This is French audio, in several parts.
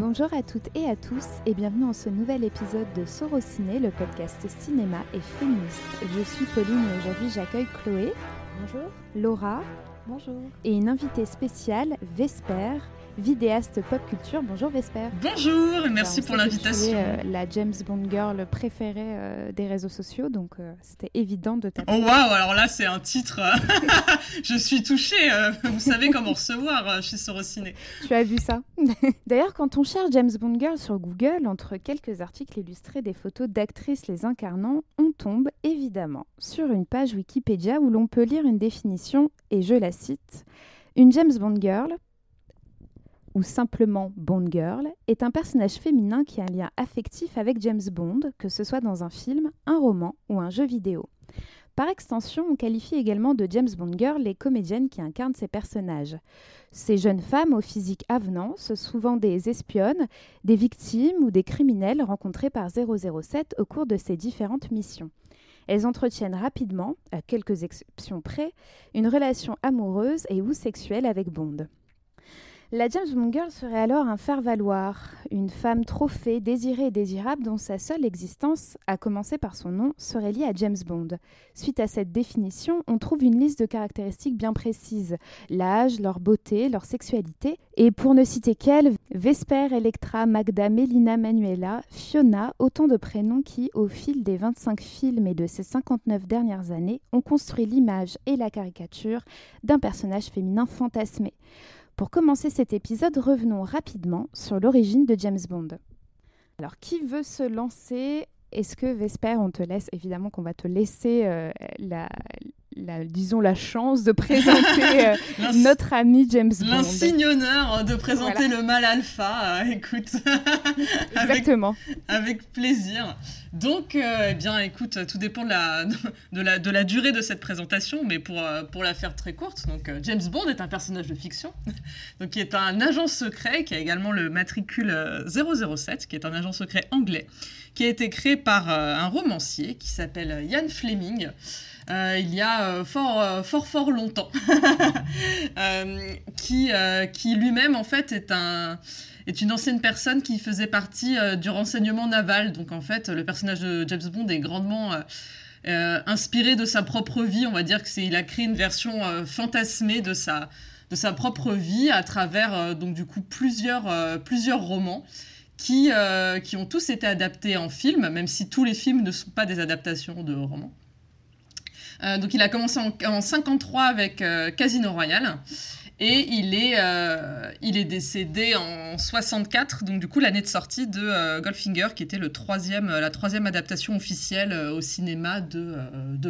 Bonjour à toutes et à tous et bienvenue dans ce nouvel épisode de Sorociné, le podcast cinéma et féministe. Je suis Pauline et aujourd'hui j'accueille Chloé. Bonjour. Laura. Bonjour. Et une invitée spéciale, Vesper, vidéaste pop culture. Bonjour Vesper. Bonjour et merci pour l'invitation. Euh, la James Bond girl préférée euh, des réseaux sociaux, donc euh, c'était évident de t'appeler. Oh waouh, alors là c'est un titre. je suis touchée. vous savez comment recevoir chez Sorociné. Tu as vu ça D'ailleurs, quand on cherche James Bond girl sur Google, entre quelques articles illustrés des photos d'actrices les incarnant, on tombe évidemment sur une page Wikipédia où l'on peut lire une définition, et je la cite. Une James Bond girl, ou simplement Bond Girl, est un personnage féminin qui a un lien affectif avec James Bond, que ce soit dans un film, un roman ou un jeu vidéo. Par extension, on qualifie également de James Bond Girl les comédiennes qui incarnent ces personnages. Ces jeunes femmes au physique avenant sont souvent des espionnes, des victimes ou des criminels rencontrés par 007 au cours de ces différentes missions. Elles entretiennent rapidement, à quelques exceptions près, une relation amoureuse et ou sexuelle avec Bond. La James Bond Girl serait alors un faire-valoir, une femme trophée, désirée et désirable dont sa seule existence, à commencer par son nom, serait liée à James Bond. Suite à cette définition, on trouve une liste de caractéristiques bien précises l'âge, leur beauté, leur sexualité, et pour ne citer qu'elles, Vesper, Electra, Magda, Melina, Manuela, Fiona, autant de prénoms qui, au fil des 25 films et de ces 59 dernières années, ont construit l'image et la caricature d'un personnage féminin fantasmé. Pour commencer cet épisode, revenons rapidement sur l'origine de James Bond. Alors, qui veut se lancer? Est-ce que Vesper, on te laisse Évidemment qu'on va te laisser euh, la, la, disons, la chance de présenter euh, notre ami James Bond. L'insigne honneur de présenter le mal alpha. Euh, écoute, exactement. Avec, plaisir. Donc, euh, eh bien, écoute, tout dépend de la, durée de cette présentation, mais pour, pour la faire très courte, donc James Bond est un personnage de fiction, donc qui est un agent secret, qui a également le matricule 007, qui est un agent secret anglais, qui a été créé par un romancier qui s'appelle Ian Fleming. Euh, il y a euh, fort, euh, fort, fort longtemps, qui lui-même, en fait, est, un, est une ancienne personne qui faisait partie du renseignement naval. Donc, en fait, le personnage de James Bond est grandement... inspiré de sa propre vie, on va dire que c'est il a créé une version fantasmée de sa de sa propre vie à travers donc du coup plusieurs plusieurs romans qui qui ont tous été adaptés en film, même si tous les films ne sont pas des adaptations de romans. Euh, donc il a commencé en, en 53 avec euh, Casino Royale. Et il est, euh, il est décédé en 64, donc du coup l'année de sortie de Goldfinger, qui était le troisième, la troisième adaptation officielle au cinéma de,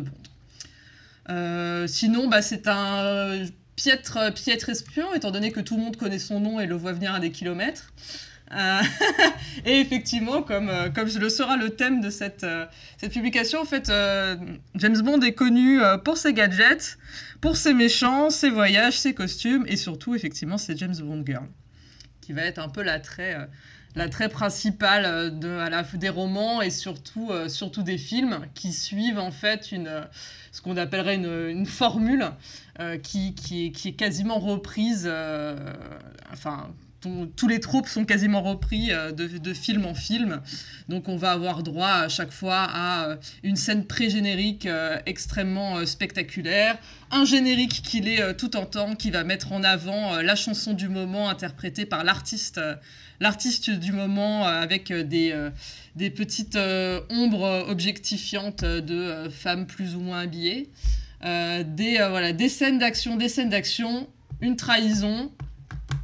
Bond. sinon, bah, c'est un piètre, piètre espion, étant donné que tout le monde connaît son nom et le voit venir à des kilomètres. Euh, et effectivement, comme, euh, comme le sera le thème de cette, euh, cette publication, en fait, James Bond est connu pour ses gadgets, pour ses méchants, ses voyages, ses costumes, et surtout, effectivement, c'est James Bond Girl, qui va être un peu l'attrait l'attrait principal de, à la, des romans et surtout, surtout des films qui suivent en fait une, ce qu'on appellerait une, une formule qui, qui, est, quasiment reprise, enfin tous les tropes sont quasiment repris euh, de, film en film. Donc on va avoir droit à chaque fois à euh, une scène pré-générique euh, extrêmement spectaculaire, un générique qui l'est tout en temps, qui va mettre en avant la chanson du moment interprétée par l'artiste l'artiste du moment avec des, des petites ombres objectifiantes de femmes plus ou moins habillées. des, voilà, des scènes d'action, des scènes d'action, une trahison,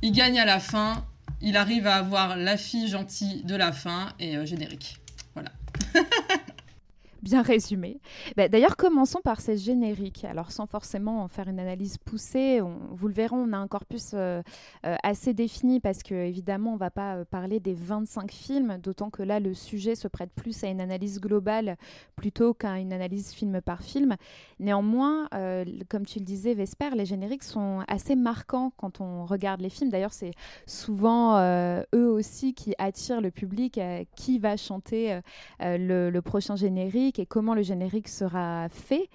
il gagne à la fin. Il arrive à avoir la fille gentille de la fin et euh, générique. Voilà. Bien résumé. Bah, d'ailleurs, commençons par ces génériques. Alors, sans forcément en faire une analyse poussée, vous le verrez, on a un corpus euh, euh, assez défini parce que, évidemment, on ne va pas euh, parler des 25 films, d'autant que là, le sujet se prête plus à une analyse globale plutôt qu'à une analyse film par film. Néanmoins, comme tu le disais, Vesper, les génériques sont assez marquants quand on regarde les films. D'ailleurs, c'est souvent eux aussi qui attirent le public, qui va chanter le prochain générique et comment le générique sera fait.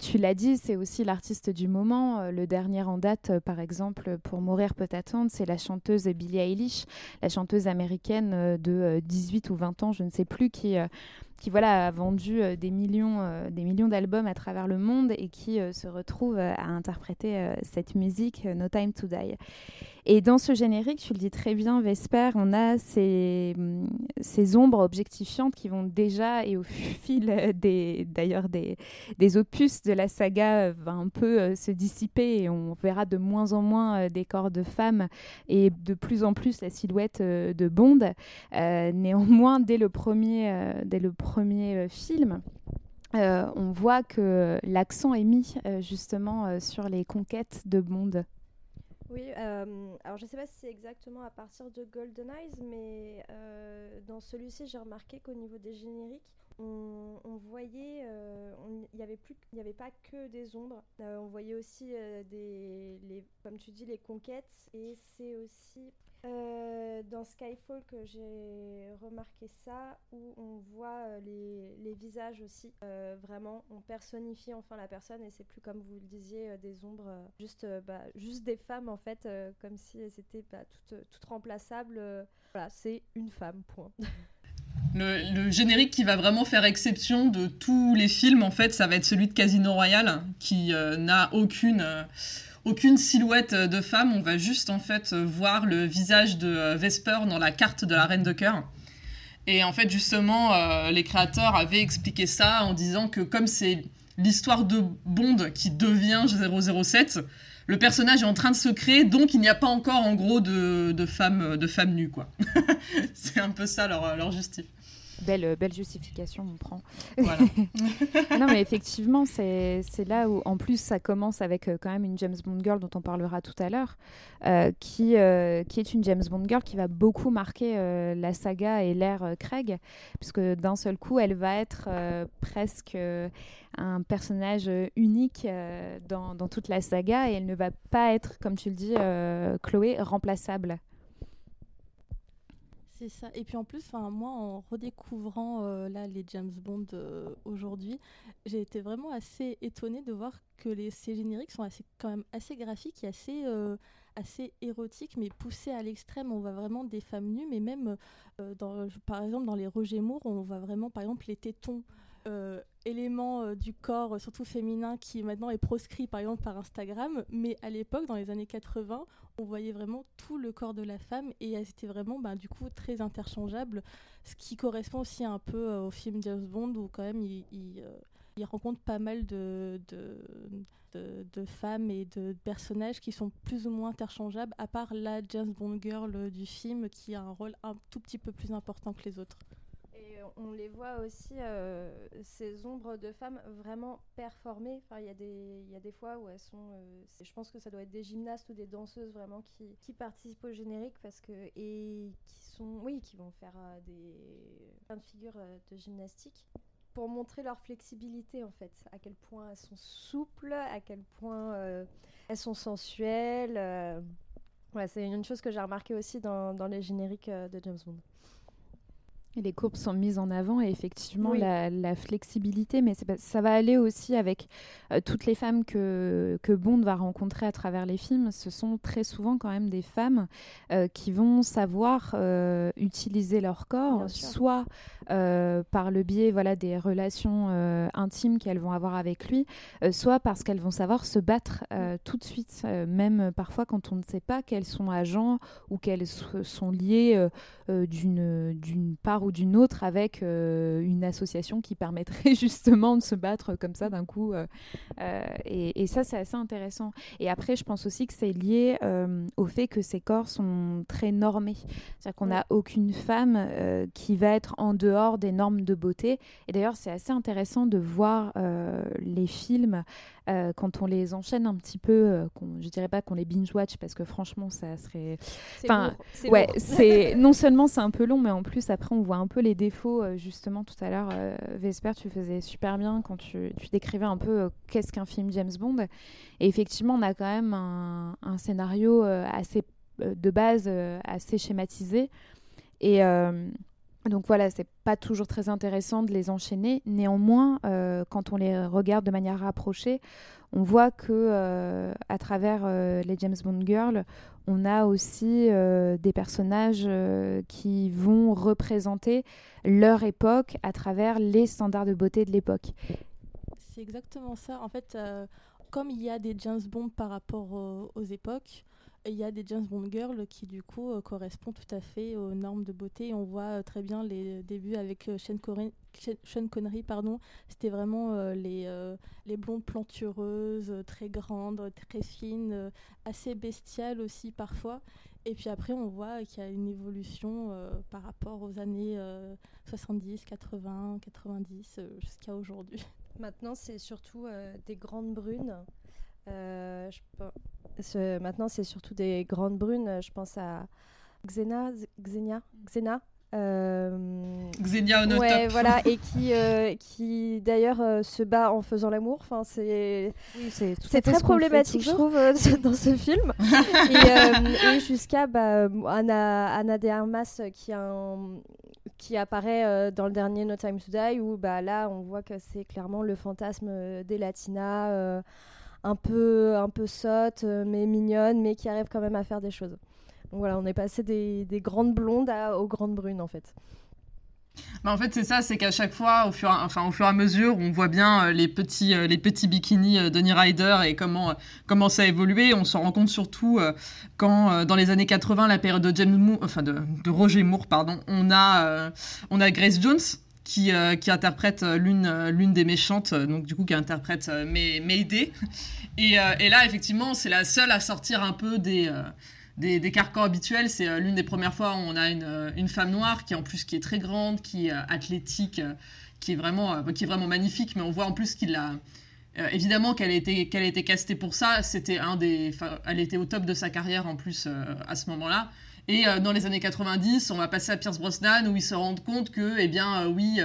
tu l'as dit, c'est aussi l'artiste du moment. Le dernier en date, par exemple, pour Mourir peut attendre, c'est la chanteuse Billie Eilish, la chanteuse américaine de 18 ou 20 ans, je ne sais plus, qui qui voilà a vendu euh, des millions, euh, des millions d'albums à travers le monde et qui euh, se retrouve à interpréter cette musique No Time to Die. Et dans ce générique, tu le dis très bien, Vesper, on a ces, mm, ces ombres objectifiantes qui vont déjà, et au fil des, d'ailleurs des, des opus de la saga, un peu se dissiper et on verra de moins en moins des corps de femmes et de plus en plus la silhouette de Bond. néanmoins, dès le premier, dès le euh, film, euh, on voit que l'accent est mis euh, justement sur les conquêtes de Bond. Oui, alors je ne sais pas si c'est exactement à partir de Golden Eyes, mais dans celui-ci, j'ai remarqué qu'au niveau des génériques, on, voyait, il n'y avait, pas que des ombres, on voyait aussi des, les, comme tu dis, les conquêtes, et c'est aussi euh, dans Skyfall que j'ai remarqué ça, où on voit euh, les, visages aussi. Euh, vraiment, on personnifie enfin la personne et c'est plus comme vous le disiez, des ombres, juste, bah, juste des femmes en fait, comme si elles étaient bah, toutes remplaçables. voilà, c'est une femme, point. Le, générique qui va vraiment faire exception de tous les films, en fait, ça va être celui de Casino Royale, qui n'a aucune aucune silhouette de femme, on va juste en fait voir le visage de euh, Vesper dans la carte de la Reine de Cœur. Et en fait, justement, euh, les créateurs avaient expliqué ça en disant que comme c'est l'histoire de Bond qui devient 007, le personnage est en train de se créer, donc il n'y a pas encore en gros de, femmes de femmes nues, quoi. c'est un peu ça leur, leur justif. Belle, belle justification, on prend. non, mais effectivement, c'est là où, en plus, ça commence avec euh, quand même une James Bond girl dont on parlera tout à l'heure, euh, qui, euh, qui est une James Bond girl qui va beaucoup marquer la saga et l'ère Craig, puisque d'un seul coup, elle va être presque un personnage unique dans, dans, toute la saga et elle ne va pas être, comme tu le dis, Chloé, remplaçable. C'est ça. Et puis en plus, moi, en redécouvrant euh, là les James Bond euh, aujourd'hui, j'ai été vraiment assez étonnée de voir que ces génériques sont quand même assez graphiques et assez, euh, assez érotiques, mais poussés à l'extrême. On voit vraiment des femmes nues, mais même, dans, par exemple, dans les Roger Moore, on voit vraiment, par exemple, les tétons. Euh, élément euh, du corps, euh, surtout féminin, qui maintenant est proscrit par exemple par Instagram. Mais à l'époque, dans les années 80, on voyait vraiment tout le corps de la femme et elles étaient vraiment bah, du coup très interchangeables, ce qui correspond aussi un peu au film James Bond où quand même il, rencontre pas mal de, de, femmes et de personnages qui sont plus ou moins interchangeables, à part la James Bond girl du film qui a un rôle un tout petit peu plus important que les autres on les voit aussi, euh, ces ombres de femmes vraiment performer. Enfin, il y, a des, y a des fois où elles sont. Euh, je pense que ça doit être des gymnastes ou des danseuses vraiment qui, participent au générique parce que, et qui sont. Oui, qui vont faire euh, des. plein de figures de gymnastique pour montrer leur flexibilité en fait, à quel point elles sont souples, à quel point elles sont sensuelles. C'est une chose que j'ai remarqué aussi dans, dans les génériques de James Bond les courbes sont mises en avant et effectivement la, flexibilité, mais ça va aller aussi avec euh, toutes les femmes que, que Bond va rencontrer à travers les films. Ce sont très souvent quand même des femmes euh, qui vont savoir euh, utiliser leur corps, soit par le biais voilà, des relations intimes qu'elles vont avoir avec lui, soit parce qu'elles vont savoir se battre tout de suite, même parfois quand on ne sait pas qu'elles sont agents ou qu'elles sont liées d'une part ou d'une autre avec euh, une association qui permettrait justement de se battre comme ça d'un coup. Euh, euh, et, ça, c'est assez intéressant. Et après, je pense aussi que c'est lié au fait que ces corps sont très normés. C'est-à-dire qu'on n'a aucune femme qui va être en dehors des normes de beauté. Et d'ailleurs, c'est assez intéressant de voir les films euh, quand on les enchaîne un petit peu, euh, je dirais pas qu'on les binge-watch parce que franchement, ça serait. Enfin, ouais, c'est non seulement c'est un peu long, mais en plus après on voit un peu les défauts. Euh, justement, tout à l'heure, Vesper, tu faisais super bien quand tu, décrivais un peu qu'est-ce qu'un film James Bond. Et effectivement, on a quand même un, un scénario assez de base assez schématisé et Donc voilà, c'est pas toujours très intéressant de les enchaîner. Néanmoins, euh, quand on les regarde de manière rapprochée, on voit que euh, à travers euh, les James Bond Girls, on a aussi des personnages qui vont représenter leur époque à travers les standards de beauté de l'époque. C'est exactement ça. En fait, comme il y a des James Bond par rapport aux époques, il y a des James Bond girls qui du coup euh, correspondent tout à fait aux normes de beauté. on voit euh, très bien les débuts avec euh, Sean, Connery, pardon. C'était vraiment les, les blondes plantureuses, très grandes, très fines, assez bestiales aussi parfois. Et puis après, on voit qu'il y a une évolution par rapport aux années 70, 80, 90 jusqu'à aujourd'hui. Maintenant, c'est surtout des grandes brunes. Je maintenant, c'est surtout des grandes brunes. Je pense à Xena, Xenia, Xena. Euh... Xenia ouais, voilà, et qui, euh, qui d'ailleurs euh, se bat en faisant l'amour. Enfin, c'est c'est très problématique, je trouve, euh, dans ce film. et, jusqu'à bah, Anna, Anna de Armas qui, qui apparaît dans le dernier No Time to Die, où bah, là, on voit que c'est clairement le fantasme des Latinas un peu, un peu sotte, euh, mais mignonne, mais qui arrive quand même à faire des choses. Donc voilà, on est passé des, grandes blondes aux grandes brunes en fait. Bah en fait, c'est ça, c'est qu'à chaque fois, au fur, enfin, au fur et à mesure, on voit bien euh, les, petits, euh, les petits bikinis de Rider et comment, comment ça a évolué. On s'en rend compte surtout quand, dans les années 80, la période de, James enfin, de, de Roger Moore, pardon, on a, on a Grace Jones, qui, qui interprète l'une l'une des méchantes, donc du coup qui interprète Mayday. Et, euh, et, là, effectivement, c'est la seule à sortir un peu des, euh, des, carcans habituels. C'est euh, l'une des premières fois où on a une, femme noire qui, en plus, qui est très grande, qui est athlétique, qui est vraiment, qui est vraiment magnifique. Mais on voit en plus qu'il a. évidemment qu'elle a été, qu'elle a castée pour ça. C'était un des, elle était au top de sa carrière en plus à ce moment-là. Et dans les années 90, on va passer à Pierce Brosnan où ils se rendent compte que, eh bien, oui,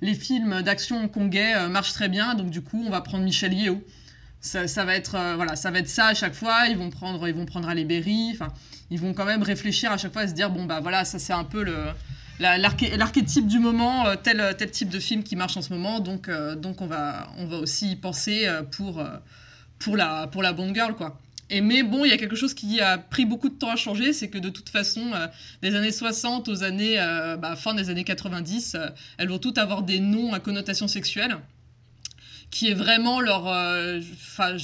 les films d'action hongkongais marchent très bien. Donc du coup, on va prendre Michel Yeo ça, va être euh, voilà ça va être ça à chaque fois. Ils vont prendre ils vont prendre à Berry. Enfin ils vont quand même réfléchir à chaque fois et se dire bon bah voilà ça c'est un peu l'archétype du moment euh, tel type de film qui marche en ce moment. Donc euh, donc on va on va aussi y penser pour pour la pour la Bond Girl quoi mais bon, il y a quelque chose qui a pris beaucoup de temps à changer, c'est que de toute façon, des années 60 aux années bah, fin des années 90, elles vont toutes avoir des noms à connotation sexuelle qui est vraiment leur. Euh, enfin,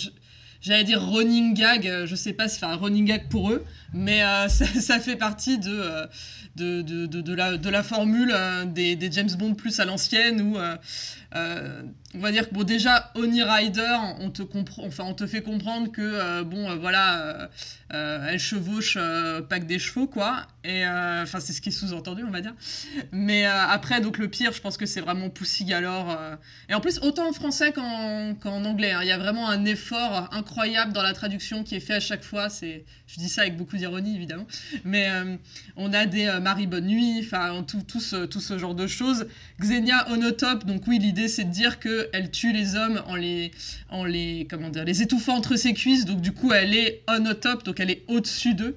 j'allais dire running gag, euh, je sais pas si c'est un running gag pour eux, mais euh, ça, fait partie de, de la formule des, des James Bond plus à l'ancienne où on va dire que bon déjà Oni Rider on te on te fait comprendre que euh, bon euh, voilà euh, elle chevauche pas que des chevaux quoi. Et enfin c'est ce qui est sous-entendu on va dire. Mais après donc le pire je pense que c'est vraiment Pussy Galore et en plus autant en français qu'en anglais hein. il y a vraiment un effort incroyable dans la traduction qui est fait à chaque fois. C'est je dis ça avec beaucoup d'ironie évidemment. Mais on a des Marie Bonne Nuit enfin tout, tout, ce, tout ce genre de choses. Xenia Onotop donc oui l'idée c'est de dire que elle tue les hommes en les, en les, comment dire, les étouffant entre ses cuisses. Donc du coup, elle est on top, donc elle est au-dessus d'eux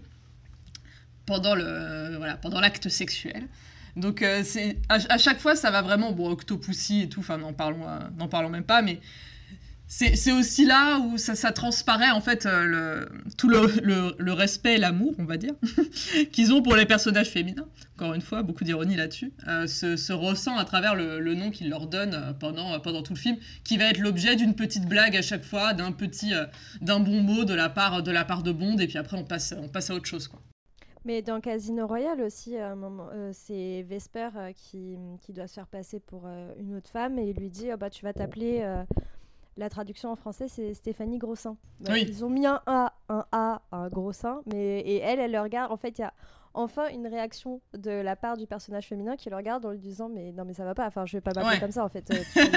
pendant le, voilà, pendant l'acte sexuel. Donc euh, c'est à, chaque fois, ça va vraiment bon, Octopussy et tout. Enfin, n'en parlons, euh, n'en parlons même pas, mais c'est aussi là où ça, ça, transparaît en fait euh, le, tout le, le, respect et l'amour, on va dire, qu'ils ont pour les personnages féminins. Encore une fois, beaucoup d'ironie là-dessus. Euh, se, ressent à travers le, nom qu'ils leur donnent euh, pendant, pendant tout le film, qui va être l'objet d'une petite blague à chaque fois, d'un petit, d'un bon mot de la part de la part de Bond, et puis après on passe, on passe à autre chose, quoi. Mais dans Casino Royale aussi, c'est Vesper qui, qui, doit se faire passer pour une autre femme et il lui dit oh, bah, Tu vas t'appeler la traduction en français, c'est Stéphanie Grossin. Ils ont mis un A, un A, un gros sein, mais et elle, elle le regarde. En fait, il y a enfin une réaction de la part du personnage féminin qui le regarde en lui disant mais non mais ça va pas. Enfin je vais pas m'appeler comme ça en fait. Euh,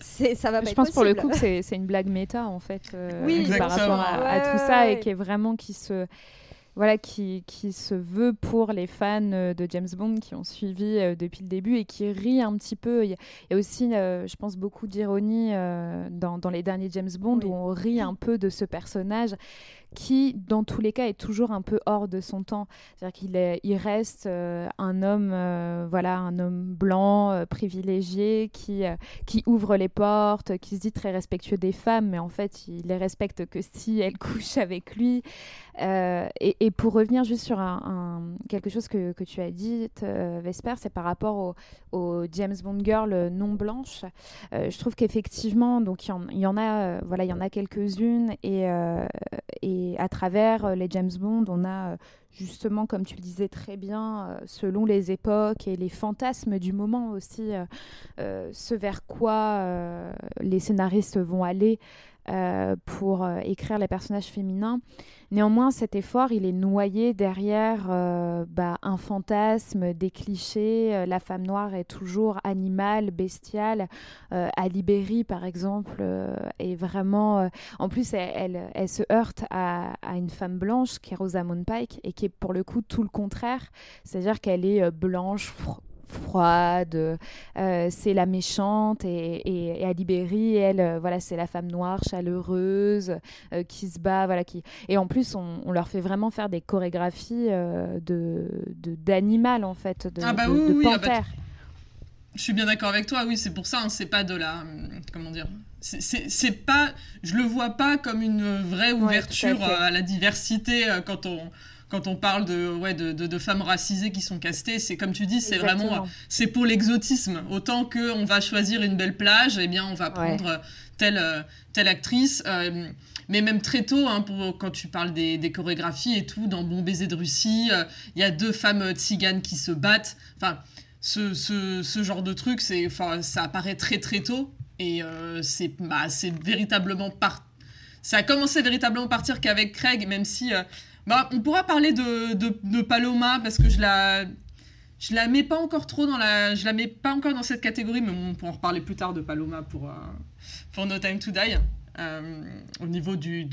c'est ça va pas je pense pour le coup que c'est une blague méta en fait euh, oui, par rapport à, tout ça et qui est vraiment qui se voilà, qui, qui, se veut pour les fans de James Bond qui ont suivi depuis le début et qui rit un petit peu. Il y a, aussi, je pense, beaucoup d'ironie dans, dans, les derniers James Bond où on rit un peu de ce personnage qui, dans tous les cas, est toujours un peu hors de son temps. C'est-à-dire qu'il il reste euh, un homme, euh, voilà, un homme blanc, euh, privilégié, qui, ouvre les portes, qui se dit très respectueux des femmes, mais en fait, il les respecte que si elles couchent avec lui. Et, pour revenir juste sur quelque chose que, tu as dit, Vesper, c'est par rapport au, James Bond girl non blanche. je trouve qu'effectivement, donc il y, en a, voilà, il y en a quelques-unes et à travers euh, les James Bond, on a euh, justement, comme tu le disais très bien, euh, selon les époques et les fantasmes du moment aussi, ce vers quoi les scénaristes vont aller pour écrire les personnages féminins. Néanmoins, cet effort, il est noyé derrière euh, bah, un fantasme, des clichés. Euh, la femme noire est toujours animale, bestiale. Euh, Ali Berry, par exemple, est vraiment... en plus, elle, se heurte à, à, une femme blanche qui est Rosamund Pike et qui est pour le coup tout le contraire. C'est-à-dire qu'elle est blanche, froide, euh, c'est la méchante et, et, et Ali Berry, elle, euh, voilà, c'est la femme noire, chaleureuse, euh, qui se bat, voilà, qui. Et en plus, on, leur fait vraiment faire des chorégraphies de d'animal en fait, de, ah bah oui, ah bah panthère. je suis bien d'accord avec toi, oui, c'est pour ça, hein, c'est pas de la. Comment dire c'est pas. Je le vois pas comme une vraie ouverture à, la diversité quand on quand on parle de, ouais, de, de, femmes racisées qui sont castées, c'est comme tu dis, c'est vraiment, c'est pour l'exotisme. Autant que on va choisir une belle plage, eh bien, on va prendre telle, euh, telle actrice. Euh, mais même très tôt, hein, pour, quand tu parles des, des, chorégraphies et tout, dans Bon baiser de Russie, euh, il y a deux femmes tziganes qui se battent. Enfin, ce, ce, ce genre de truc, c'est, ça apparaît très très tôt. Et c'est, bah, c'est véritablement par... Ça a commencé véritablement partir qu'avec Craig, même si bah, on pourra parler de, de, Paloma parce que je la, je la mets pas encore trop dans la, je la mets pas encore dans cette catégorie, mais on pourra en reparler plus tard de Paloma pour, euh, pour No Time to Die. Euh, au niveau du,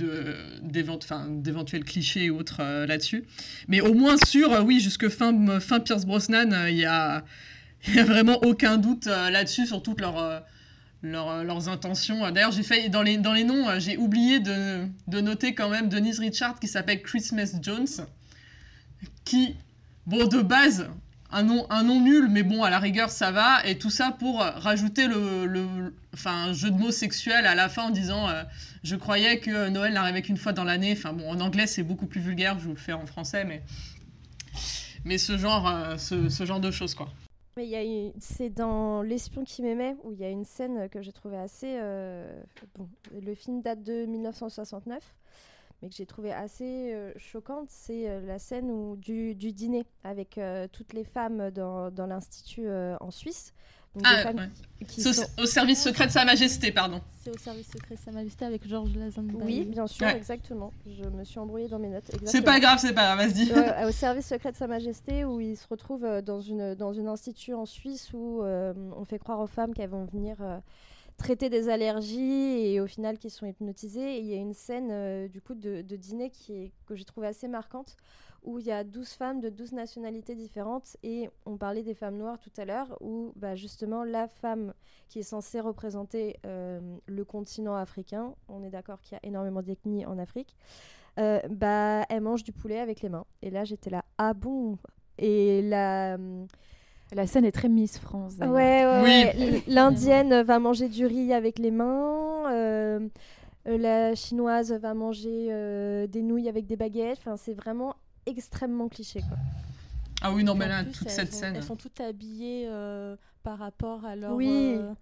d'éventuels clichés ou autres euh, là-dessus. Mais au moins sûr, oui, jusque fin, fin Pierce Brosnan, il n'y a, y a vraiment aucun doute là-dessus sur toutes leurs euh, leurs intentions. D'ailleurs, j'ai fait dans les, dans les noms, euh, j'ai oublié de, de, noter quand même Denise Richard qui s'appelle Christmas Jones, qui, bon, de base, un nom, un nom nul, mais bon, à la rigueur, ça va. Et tout ça pour rajouter le, le un jeu de mots sexuel à la fin en disant euh, Je croyais que Noël n'arrivait qu'une fois dans l'année. Enfin, bon, en anglais, c'est beaucoup plus vulgaire, je vous le fais en français, mais, mais ce, genre, ce genre de choses, quoi c'est dans L'espion qui m'aimait où il y a une scène que j'ai trouvé assez. Euh, bon, le film date de 1969, mais que j'ai trouvé assez euh, choquante. C'est euh, la scène où, du, dîner avec toutes les femmes dans l'institut en Suisse ah, au, service secret de Sa Majesté, pardon. C'est au service secret de Sa Majesté avec Georges Lazenby. Oui, bien sûr, exactement. Je me suis embrouillée dans mes notes. C'est pas grave, c'est pas grave, vas-y. au service secret de Sa Majesté, où il se retrouve euh, dans une, dans une institut en Suisse où euh, on fait croire aux femmes qu'elles vont venir euh, traiter des allergies et au final qui sont hypnotisées. Et il y a une scène du coup de, de dîner qui est, que j'ai trouvé assez marquante où il y a 12 femmes de 12 nationalités différentes. Et on parlait des femmes noires tout à l'heure, où bah, justement la femme qui est censée représenter euh, le continent africain, on est d'accord qu'il y a énormément d'ethnies en Afrique, euh, bah, elle mange du poulet avec les mains. Et là, j'étais là, ah bon? Et la. La scène est très Miss France. Ouais, ouais, L'indienne va manger du riz avec les mains. Euh, la chinoise va manger des nouilles avec des baguettes. Enfin, c'est vraiment extrêmement cliché. Quoi. Ah oui, non, mais là, toute cette scène. Elles sont toutes habillées euh, par rapport à leur. Oui. Euh,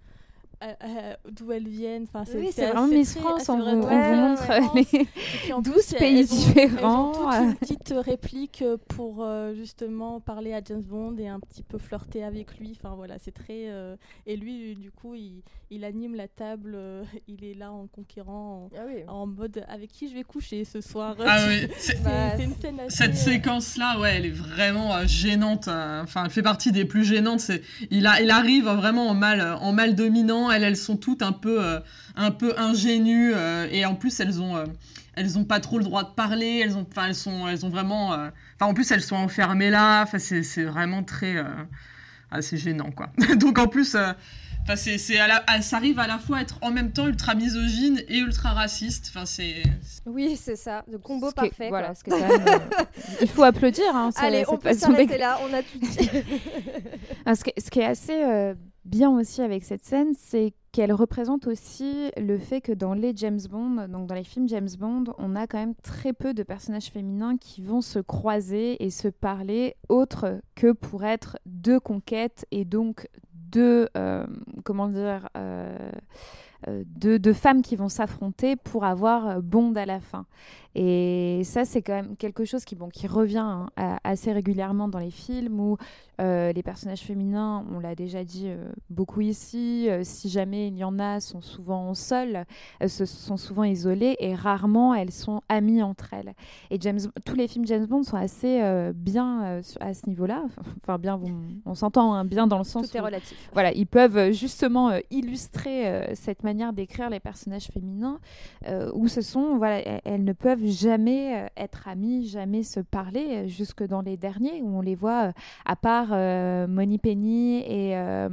d'où elles viennent. Enfin, c'est c'est vraiment Miss France. On, vous, montre les 12 pays différents. Elles ont toutes une petite réplique pour euh, justement parler à James Bond et un petit peu flirter avec lui. Enfin voilà, c'est très. Euh, et lui, du coup, il, il anime la table. Euh, il est là en conquérant, en, ah mode avec qui je vais coucher ce soir? Ah oui, c'est une scène assez, Cette séquence-là, ouais, elle est vraiment gênante. Enfin, elle fait partie des plus gênantes. Il, a, il arrive vraiment en mal, en mal dominant vraiment, elles, elles sont toutes un peu, un peu ingénues et en plus elles ont, elles ont pas trop le droit de parler. Elles ont, elles sont, elles ont vraiment, enfin en plus elles sont enfermées là. Enfin c'est vraiment très, assez gênant quoi. Donc en plus c'est, c'est ça arrive à la fois à être en même temps ultra misogyne et ultra raciste. Enfin, c'est. Oui, c'est ça, le combo parfait. voilà, euh, il faut applaudir. Hein, Allez, on peut s'arrêter là, on a tout dit. Ah, ce, qui, ce, qui, est assez euh, bien aussi avec cette scène, c'est qu'elle représente aussi le fait que dans les James Bond, donc dans les films James Bond, on a quand même très peu de personnages féminins qui vont se croiser et se parler autre que pour être deux conquêtes et donc deux, euh, comment dire, euh, euh, de, femmes qui vont s'affronter pour avoir Bond à la fin. Et ça, c'est quand même quelque chose qui, bon, qui revient hein, assez régulièrement dans les films où euh, les personnages féminins, on l'a déjà dit euh, beaucoup ici, euh, si jamais il y en a, sont souvent seules, se sont souvent isolées et rarement elles sont amies entre elles. Et James, tous les films James Bond sont assez bien à ce niveau-là. Enfin, bien, on s'entend hein, bien dans le sens. Tout est relatif. Voilà, ils peuvent justement illustrer cette manière d'écrire les personnages féminins où ce sont, voilà, elles ne peuvent jamais être amies, jamais se parler, jusque dans les derniers où on les voit à part euh, Moni Penny et euh,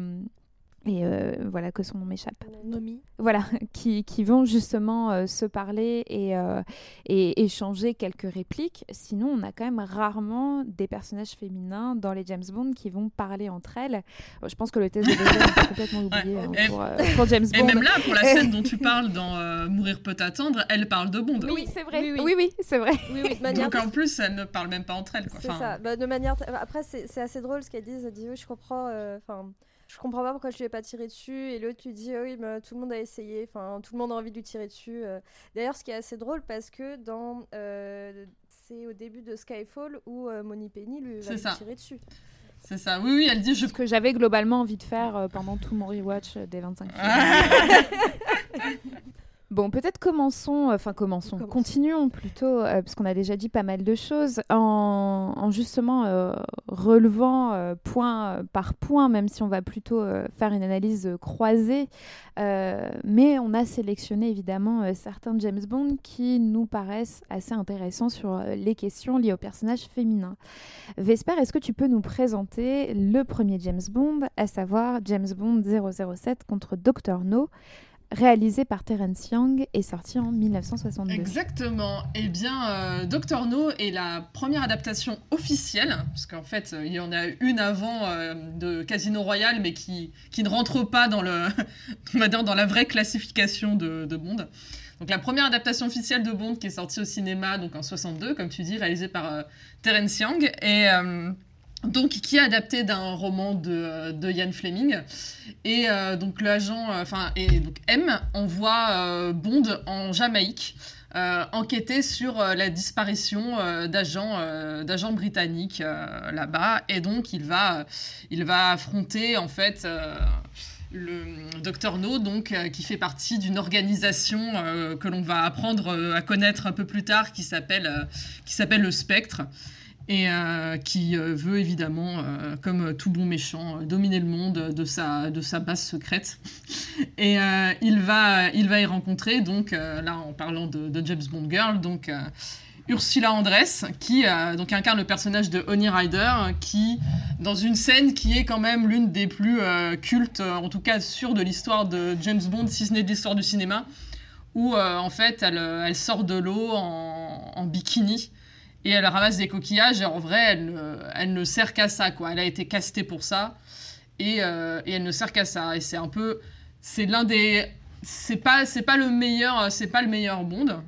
et euh, voilà que son nom m'échappe. Nomi. Voilà, qui, qui vont justement euh, se parler et, euh, et, échanger quelques répliques. Sinon, on a quand même rarement des personnages féminins dans les James Bond qui vont parler entre elles. je pense que le test de est complètement oublié hein, pour, James Bond. Et même là, pour la scène dont tu parles dans Mourir peut attendre, elle parle de Bond. Oui, c'est vrai. Oui, oui, c'est vrai. Donc en plus, elles ne parlent même pas entre elles. C'est ça. Bah, de manière. Après, c'est assez drôle ce qu'elles disent. Elles disent oui, je comprends. Enfin je comprends pas pourquoi je lui ai pas tiré dessus. Et l'autre lui dit, oh oui, mais tout le monde a essayé. Enfin, tout le monde a envie de lui tirer dessus. Euh. D'ailleurs, ce qui est assez drôle parce que dans, euh, c'est au début de Skyfall où euh, Moni Penny lui va lui tirer dessus. C'est ça, oui, oui, elle dit je... Ce que j'avais globalement envie de faire pendant tout mon rewatch des 25 Bon, peut-être commençons, enfin commençons, continuons plutôt, euh, parce qu'on a déjà dit pas mal de choses, en, justement euh, relevant euh, point par point, même si on va plutôt faire une analyse croisée. mais on a sélectionné évidemment certains James Bond qui nous paraissent assez intéressants sur les questions liées au personnage féminin. Vesper, est-ce que tu peux nous présenter le premier James Bond, à savoir James Bond 007 contre Dr. No? Réalisé par Terence Young et sorti en 1962. Exactement. Eh bien, euh, Doctor No est la première adaptation officielle, parce qu'en fait, euh, il y en a une avant euh, de Casino Royale, mais qui, qui ne rentre pas dans, le, dans la vraie classification de, Bond. Donc la première adaptation officielle de Bond qui est sortie au cinéma donc en 62, comme tu dis, réalisée par Terence Young. Et donc qui est adapté d'un roman de, de Ian Fleming. Et euh, donc l'agent, euh, enfin, et donc M envoie euh, Bond en Jamaïque. enquêter sur la disparition d'agents d'agents britanniques là-bas et donc il va il va affronter en fait le docteur No, donc, qui fait partie d'une organisation que l'on va apprendre à connaître un peu plus tard, qui s'appelle qui s'appelle le Spectre et euh, qui euh, veut évidemment, euh, comme tout bon méchant, dominer le monde de sa, de sa base secrète. Et il, va, il va y rencontrer, donc là en parlant de, James Bond Girl, donc Ursula Andress, qui donc incarne le personnage de Honey Rider, qui, dans une scène qui est quand même l'une des plus cultes, en tout cas sûre de l'histoire de James Bond, si ce n'est de l'histoire du cinéma, où en fait elle, elle sort de l'eau en bikini et elle ramasse des coquillages et en vrai elle, ne sert qu'à ça quoi. Elle a été castée pour ça. Et, euh, et elle ne sert qu'à ça. Et c'est un peu c'est l'un des c'est pas c'est pas le meilleur c'est pas le meilleur Bond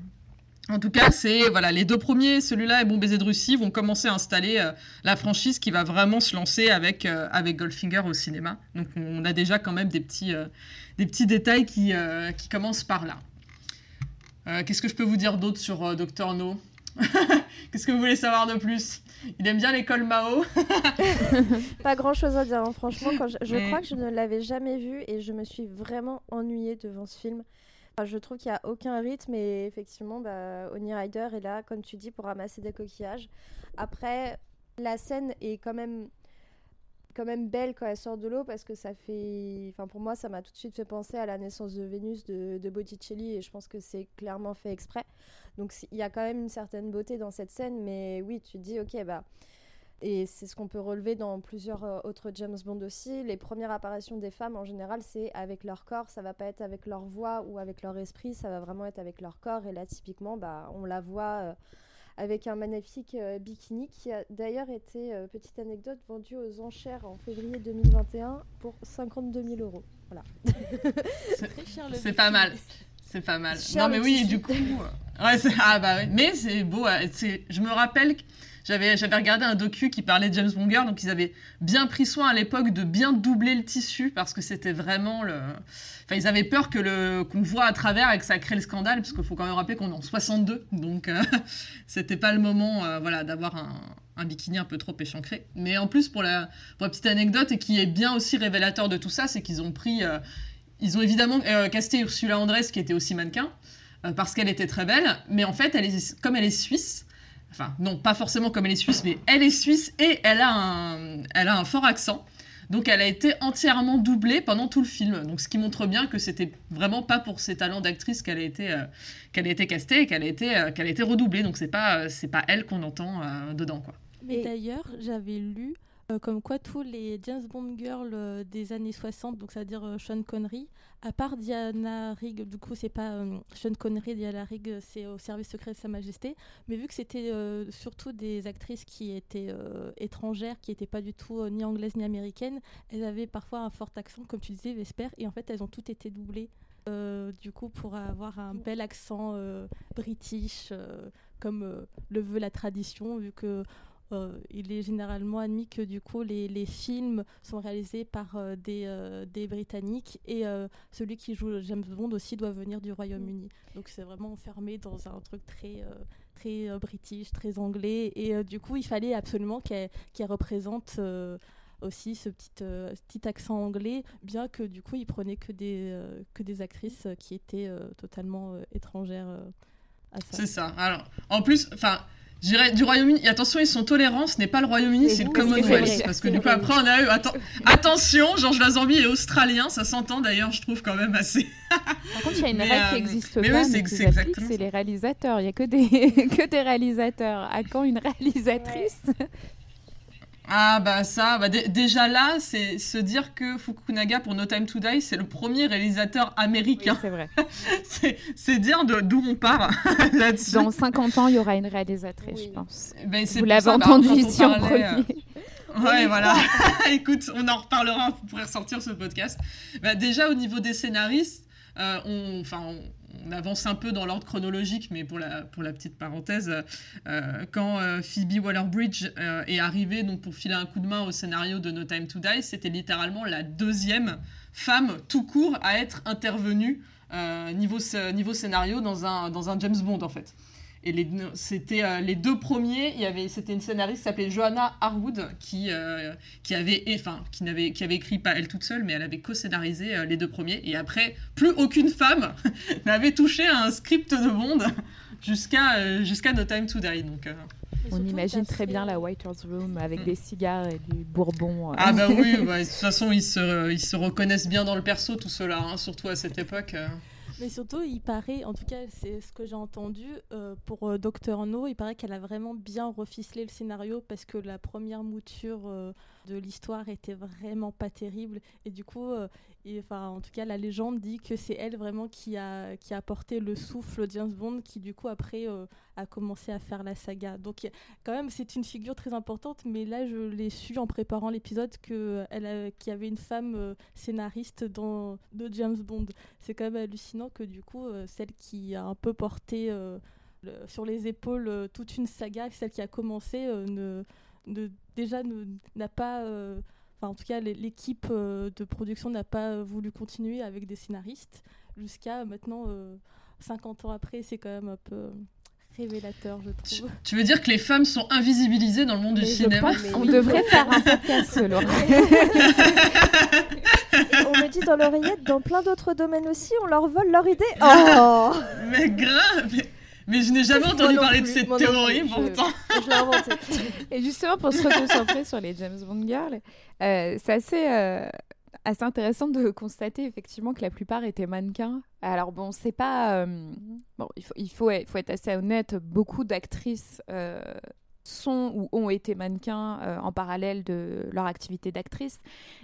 en tout cas, c'est voilà les deux premiers, celui-là et Bon baiser de Russie, vont commencer à installer euh, la franchise qui va vraiment se lancer avec euh, avec Goldfinger au cinéma. Donc on a déjà quand même des petits des petits détails qui qui commencent par là. Qu'est-ce que je peux vous dire d'autre sur Docteur No? Qu'est-ce que vous voulez savoir de plus? Il aime bien l'école Mao. Pas grand chose à dire, hein. franchement. Quand je, crois que je ne l'avais jamais vu et je me suis vraiment ennuyée devant ce film. je trouve qu'il n'y a aucun rythme et effectivement, bah, Oni Rider est là, comme tu dis, pour ramasser des coquillages. Après, la scène est quand même quand même belle quand elle sort de l'eau parce que ça fait. Enfin, pour moi, ça m'a tout de suite fait penser à la naissance de Vénus de, de Botticelli et je pense que c'est clairement fait exprès. Donc, il y a quand même une certaine beauté dans cette scène, mais oui, tu te dis, ok, bah. Et c'est ce qu'on peut relever dans plusieurs euh, autres James Bond aussi. Les premières apparitions des femmes, en général, c'est avec leur corps. Ça va pas être avec leur voix ou avec leur esprit. Ça va vraiment être avec leur corps. Et là, typiquement, bah, on la voit euh, avec un magnifique euh, bikini qui a d'ailleurs été, petite anecdote, vendu aux enchères en février 2021 pour 52 000 euros. Voilà. C'est pas mal. C'est pas mal. non, mais oui, du coup. Ouais, ah bah oui. Mais c'est beau. Je me rappelle j'avais, j'avais regardé un docu qui parlait de James Bond Girl, donc ils avaient bien pris soin à l'époque de bien doubler le tissu parce que c'était vraiment le. Enfin, ils avaient peur que le qu'on voit à travers et que ça crée le scandale, parce qu'il faut quand même rappeler qu'on est en 62, donc euh, c'était pas le moment, euh, voilà, d'avoir un, un, bikini un peu trop échancré. Mais en plus, pour la, pour la petite anecdote et qui est bien aussi révélateur de tout ça, c'est qu'ils ont pris, euh, ils ont évidemment casté Ursula Andress qui était aussi mannequin parce qu'elle était très belle, mais en fait, elle est, comme elle est suisse Enfin, non, pas forcément comme elle est suisse, mais elle est suisse et elle a un, elle a un fort accent. Donc elle a été entièrement doublée pendant tout le film. Donc ce qui montre bien que c'était vraiment pas pour ses talents d'actrice qu'elle a été euh, qu'elle a été castée et qu'elle a été euh, qu'elle a été redoublée. Donc c'est pas euh, c'est pas elle qu'on entend dedans quoi. Mais d'ailleurs, j'avais lu comme quoi tous les James Bond girls des années 60, donc c'est-à-dire Sean Connery, à part Diana Rigg, du coup, c'est pas euh, Sean Connery, Diana Rigg, c'est au service secret de Sa Majesté. Mais vu que c'était euh, surtout des actrices qui étaient euh, étrangères, qui n'étaient pas du tout ni anglaises ni américaines, elles avaient parfois un fort accent, comme tu disais, Vesper, et en fait, elles ont toutes été doublées. du coup, pour avoir un bel accent british, comme le veut la tradition, vu que euh, il est généralement admis que du coup les, les films sont réalisés par euh, des, euh, des, Britanniques et celui qui joue James Bond aussi doit venir du Royaume-Uni. Donc c'est vraiment enfermé dans un truc très, très british, très anglais et du coup il fallait absolument qu'elle représente aussi ce petit, petit accent anglais, bien que du coup il prenait que des, que des actrices qui étaient totalement étrangères à ça. C'est ça. Alors, en plus, enfin, je dirais du Royaume-Uni. Attention, ils sont tolérants. Ce n'est pas le Royaume-Uni, c'est le Commonwealth. Parce que du coup, après, on a eu. attention, Georges Lazenby est australien. Ça s'entend d'ailleurs, je trouve quand même assez. Par contre, il y a une règle qui n'existe euh, pas, mais c'est les réalisateurs. Il n'y a que des, que des réalisateurs. À quand une réalisatrice? Ah bah ça, bah déjà là, c'est se dire que Fukunaga pour No Time to Die, c'est le premier réalisateur américain. c'est vrai. c'est dire d'où on part là-dessus. Dans 50 ans, il y aura une réalisatrice, je pense. Ben, Vous l'avez bah, entendu ici en premier. Euh, ouais, voilà. Écoute, on en reparlera, vous pourrez ressortir ce podcast. Bah, déjà, au niveau des scénaristes, euh, on, avance un peu dans l'ordre chronologique, mais pour la, petite parenthèse, euh, quand euh, Phoebe Waller-Bridge est arrivée donc, pour filer un coup de main au scénario de No Time to Die, c'était littéralement la deuxième femme tout court à être intervenue niveau, niveau scénario dans un, dans un James Bond, en fait. Et c'était euh, les deux premiers. Il y avait, c'était une scénariste qui s'appelait Joanna Harwood qui, euh, qui avait, enfin, qui n'avait, qui avait écrit pas elle toute seule, mais elle avait co-scénarisé euh, les deux premiers. Et après, plus aucune femme n'avait touché à un script de Bond jusqu'à jusqu'à No Time to Die. Donc. On imagine très bien la White House Room avec mm. des cigares et du bourbon. Ah bah oui, de toute façon ils se, ils se reconnaissent bien dans le perso tout cela, hein, surtout à cette époque. Mais surtout, il paraît, en tout cas, c'est ce que j'ai entendu euh, pour euh, Docteur No, il paraît qu'elle a vraiment bien reficelé le scénario parce que la première mouture euh, de l'histoire était vraiment pas terrible. Et du coup, enfin, en tout cas, la légende dit que c'est elle vraiment qui a, qui a apporté le souffle James Bond, qui du coup après euh, a commencé à faire la saga. Donc quand même, c'est une figure très importante, mais là, je l'ai su en préparant l'épisode qu'il y avait une femme euh, scénariste dans, de James Bond. C'est quand même hallucinant que du coup, euh, celle qui a un peu porté sur les épaules toute une saga, celle qui a commencé, ne, déjà n'a pas Enfin, en tout cas, l'équipe euh, de production n'a pas voulu continuer avec des scénaristes. Jusqu'à maintenant, 50 euh, ans après, c'est quand même un peu révélateur, je trouve. Tu veux dire que les femmes sont invisibilisées dans le monde du cinéma On devrait faire un podcast, Laura. on me dit dans l'oreillette, dans plein d'autres domaines aussi, on leur vole leur idée. Oh Mais grave Mais je n'ai jamais entendu parler de cette théorie, pourtant. Je, l'ai inventée. Et justement, pour se reconcentrer sur les James Bond girls, euh, c'est assez, euh, assez intéressant de constater effectivement que la plupart étaient mannequins. Alors bon, c'est pas... Euh, bon, il faut, il, faut, il faut être assez honnête, beaucoup d'actrices sont ou ont été mannequins euh, en parallèle de leur activité d'actrice.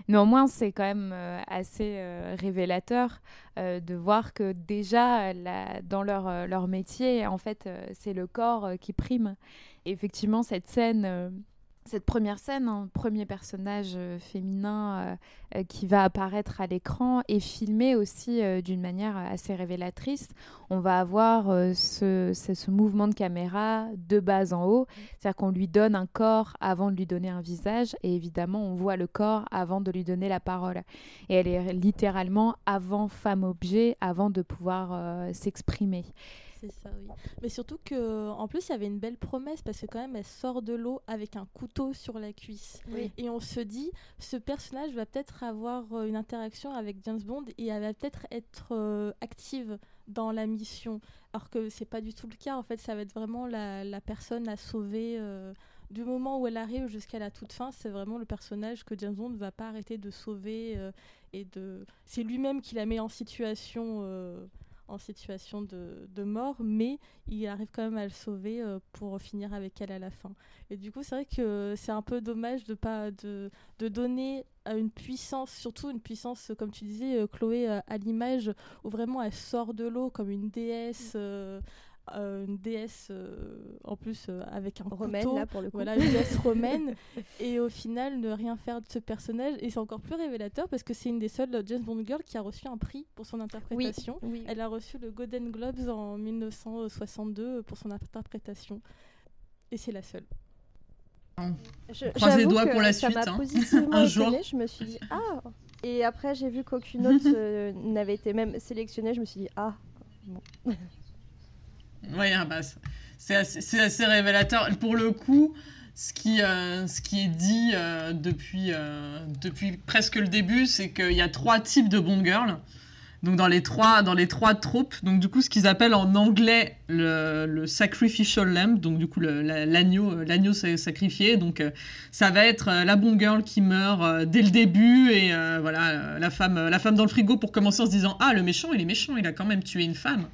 Néanmoins, c'est quand même euh, assez euh, révélateur de voir que déjà dans leur, leur métier, en fait, c'est le corps qui prime. Effectivement, cette scène cette première scène, un premier personnage euh, féminin euh, euh, qui va apparaître à l'écran est filmé aussi d'une manière assez révélatrice. On va avoir ce, mouvement de caméra de bas en haut, c'est-à-dire qu'on lui donne un corps avant de lui donner un visage, et évidemment on voit le corps avant de lui donner la parole. Et elle est littéralement avant femme-objet, avant de pouvoir s'exprimer. C'est ça, oui. Mais surtout que, en plus, il y avait une belle promesse parce que quand même, elle sort de l'eau avec un couteau sur la cuisse. Et on se dit, ce personnage va peut-être avoir euh, une interaction avec James Bond et elle va peut-être être euh, active dans la mission. Alors que c'est pas du tout le cas. En fait, ça va être vraiment la, personne à sauver. Euh, du moment où elle arrive jusqu'à la toute fin, c'est vraiment le personnage que James Bond ne va pas arrêter de sauver et de. C'est lui-même qui la met en situation en situation de, mort, mais il arrive quand même à le sauver euh, pour finir avec elle à la fin. Et du coup, c'est vrai que c'est un peu dommage de pas de, de donner une puissance, surtout une puissance, comme tu disais, euh, Chloé, euh, à l'image où vraiment elle sort de l'eau comme une déesse. Euh, une déesse euh, en plus euh, avec un romaine couteau, là pour le coup. voilà une déesse romaine et au final ne rien faire de ce personnage et c'est encore plus révélateur parce que c'est une des seules James Bond girls qui a reçu un prix pour son interprétation. Elle a reçu le Golden Globes en 1962 pour son interprétation et c'est la seule. Je, Croise les doigts pour la suite. Hein. un jour. Je me suis dit ah. Et après j'ai vu qu'aucune autre n'avait été même sélectionnée. Je me suis dit ah. Bon. Oui, bah, c'est assez, révélateur. Pour le coup, ce qui, euh, ce qui est dit euh, depuis, euh, depuis presque le début, c'est qu'il y a trois types de Bond Girl. Donc dans les trois, dans les trois troupes, donc du coup ce qu'ils appellent en anglais le, le sacrificial lamb, donc du coup l'agneau, l'agneau sacrifié. Donc ça va être la Bond Girl qui meurt dès le début et voilà la femme, la femme dans le frigo pour commencer en se disant ah le méchant il est méchant, il a quand même tué une femme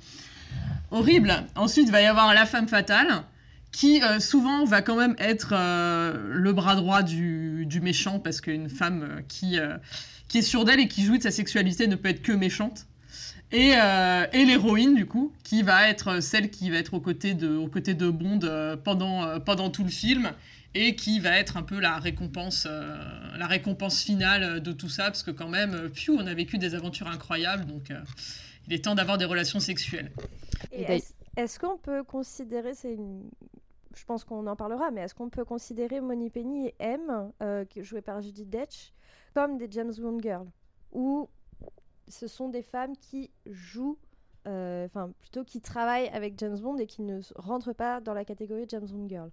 horrible. Ensuite, il va y avoir la femme fatale, qui euh, souvent va quand même être euh, le bras droit du, méchant, parce qu'une femme euh, qui, qui est sûre d'elle et qui jouit de sa sexualité ne peut être que méchante. Et, et l'héroïne, du coup, qui va être celle qui va être aux côtés de, aux côtés de Bond pendant, pendant tout le film, et qui va être un peu la récompense, la récompense finale de tout ça, parce que quand même, pfiou, on a vécu des aventures incroyables, donc il est temps d'avoir des relations sexuelles. Est-ce qu'on peut considérer, c'est une... je pense qu'on en parlera, mais est-ce qu'on peut considérer Moni Penny et M, euh, jouées par Judy Detch, comme des James Bond girls? Ou ce sont des femmes qui jouent, euh, enfin plutôt qui travaillent avec James Bond et qui ne rentrent pas dans la catégorie James Bond girl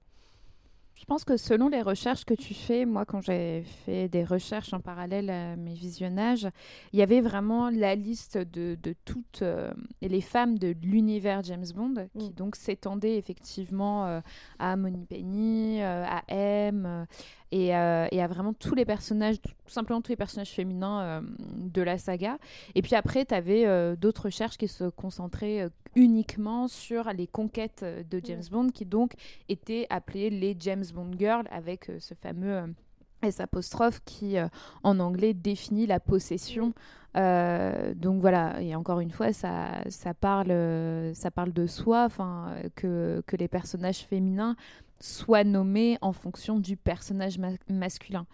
je pense que selon les recherches que tu fais, moi quand j'ai fait des recherches en parallèle à mes visionnages, il y avait vraiment la liste de, de toutes euh, les femmes de l'univers James Bond qui mm. donc s'étendait effectivement euh, à Moni Penny, euh, à M, euh, et, à vraiment tous les personnages, tout simplement tous les personnages féminins euh, de la saga. Et puis après, tu avais euh, d'autres recherches qui se concentraient uniquement sur les conquêtes de James Bond, qui donc étaient appelées les James Bond Girls, avec ce fameux S apostrophe qui en anglais définit la possession. donc voilà, et encore une fois, ça, ça, parle, ça parle de soi, que, que les personnages féminins soit nommé en fonction du personnage masculin.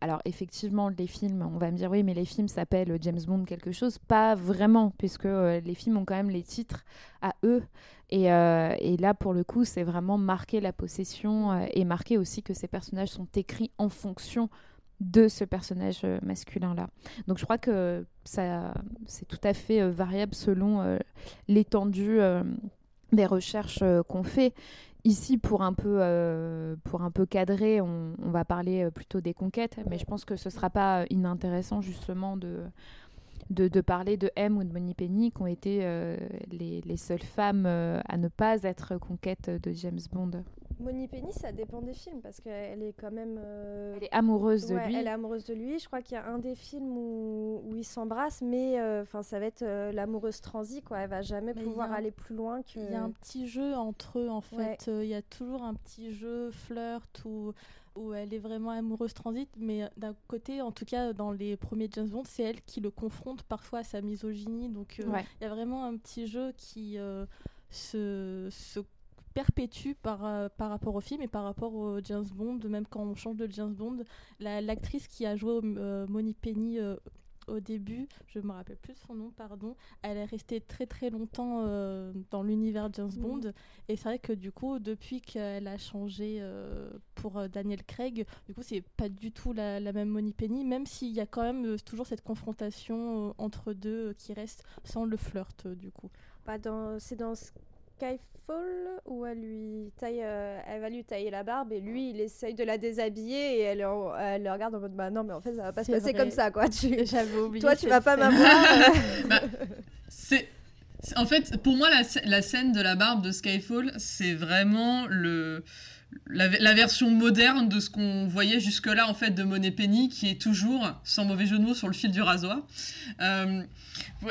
Alors effectivement, les films, on va me dire oui, mais les films s'appellent James Bond quelque chose. Pas vraiment, puisque euh, les films ont quand même les titres à eux. Et, euh, là, pour le coup, c'est vraiment marquer la possession euh, et marquer aussi que ces personnages sont écrits en fonction de ce personnage masculin-là. Donc je crois que ça, c'est tout à fait variable selon l'étendue des recherches qu'on fait. Ici, pour un peu, euh, pour un peu cadrer, on, va parler euh, plutôt des conquêtes, mais je pense que ce ne sera pas inintéressant justement de, de, parler de M ou de Moni Penny qui ont été les, les, seules femmes à ne pas être conquêtes de James Bond. Moni Penny, ça dépend des films parce qu'elle est quand même. Euh, elle est amoureuse de lui. Elle est amoureuse de lui. Je crois qu'il y a un des films où, où ils s'embrassent, mais euh, enfin, ça va être euh, l'amoureuse transi, quoi. Elle va jamais pouvoir aller plus loin que. Il y a un petit jeu entre eux, en fait. Il y a toujours un petit jeu flirt où, où elle est vraiment amoureuse transit, mais d'un côté, en tout cas, dans les premiers James Bond, c'est elle qui le confronte parfois à sa misogynie. Donc, il y a vraiment un petit jeu qui se, se perpétue par, euh, par rapport au film et par rapport au James Bond, même quand on change de James Bond. L'actrice qui a joué euh, Moni Penny euh, au début, je me rappelle plus de son nom, pardon, elle est restée très très longtemps dans l'univers James mm. Bond. Et c'est vrai que du coup, depuis qu'elle a changé pour Daniel Craig, du coup, c'est pas du tout la, la même Moni Penny, même s'il y a quand même toujours cette confrontation entre deux qui reste sans le flirt, du coup. Bah dans, c'est dans Skyfall où elle lui taille, euh, elle va lui tailler la barbe et lui il essaye de la déshabiller et elle, elle le regarde en mode bah non mais en fait ça va pas se passer comme ça quoi. Tu, oublié toi tu vas pas m'avoir. Bah, c'est en fait pour moi la, la scène de la barbe de Skyfall c'est vraiment le la, version moderne de ce qu'on voyait jusque-là en fait de Monet Penny, qui est toujours, sans mauvais jeu de mots, sur le fil du rasoir, euh,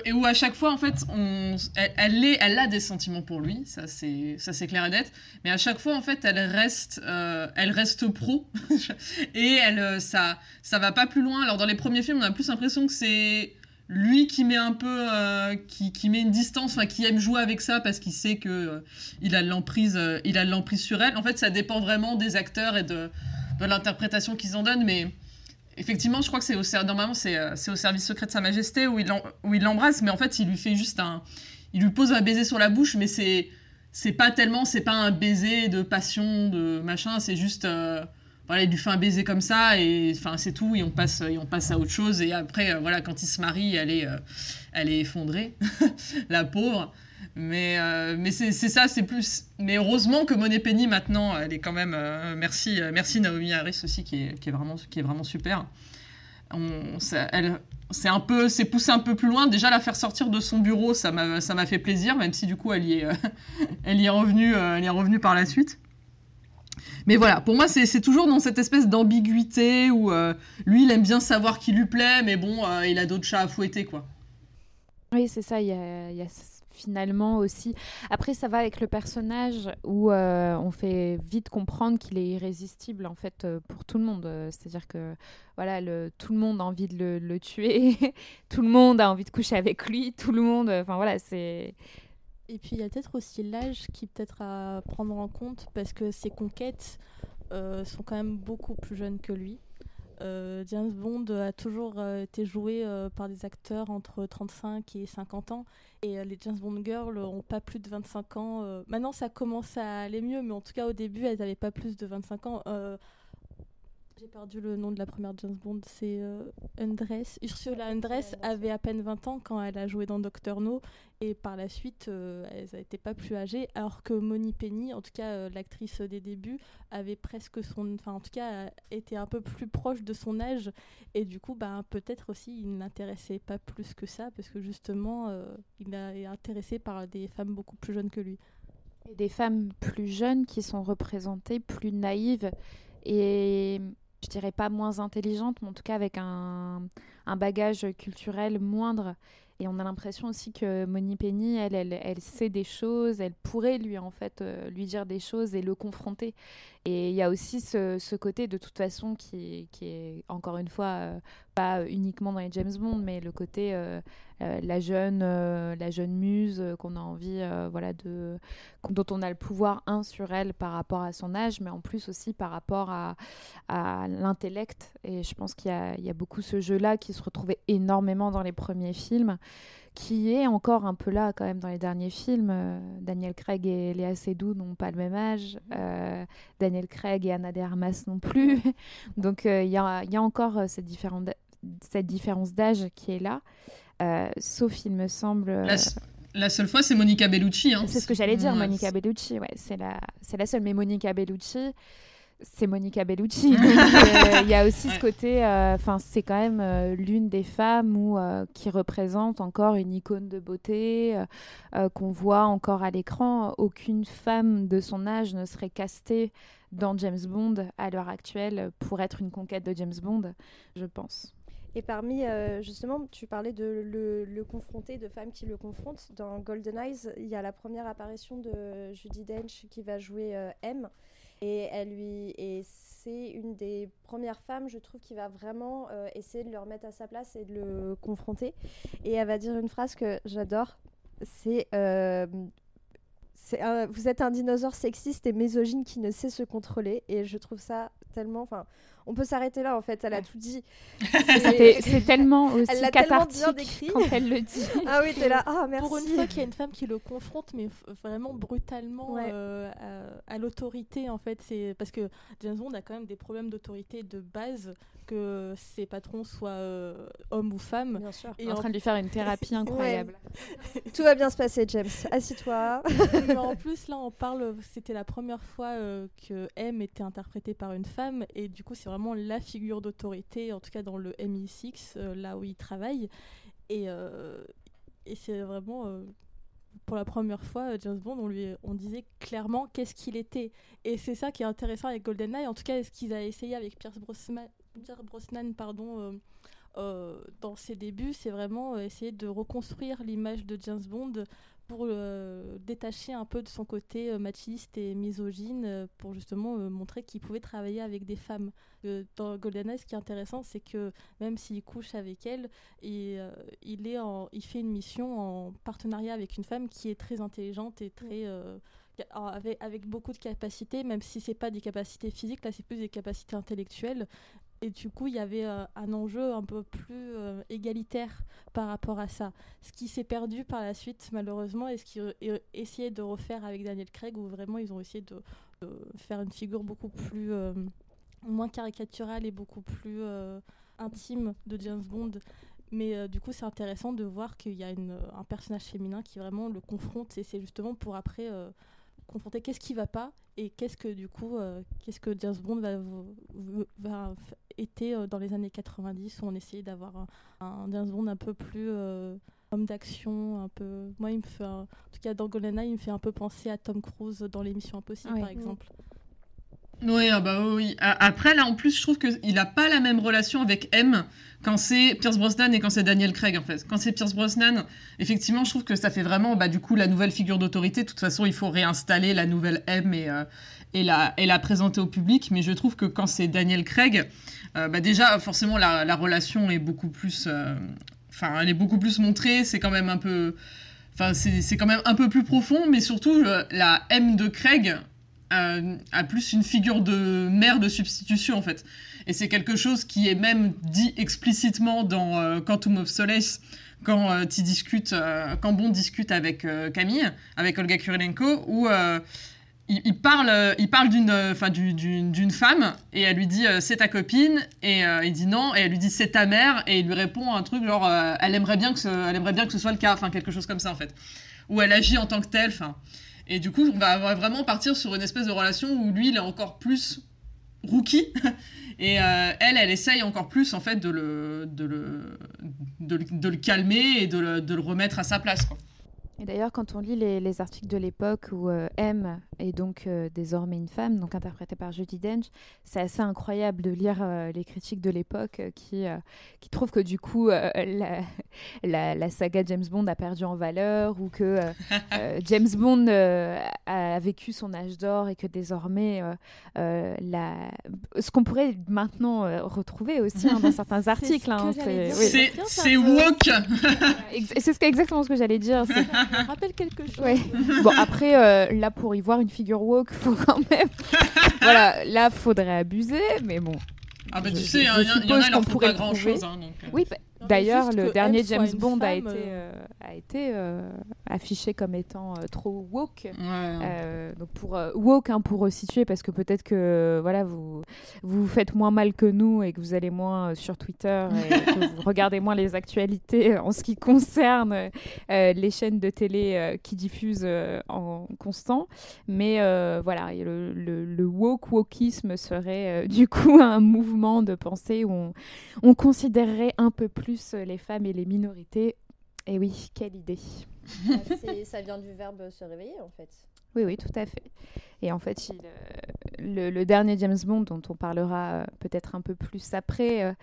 et où à chaque fois en fait, on, elle, est, elle a des sentiments pour lui, ça c'est ça c'est clair et net, mais à chaque fois en fait, elle reste, euh, elle reste pro, et elle euh, ça ça va pas plus loin. Alors dans les premiers films, on a plus l'impression que c'est lui qui met un peu euh, qui, qui, met une distance enfin qui aime jouer avec ça parce qu'il sait que euh, il a l'emprise euh, il a l'emprise sur elle. En fait ça dépend vraiment des acteurs et de, l'interprétation qu'ils en donnent mais effectivement je crois que c'est au normalement c'est au service secret de sa majesté où il où il l'embrasse mais en fait il lui fait juste un il lui pose un baiser sur la bouche mais c'est c'est pas tellement c'est pas un baiser de passion de machin c'est juste voilà, il lui fait un baiser comme ça et enfin c'est tout. Et on passe et on passe à autre chose. Et après euh, voilà quand il se marie elle est euh, elle est effondrée. La pauvre. Mais euh, mais c'est ça c'est plus. Mais heureusement que Monet Penny maintenant elle est quand même merci merci Naomi Harris aussi qui est, qui est vraiment qui est vraiment super. Elle c'est un peu c'est poussé un peu plus loin. Déjà la faire sortir de son bureau ça m'a ça m'a fait plaisir même si du coup elle y est elle y est revenue elle y est revenue par la suite mais voilà, pour moi, c'est toujours dans cette espèce d'ambiguïté où euh, lui, il aime bien savoir qui lui plaît, mais bon, euh, il a d'autres chats à fouetter, quoi. Oui, c'est ça, il y a, finalement aussi... Après, ça va avec le personnage où euh, on fait vite comprendre qu'il est irrésistible, en fait, pour tout le monde. C'est-à-dire que, voilà, tout le monde a envie de le, le tuer, tout le monde a envie de coucher avec lui, tout le monde... Enfin, voilà, c'est et puis il y a peut-être aussi l'âge qui peut-être à prendre en compte parce que ses conquêtes euh, sont quand même beaucoup plus jeunes que lui. Euh, James Bond a toujours euh, été joué par des acteurs entre 35 et 50 ans et les James Bond Girls ont pas plus de 25 ans. maintenant ça commence à aller mieux mais en tout cas au début elles n'avaient pas plus de 25 ans. J'ai perdu le nom de la première James Bond, c'est euh, Undress. Ursula Undress avait à peine 20 ans quand elle a joué dans Doctor No et par la suite euh, elle n'était pas plus âgée alors que Moni Penny, en tout cas euh, l'actrice des débuts, avait presque son enfin en tout cas était un peu plus proche de son âge et du coup bah peut-être aussi il n'intéressait pas plus que ça parce que justement il est intéressé par des femmes beaucoup plus jeunes que lui. Et des femmes plus jeunes qui sont représentées plus naïves et je dirais pas moins intelligente, mais en tout cas avec un, un bagage culturel moindre. Et on a l'impression aussi que Moni Penny, elle, elle, sait des choses, elle pourrait lui en fait euh, lui dire des choses et le confronter. Et il y a aussi ce, ce, côté de toute façon qui, qui est encore une fois euh, pas uniquement dans les James Bond, mais le côté euh, la jeune la jeune muse qu'on a envie voilà de dont on a le pouvoir un sur elle par rapport à son âge, mais en plus aussi par rapport à, l'intellect. Et je pense qu'il y, a beaucoup ce jeu là qui se retrouvait énormément dans les premiers films qui est encore un peu là quand même dans les derniers films. Euh, Daniel Craig et Léa Seydoux n'ont pas le même âge. Euh, Daniel Craig et Anna de Armas non plus. Donc euh, il y, a, encore cette différence d'âge qui est là. Sauf, il me semble... La, seule fois, c'est Monica Bellucci. Hein. C'est ce que j'allais dire, Monica Bellucci. Ouais, c'est la, la seule. Mais Monica Bellucci c'est Monica Bellucci. Euh, il y a aussi ce côté, euh, enfin, c'est quand même euh, l'une des femmes où, qui représente encore une icône de beauté qu'on voit encore à l'écran. Aucune femme de son âge ne serait castée dans James Bond à l'heure actuelle pour être une conquête de James Bond, je pense. Et parmi, justement, tu parlais de le, confronter, de femmes qui le confrontent. Dans Golden Eyes, il y a la première apparition de Judy Dench qui va jouer M. Et et c'est une des premières femmes, je trouve, qui va vraiment euh, essayer de le remettre à sa place et de le confronter. Et elle va dire une phrase que j'adore. C'est euh, vous êtes un dinosaure sexiste et misogyne qui ne sait se contrôler. Et je trouve ça tellement. On peut s'arrêter là en fait. Elle a tout dit. C'est tellement aussi elle cathartique quand elle le dit. Ah oui, t'es là. Ah merci. Pour une fois qu'il y a une femme qui le confronte, mais vraiment brutalement euh, à, l'autorité en fait, c'est parce que James Bond a quand même des problèmes d'autorité de base que ses patrons soient euh, hommes ou femmes. Bien sûr. Et en, train de lui faire une thérapie incroyable. Tout va bien se passer, James. Assis-toi. en plus, là, on parle. C'était la première fois euh, que M était interprété par une femme, et du coup, c'est vraiment la figure d'autorité, en tout cas dans le MI6, euh, là où il travaille. Et, et c'est vraiment pour la première fois, James Bond, on lui on disait clairement qu'est-ce qu'il était. Et c'est ça qui est intéressant avec GoldenEye, en tout cas, ce qu'ils a essayé avec Pierce Brosnan, Pierre Brosnan pardon, euh, euh, dans ses débuts, c'est vraiment euh, essayer de reconstruire l'image de James Bond pour détacher un peu de son côté machiste et misogyne, pour justement montrer qu'il pouvait travailler avec des femmes. dans GoldenEye, ce qui est intéressant, c'est que même s'il couche avec elle, il fait une mission en partenariat avec une femme qui est très intelligente et très avec, avec, beaucoup de capacités, même si c'est pas des capacités physiques, là c'est plus des capacités intellectuelles. Et du coup, il y avait euh, un enjeu un peu plus euh, égalitaire par rapport à ça. Ce qui s'est perdu par la suite, malheureusement, et ce qu'ils essayé de refaire avec Daniel Craig, où vraiment ils ont essayé de, faire une figure beaucoup plus. Euh, moins caricaturale et beaucoup plus intime de James Bond. Mais du coup, c'est intéressant de voir qu'il y a un personnage féminin qui vraiment le confronte, et c'est justement pour après confronter qu'est-ce qui va pas et qu'est-ce que du coup qu'est-ce que James Bond va, va, été euh, dans les années 90 où on essayait d'avoir un, James Bond un peu plus euh, homme d'action un peu moi il me fait en tout cas dans GoldenEye il me fait un peu penser à Tom Cruise dans l'émission Impossible par exemple oui, ah bah oui. Après, là, en plus, je trouve qu'il n'a pas la même relation avec M quand c'est Pierce Brosnan et quand c'est Daniel Craig, en fait. Quand c'est Pierce Brosnan, effectivement, je trouve que ça fait vraiment, bah, du coup, la nouvelle figure d'autorité. De toute façon, il faut réinstaller la nouvelle M et, euh, et, la, et présenter au public. Mais je trouve que quand c'est Daniel Craig, euh, bah, déjà, forcément, la, la, relation est beaucoup plus... Euh, enfin, elle est beaucoup plus montrée. C'est quand même un peu... Enfin, c'est quand même un peu plus profond, mais surtout, la M de Craig, a plus une figure de mère de substitution en fait. Et c'est quelque chose qui est même dit explicitement dans euh, Quantum of Solace quand euh, euh, quand Bond discute avec Camille, avec Olga Kurilenko, où il, parle, il parle d'une, enfin d'une femme et elle lui dit c'est ta copine et il dit non et elle lui dit c'est ta mère et il lui répond un truc genre elle aimerait bien que ce, elle aimerait bien que ce soit le cas, enfin quelque chose comme ça en fait, où elle agit en tant que telle, enfin. Et du coup, on va vraiment partir sur une espèce de relation où lui, il est encore plus rookie. Et euh, elle, elle essaye encore plus, en fait, de le, de le, de le, calmer et de le, de le, remettre à sa place, quoi. Et d'ailleurs, quand on lit les, articles de l'époque où euh, M est donc euh, désormais une femme, donc interprétée par Judy Dench, c'est assez incroyable de lire euh, les critiques de l'époque qui, qui trouvent que du coup, la, la, saga James Bond a perdu en valeur ou que James Bond a vécu son âge d'or et que désormais, la... ce qu'on pourrait maintenant retrouver aussi hein, dans certains articles. C'est woke C'est exactement ce que j'allais dire. Me rappelle quelque chose. Bon, après, euh, là, pour y voir une figure woke, faut quand même. voilà, là, faudrait abuser, mais bon. Ah, bah, tu sais, il y, en a, leur pourrait pas grand chose. Hein, euh. Oui, bah, d'ailleurs, le dernier James Bond a été, euh, a été, affiché comme étant trop woke. donc pour woke, hein, pour situer, parce que peut-être que voilà, vous, vous faites moins mal que nous et que vous allez moins sur Twitter et que vous regardez moins les actualités en ce qui concerne les chaînes de télé qui diffusent en constant. Mais voilà, le, le, le woke, wokisme serait du coup un mouvement de pensée où on, on considérerait un peu plus les femmes et les minorités. Et oui, quelle idée. Ah, ça vient du verbe se réveiller en fait. Oui, oui, tout à fait. Et en fait, le, le, dernier James Bond, dont on parlera euh, peut-être un peu plus après, euh,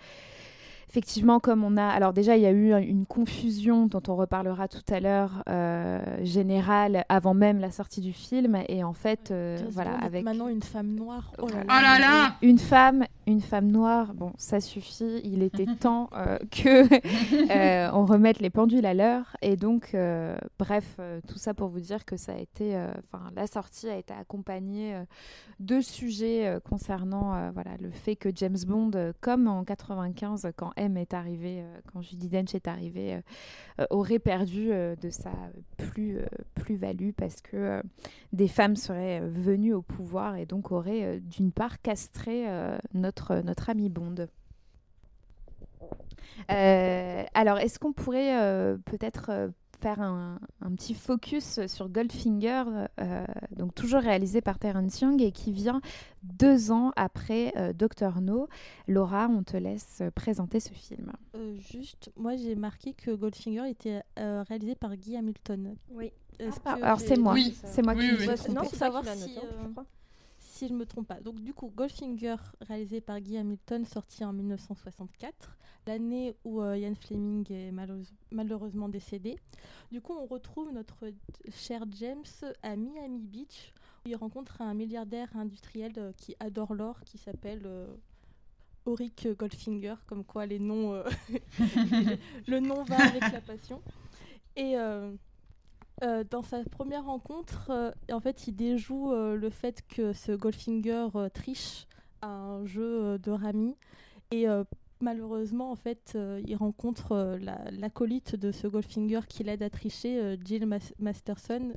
effectivement, comme on a. Alors, déjà, il y a eu une confusion dont on reparlera tout à l'heure, euh, générale, avant même la sortie du film. Et en fait, euh, voilà. Avec maintenant une femme noire? Oh là là, oh là, Une femme, une femme noire. Bon, ça suffit. Il était temps euh, que on remette les pendules à l'heure. Et donc, bref, tout ça pour vous dire que ça a été. Enfin, la sortie a été accompagnée de sujets concernant voilà, le fait que James Bond, comme en 95, quand M est arrivé, euh, quand Judy Dench est arrivée, euh, euh, aurait perdu de sa plus, plus-value parce que des femmes seraient venues au pouvoir et donc auraient d'une part castré notre, notre ami Bond. alors, est-ce qu'on pourrait peut-être faire un, petit focus sur Goldfinger, euh, donc toujours réalisé par Terence Young et qui vient deux ans après euh, Doctor No. Laura, on te laisse présenter ce film. Euh, juste, moi j'ai marqué que Goldfinger était réalisé par Guy Hamilton. Oui. Ah, alors c'est moi, oui. c'est moi qui. Oui, Non, pour savoir si, je crois si je ne me trompe pas. Donc du coup, Goldfinger, réalisé par Guy Hamilton, sorti en 1964, l'année où euh, Ian Fleming est malheureusement décédé. Du coup, on retrouve notre cher James à Miami Beach, où il rencontre un milliardaire industriel euh, qui adore l'or, qui s'appelle... Euh, Auric Goldfinger, comme quoi les noms, le nom va avec la passion. Et euh, dans sa première rencontre, euh, en fait, il déjoue euh, le fait que ce Goldfinger triche à un jeu de Rami. Et malheureusement, en fait, il rencontre l'acolyte de ce Goldfinger qui l'aide à tricher, Jill Masterson.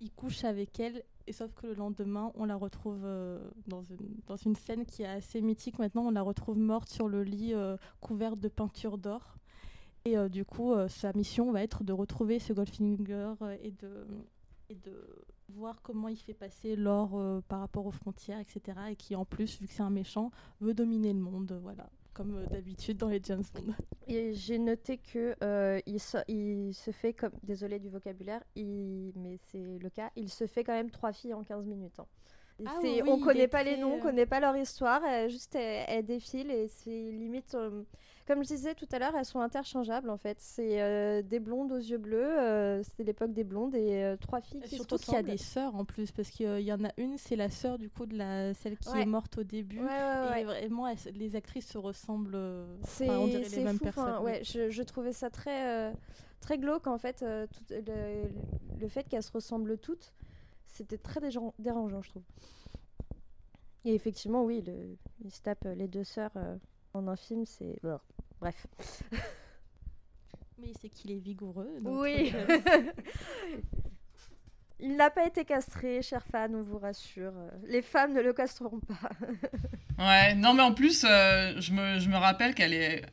Il couche avec elle, et sauf que le lendemain, on la retrouve dans, une, dans une scène qui est assez mythique maintenant. On la retrouve morte sur le lit, couverte de peinture d'or. Et euh, du coup, euh, sa mission va être de retrouver ce Goldfinger euh, et de, voir comment il fait passer l'or par rapport aux frontières, etc. Et qui, en plus, vu que c'est un méchant, veut dominer le monde. Voilà comme d'habitude dans les James Bond. Et j'ai noté que se, fait comme désolé du vocabulaire, mais c'est le cas, il se fait quand même trois filles en 15 minutes. Hein. Ah oui, on connaît pas les noms, on connaît pas leur histoire, juste elles, défilent et c'est limite comme je disais tout à l'heure, elles sont interchangeables en fait. C'est euh, des blondes aux yeux bleus, euh, c'était l'époque des blondes et euh, trois filles qui Surtout qu'il y a des sœurs en plus, parce qu'il y en a une, c'est la sœur du coup de la celle qui est morte au début. et vraiment, les actrices se ressemblent. C'est on dirait les mêmes personnes. ouais, je, je, trouvais ça très très glauque en fait, tout, le, le, fait qu'elles se ressemblent toutes, c'était très dérangeant, je trouve. Et effectivement, oui, le, ils se tapent les deux sœurs en un film, c'est. Bref. Mais c'est qu'il est vigoureux. oui. Euh, Il n'a pas été castré, chers fans, on vous rassure. Les femmes ne le castreront pas. ouais, non, mais en plus, euh, je, me, je, me, rappelle qu'à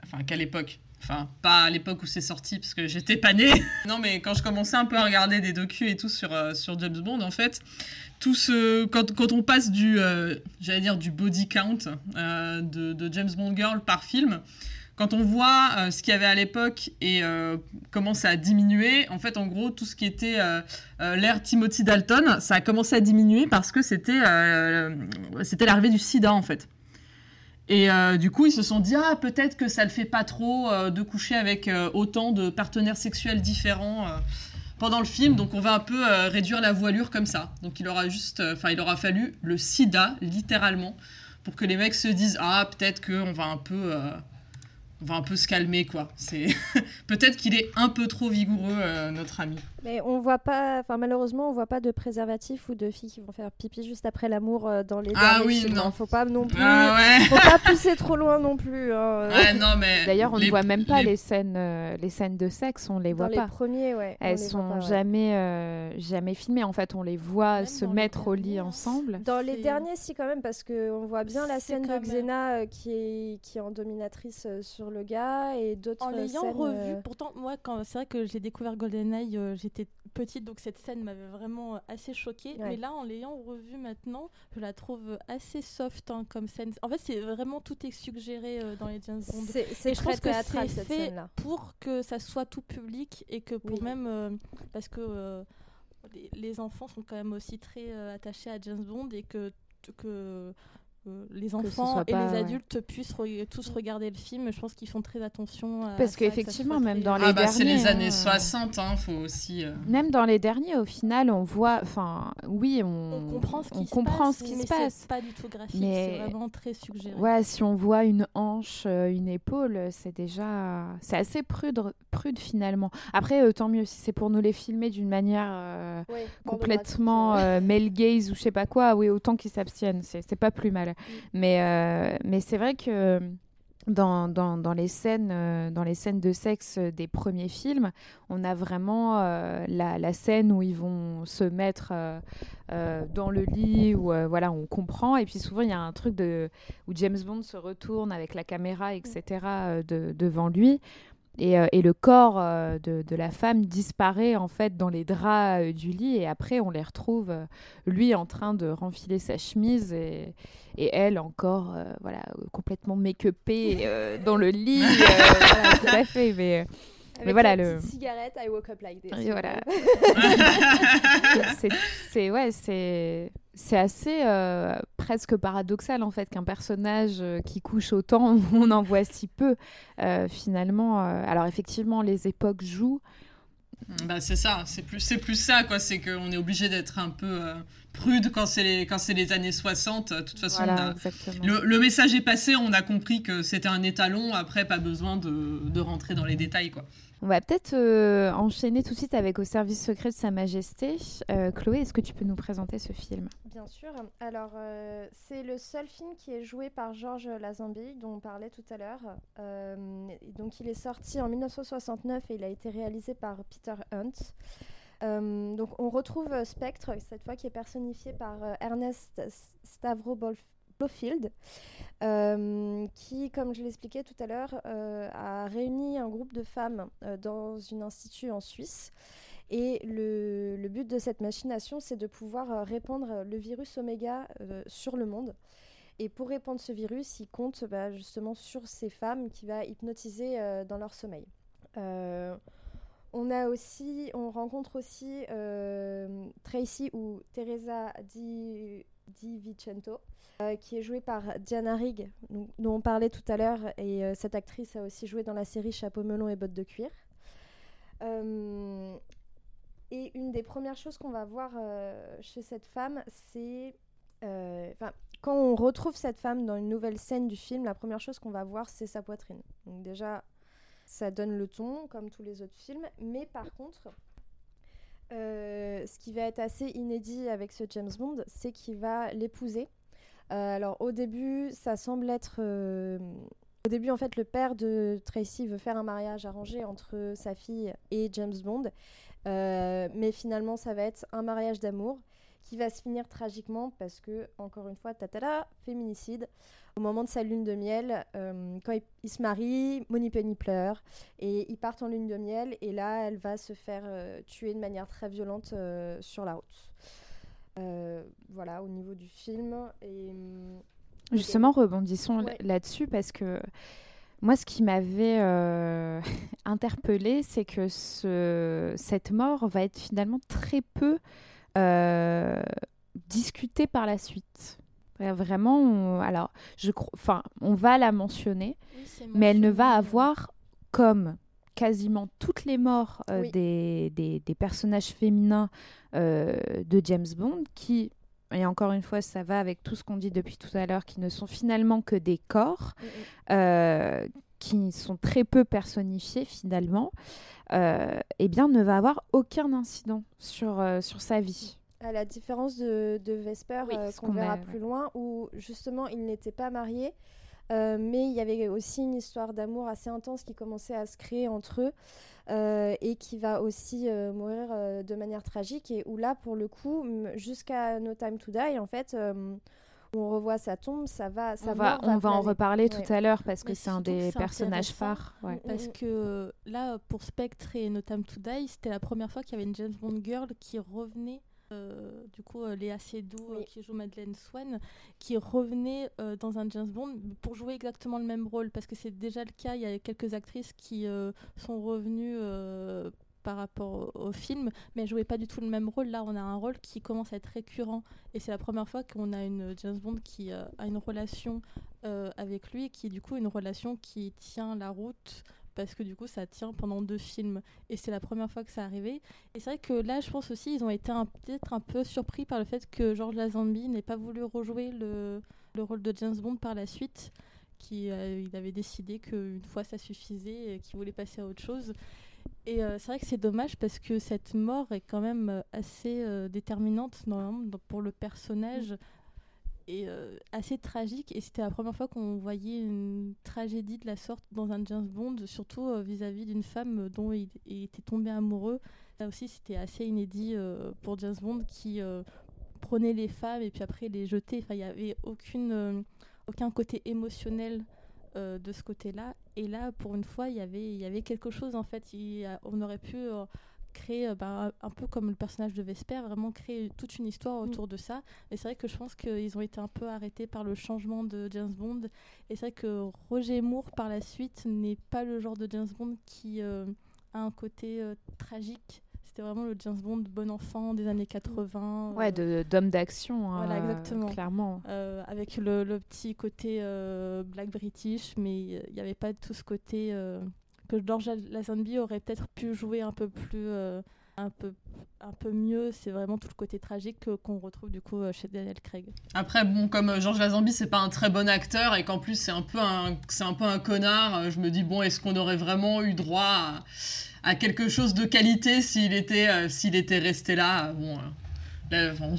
enfin, qu'à l'époque, enfin, pas à l'époque où c'est sorti, parce que j'étais pas née. non, mais quand je commençais un peu à regarder des docus et tout sur, euh, sur James Bond, en fait, tout ce, quand, quand on passe du, j'allais dire, du body count de, de, James Bond Girl par film, quand on voit euh, ce qu'il y avait à l'époque et euh, comment ça a diminué, en fait, en gros, tout ce qui était euh, l'ère Timothy Dalton, ça a commencé à diminuer parce que c'était c'était l'arrivée du sida, en fait. Et du coup, ils se sont dit, ah, peut-être que ça le fait pas trop de coucher avec autant de partenaires sexuels différents pendant le film, donc on va un peu réduire la voilure comme ça. Donc il aura juste, enfin, il aura fallu le sida, littéralement, pour que les mecs se disent, ah, peut-être qu'on va un peu on va un peu se calmer, quoi. C'est peut-être qu'il est un peu trop vigoureux, euh, notre ami. Mais on voit pas, enfin malheureusement, on voit pas de préservatif ou de filles qui vont faire pipi juste après l'amour euh, dans les Ah oui, films, non. hein. Faut pas non plus, Ah ouais. faut pas pousser trop loin non plus. hein. Ouais, non, mais. D'ailleurs, on les- ne voit même pas les- les, scènes, euh, les scènes de sexe, on les Dans voit les pas. premiers, ouais. Elles les sont pas, ouais. jamais, euh, jamais filmées. En fait, on les voit Même se les mettre au lit ensemble. Dans les derniers, si quand même, parce que on voit bien la scène de même- Xena euh, qui est qui est en dominatrice euh, sur le gars et d'autres En l'ayant revu, euh, pourtant, moi, quand c'est vrai que j'ai découvert GoldenEye, euh, j'étais petite, donc cette scène m'avait vraiment euh, assez choquée. Ouais. Mais là, en l'ayant revu maintenant, je la trouve assez soft hein, comme scène. En fait, c'est vraiment tout est suggéré euh, dans les James Bond. c'est je pense que c'est fait pour que ça soit tout public et que pour Oui. même euh, parce que euh, les, les enfants sont quand même aussi très euh, attachés à James Bond et que que euh, les ce enfants et pas, les ouais. adultes puissent re- tous regarder le film. Je pense qu'ils font très attention. À Parce qu'effectivement, même très- dans Ah les bah, c'est les derniers, années hein, 60, hein, faut aussi. euh, Même dans les derniers, au final, on voit, enfin, oui, on, on comprend ce qui on se comprend passe, ce qui mais se c'est passe. pas du tout graphique, Mais- c'est vraiment très suggéré. Ouais, si on voit une hanche, euh, une épaule, c'est déjà, c'est assez prude, prude finalement. Après, euh, tant mieux si c'est pour nous les filmer d'une manière euh, Ouais, complètement euh, male gaze ou je sais pas quoi. Oui, autant qu'ils s'abstiennent, c'est pas plus mal. Mais euh, mais c'est vrai que dans, dans, les scènes euh, dans les scènes de sexe des premiers films, on a vraiment euh, la, scène où ils vont se mettre dans le lit où voilà on comprend. Et puis souvent il y a un truc de où James Bond se retourne avec la caméra etc de- devant lui et, euh, et le corps euh, de, de la femme disparaît en fait dans les draps euh, du lit. Et après on les retrouve lui en train de renfiler sa chemise et, et elle encore voilà complètement make-upée dans le lit voilà, tout à fait. Mais Avec Mais voilà, la le- cigarette, I woke up like this. Et voilà. c'est ouais c'est c'est assez euh, presque paradoxal en fait qu'un personnage euh, qui couche autant on en voit si peu euh, finalement euh, alors effectivement les époques jouent Bah c'est ça, c'est plus c'est plus ça quoi, c'est qu'on est obligé d'être un peu euh, prude quand c'est les quand c'est les années 60. De toute façon, voilà a- le, le message est passé, on a compris que c'était un étalon. Après, pas besoin de, de rentrer dans les détails quoi. On va peut-être euh, enchaîner tout de suite avec au service secret de sa majesté Euh, Chloé est-ce que tu peux nous présenter ce film? Bien sûr. Alors, euh, c'est le seul film qui est joué par Georges Lazenby, dont on parlait tout à l'heure. Donc, il est sorti en 1969 et il a été réalisé par Peter Hunt. Donc, on retrouve Spectre, cette fois qui est personnifié par Ernest Stavro Euh, qui, comme je l'expliquais tout à l'heure, euh, a réuni un groupe de femmes euh, dans un institut en Suisse. Et le, but de cette machination, c'est de pouvoir répandre le virus Oméga sur le monde. Et pour répandre ce virus, il compte bah, justement sur ces femmes qui va hypnotiser dans leur sommeil. On a aussi, on rencontre aussi Tracy ou Teresa Di, Di Vicento, euh, qui est jouée par Diana Rigg, dont, on parlait tout à l'heure. Et euh, cette actrice a aussi joué dans la série Chapeau melon et bottes de cuir. Euh, et une des premières choses qu'on va voir chez cette femme, c'est. quand on retrouve cette femme dans une nouvelle scène du film, la première chose qu'on va voir, c'est sa poitrine. Donc, déjà, ça donne le ton, comme tous les autres films. Mais par contre, euh, ce qui va être assez inédit avec ce James Bond, c'est qu'il va l'épouser. Euh, alors, au début, ça semble être. euh, au début, en fait, le père de Tracy veut faire un mariage arrangé entre sa fille et James Bond. Mais finalement, ça va être un mariage d'amour qui va se finir tragiquement parce que, encore une fois, tatala, féminicide. Au moment de sa lune de miel, euh, quand ils il se marient, Moni Penny pleure et ils partent en lune de miel. Et là, elle va se faire euh, tuer de manière très violente euh, sur la route. Voilà, au niveau du film. Et, Justement, rebondissons Ouais. là-dessus parce que moi, ce qui m'avait euh, interpellée, c'est que ce, cette mort va être finalement très peu euh, discutée par la suite. Vraiment, on, alors, je crois, enfin, on va la mentionner, Oui, mais elle ne va avoir comme quasiment toutes les morts euh, Oui. des, des- des personnages féminins euh, de James Bond qui, et encore une fois, ça va avec tout ce qu'on dit depuis tout à l'heure, qui ne sont finalement que des corps, mm, mm. euh, qui sont très peu personnifiés finalement, eh bien, ne va avoir aucun incident sur, sur sa vie. À la différence de, de Vesper, qu'on verra plus loin, où justement il n'était pas marié, euh, mais il y avait aussi une histoire d'amour assez intense qui commençait à se créer entre eux euh, et qui va aussi euh, mourir de manière tragique. Et où là, pour le coup, jusqu'à No Time to Die, en fait, on revoit sa tombe, ça va, ça on va, on va en reparler tout à l'heure parce que c'est un des personnages phares. Ouais. Mm, parce mm. que là, pour Spectre et No Time to Die, c'était la première fois qu'il y avait une James Bond girl qui revenait euh, du coup euh, Léa Seydoux euh, qui joue Madeleine Swan, qui revenait dans un James Bond pour jouer exactement le même rôle, parce que c'est déjà le cas, il y a quelques actrices qui sont revenues par rapport au, film, mais elles jouaient pas du tout le même rôle. Là, on a un rôle qui commence à être récurrent, et c'est la première fois qu'on a une James Bond qui a une relation avec lui, qui est du coup une relation qui tient la route parce que du coup ça tient pendant deux films. Et c'est la première fois que ça arrivait. Et c'est vrai que là je pense aussi ils ont été peut-être un peu surpris par le fait que George Lazenby n'ait pas voulu rejouer le, le, rôle de James Bond par la suite qui euh, avait décidé qu'une fois ça suffisait et qu'il voulait passer à autre chose et euh, c'est vrai que c'est dommage parce que cette mort est quand même euh, assez déterminante normalement pour le personnage euh, assez tragique. Et c'était la première fois qu'on voyait une tragédie de la sorte dans un James Bond, surtout euh, vis-à-vis d'une femme dont il, était tombé amoureux. Là aussi, c'était assez inédit euh, pour James Bond qui prenait les femmes et puis après les jetait. Enfin, il n'y avait aucune, aucun côté émotionnel de ce côté-là. Et là, pour une fois, il y avait, il y avait quelque chose en fait. on aurait pu créer, euh, bah, un peu comme le personnage de Vesper, vraiment créer toute une histoire mm. autour de ça. Et c'est vrai que je pense qu'ils ont été un peu arrêtés par le changement de James Bond. Et c'est vrai que Roger Moore, par la suite, n'est pas le genre de James Bond qui euh, a un côté euh, tragique. C'était vraiment le James Bond bon enfant des années 80. Ouais, d'homme d'action. Hein, voilà, exactement. Clairement. avec le, le, petit côté black british, mais il n'y avait pas tout ce côté que George Lazenby aurait peut-être pu jouer un peu plus euh, un peu un peu mieux c'est vraiment tout le côté tragique qu'on retrouve du coup euh, chez Daniel Craig après bon comme euh, George Lazenby c'est pas un très bon acteur et qu'en plus c'est un peu un c'est un peu un connard je me dis bon est-ce qu'on aurait vraiment eu droit à, quelque chose de qualité s'il était s'il était resté là bon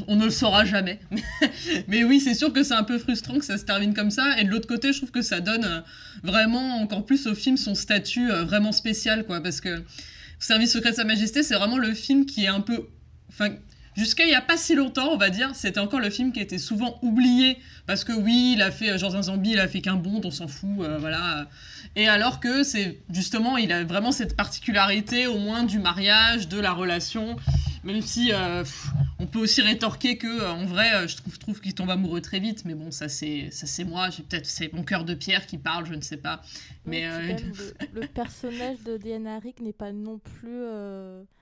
on, ne le saura jamais. Mais oui, c'est sûr que c'est un peu frustrant que ça se termine comme ça. Et de l'autre côté, je trouve que ça donne euh, vraiment encore plus au film son statut euh, vraiment spécial, quoi. Parce que Service secret de Sa Majesté, c'est vraiment le film qui est un peu. Jusqu'à il n'y a pas si longtemps, on va dire, c'était encore le film qui était souvent oublié. Parce que oui, il a fait genre un zombie, il a fait qu'un bond, on s'en fout, euh, voilà. Et alors que c'est justement, il a vraiment cette particularité, au moins du mariage, de la relation. Même si euh, on peut aussi rétorquer que euh, en vrai, euh, je trouve, trouve qu'il tombe amoureux très vite, mais bon, ça c'est ça c'est moi. J'ai peut-être c'est mon cœur de pierre qui parle, je ne sais pas. Mais le, personnage de Diana Rick n'est pas non plus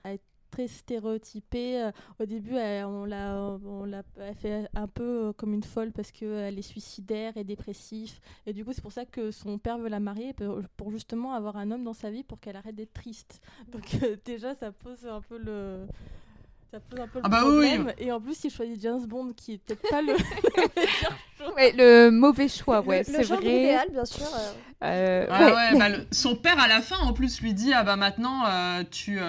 à être très stéréotypée. Au début, on l'a on l'a fait un peu comme une folle parce qu'elle est suicidaire et dépressive. Et du coup, c'est pour ça que son père veut la marier pour justement avoir un homme dans sa vie pour qu'elle arrête d'être triste. Donc déjà, ça pose un peu le ça pose un peu le ah bah problème. Et en plus, il choisit James Bond, qui est peut-être pas le, le mauvais choix. Ouais, c'est vrai. idéal, bien sûr. Euh. Euh, ah bah, son père, à la fin, en plus, lui dit Ah bah maintenant, euh, tu,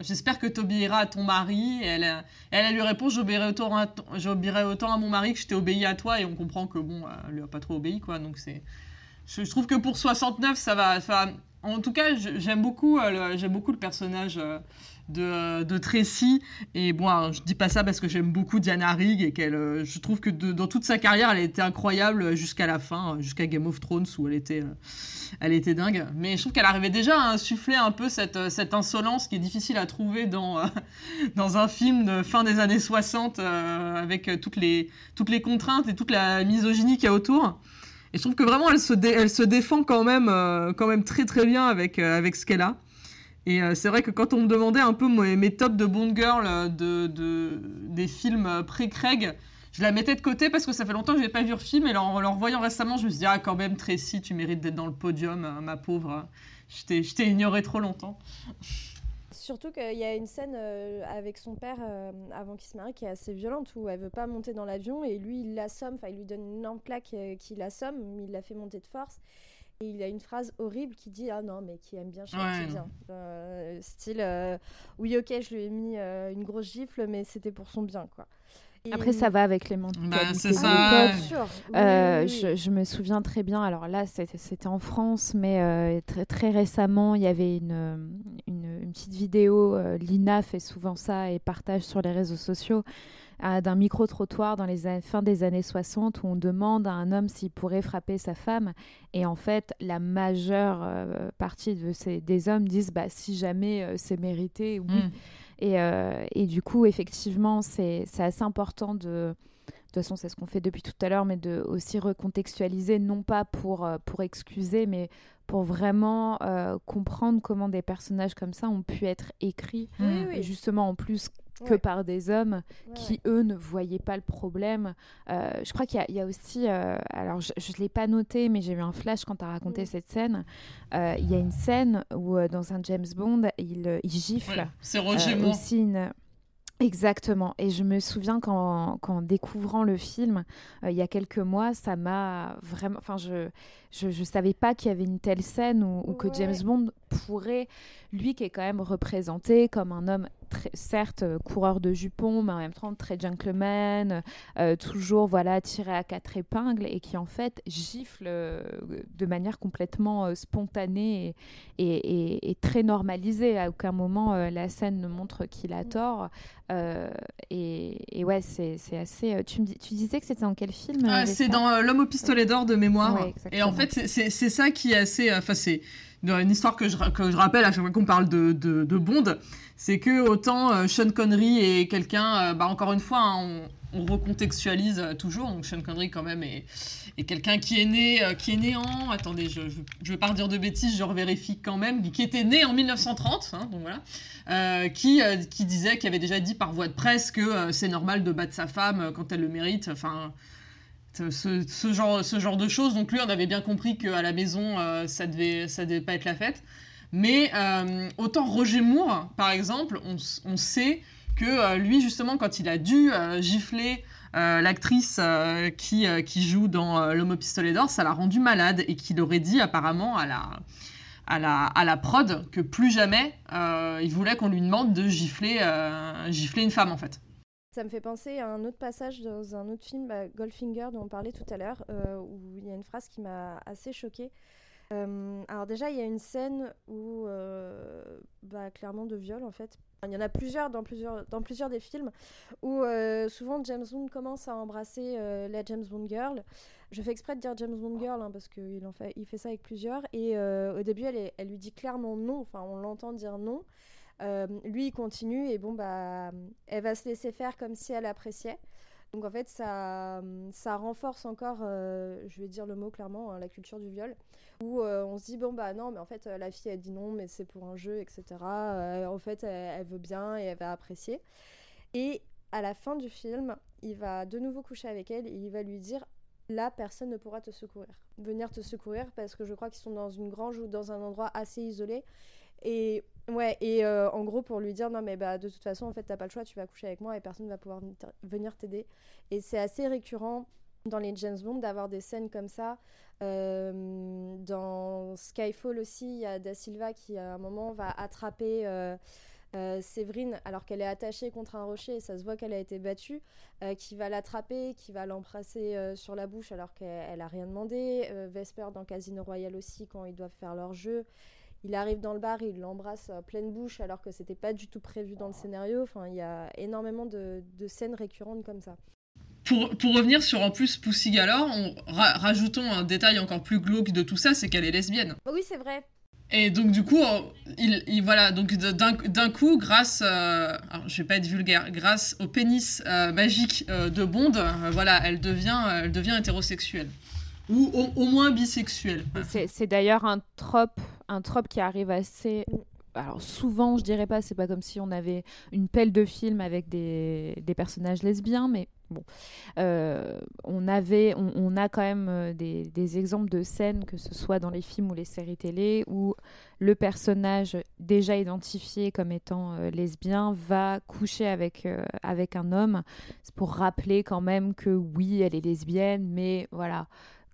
j'espère que tu obéiras à ton mari. Et elle, elle, lui répond J'obéirai autant, à autant à mon mari que je t'ai obéi à toi. Et on comprend que, bon, elle lui a pas trop obéi, quoi. Donc, c'est. Je, trouve que pour 69, ça va. en tout cas, j'aime beaucoup, j'aime beaucoup le personnage de, de Tracy. Et bon, je dis pas ça parce que j'aime beaucoup Diana Rigg et qu'elle, euh, je trouve que dans toute sa carrière, elle été incroyable jusqu'à la fin, jusqu'à Game of Thrones où elle était, euh, elle était dingue. Mais je trouve qu'elle arrivait déjà à insuffler un peu cette, euh, cette insolence qui est difficile à trouver dans, dans un film de fin des années 60 avec toutes les, toutes les contraintes et toute la misogynie qu'il y a autour. Et je trouve que vraiment elle se, elle se défend quand même, quand même très très bien avec, avec ce qu'elle a. Et euh, c'est vrai que quand on me demandait un peu mes, tops de Bond Girl euh, de, des films euh, pré-Craig, je la mettais de côté parce que ça fait longtemps que je pas vu le film. Et en le revoyant récemment, je me suis dit, ah, quand même, Tracy, tu mérites d'être dans le podium, ma pauvre. Je t'ai ignoré trop longtemps. Surtout qu'il y a une scène avec son père avant qu'il se marie qui est assez violente où elle veut pas monter dans l'avion et lui il l'assomme, enfin il lui donne une énorme plaque qui l'assomme, il la fait monter de force. Et il a une phrase horrible qui dit Ah non, mais qui aime bien châtie bien. style Oui, ok, je lui ai mis une grosse gifle, mais c'était pour son bien, quoi. Après, ça va avec les mentalités. Bah, c'est ça. Euh, je, je, me souviens très bien. Alors là, c'était en France, mais euh, très, très récemment, il y avait une, une, une petite vidéo. Euh, Lina fait souvent ça et partage sur les réseaux sociaux d'un micro-trottoir dans les fins des années 60 où on demande à un homme s'il pourrait frapper sa femme. Et en fait, la majeure partie de ces, des hommes disent bah, si jamais c'est mérité, oui. Mm. Euh, et, du coup, effectivement, c'est assez important de. De toute façon, c'est ce qu'on fait depuis tout à l'heure, mais de aussi recontextualiser, non pas pour, euh, pour excuser, mais pour vraiment euh, comprendre comment des personnages comme ça ont pu être écrits. Et justement, en plus, que par des hommes qui, eux, ne voyaient pas le problème. Euh, je crois qu'il y, a aussi, euh, alors je ne l'ai pas noté, mais j'ai eu un flash quand tu as raconté cette scène. Euh, il y a une scène où, dans un James Bond, il, il gifle. c'est Roger Moore. Aussi une... Exactement. Et je me souviens qu'en découvrant le film, il y a quelques mois, ça m'a vraiment... Enfin, je je ne savais pas qu'il y avait une telle scène où, que James Bond pourrait, lui qui est quand même représenté comme un homme, très, certes euh, coureur de jupons, mais en même temps très gentleman, euh, toujours voilà tiré à quatre épingles et qui en fait gifle euh, de manière complètement spontanée et, et, très normalisée. À aucun moment la scène ne montre qu'il a tort. Et, ouais, c'est assez. Tu, me tu disais que c'était dans quel film ah, C'est dans L'homme au pistolet d'or de mémoire. et en fait, c'est ça qui est assez. Enfin, c'est une histoire que je, que je rappelle à chaque fois qu'on parle de, de, Bond. C'est que autant euh, Sean Connery est quelqu'un. Euh, bah, encore une fois, hein, on, recontextualise euh, toujours. Donc, Sean Connery, quand même, est, quelqu'un qui est né qui est né en. Attendez, je ne veux pas dire de bêtises, je revérifie quand même. Qui était né en 1930. Hein, donc voilà. qui, qui disait, qui avait déjà dit par voie de presse que c'est normal de battre sa femme quand elle le mérite. Enfin ce, genre, ce genre de choses. Donc lui, on avait bien compris qu'à la maison, euh, ça devait, ça devait pas être la fête. Mais euh, autant Roger Moore, par exemple, on, sait que euh, lui, justement, quand il a dû gifler l'actrice qui, qui joue dans L'homme au pistolet d'or, ça l'a rendu malade et qu'il aurait dit apparemment à la, à la, à la prod que plus jamais il voulait qu'on lui demande de gifler, gifler une femme en fait. Ça me fait penser à un autre passage dans un autre film, bah, Goldfinger, dont on parlait tout à l'heure, euh, où il y a une phrase qui m'a assez choquée. Euh, alors déjà, il y a une scène où, euh, bah, clairement de viol en fait. Il y en a plusieurs dans plusieurs, dans plusieurs des films où souvent James Bond commence à embrasser la James Bond girl. Je fais exprès de dire James Bond girl hein, parce qu'il fait, fait ça avec plusieurs. Et au début, elle lui dit clairement non. Enfin, on l'entend dire non. Euh, lui, il continue et bon, bah, elle va se laisser faire comme si elle appréciait. Donc en fait, ça, ça renforce encore, euh, je vais dire le mot clairement, hein, la culture du viol, où euh, on se dit, bon bah non, mais en fait, la fille, elle dit non, mais c'est pour un jeu, etc. en fait, elle, veut bien et elle va apprécier. Et à la fin du film, il va de nouveau coucher avec elle et il va lui dire, là, personne ne pourra te secourir. Venir te secourir parce que je crois qu'ils sont dans une grange ou dans un endroit assez isolé. Et Ouais, et euh, en gros, pour lui dire, non, mais bah, de toute façon, en fait, t'as pas le choix, tu vas coucher avec moi et personne ne va pouvoir venir t'aider. Et c'est assez récurrent dans les James Bond d'avoir des scènes comme ça. Euh, dans Skyfall aussi, il y a Da Silva qui, à un moment, va attraper. Euh, Séverine, alors qu'elle est attachée contre un rocher et ça se voit qu'elle a été battue, qui va l'attraper, qui va l'embrasser sur la bouche alors qu'elle a rien demandé. Vesper dans Casino Royale aussi, quand ils doivent faire leur jeu il arrive dans le bar, il l'embrasse à pleine bouche alors que c'était pas du tout prévu dans le scénario. Enfin, il y a énormément de, scènes récurrentes comme ça. Pour, pour, revenir sur en plus Pussy Galore, rajoutons un détail encore plus glauque de tout ça, c'est qu'elle est lesbienne. Oui, c'est vrai. Et donc du coup, euh, il, voilà, donc d'un coup, grâce, euh, je vais pas être vulgaire, grâce au pénis euh, magique de Bond, voilà, elle devient, elle devient hétérosexuelle ou au, moins bisexuelle. C'est d'ailleurs un trope un trope qui arrive assez alors souvent, je dirais pas, c'est pas comme si on avait une pelle de films avec des, des personnages lesbiens, mais bon, euh, on avait, on, a quand même euh, des, des, exemples de scènes, que ce soit dans les films ou les séries télé, où le personnage déjà identifié comme étant euh, lesbien va coucher avec avec un homme, c'est pour rappeler quand même que oui, elle est lesbienne, mais voilà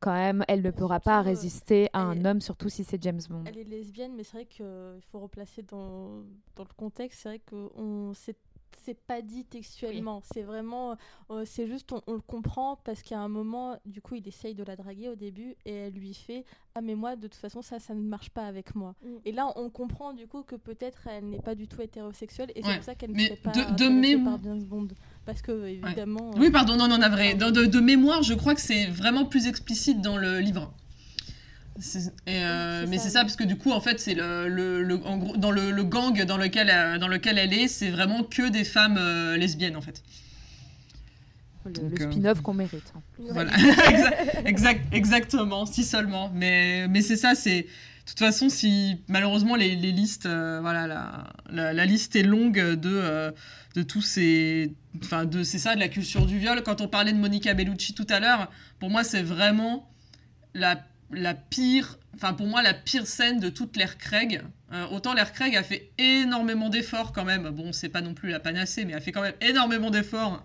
quand même, elle ne pourra pas résister à un homme, surtout si c'est James Bond. Elle est lesbienne, mais c'est vrai qu'il faut replacer dans, dans le contexte. C'est vrai que on c'est pas dit textuellement. C'est vraiment, euh, c'est juste, on, le comprend parce qu'à un moment, du coup, il essaye de la draguer au début et elle lui fait Ah, mais moi, de toute façon, ça, ça ne marche pas avec moi. Mm. Et là, on comprend du coup que peut-être elle n'est pas du tout hétérosexuelle et c'est pour ça qu'elle ne serait pas de, de par James Bond. Parce que, évidemment. Oui, pardon, non, non, de mémoire, je crois que c'est vraiment plus explicite dans le livre. Euh, mais c'est ça parce que du coup en fait c'est le, le, dans le, gang dans lequel euh, dans lequel elle est c'est vraiment que des femmes euh, lesbiennes en fait. Le, spin-off qu'on mérite hein. voilà. Exact, exactement si seulement. Mais mais c'est ça c'est de toute façon si malheureusement les, les listes voilà la, la, liste est longue de de tous ces enfin de c'est ça de la culture du viol. Quand on parlait de Monica Bellucci tout à l'heure pour moi c'est vraiment la la pire, enfin pour moi la pire scène de toute l'ère Craig. Euh, autant l'ère Craig a fait énormément d'efforts quand même. Bon, c'est pas non plus la panacée, mais a fait quand même énormément d'efforts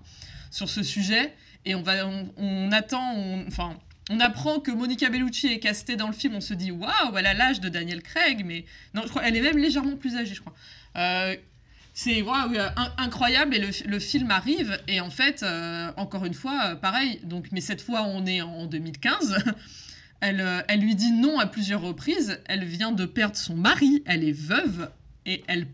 sur ce sujet. Et on va, on, attend, enfin, on, apprend que Monica Bellucci est castée dans le film. On se dit waouh, elle a l'âge de Daniel Craig, mais non, je crois, elle est même légèrement plus âgée, je crois. Euh, c'est waouh, incroyable et le, film arrive et en fait euh, encore une fois pareil donc mais cette fois on est en 2015 Euh, elle, lui dit non à plusieurs reprises. Elle vient de perdre son mari, elle est veuve, et elle,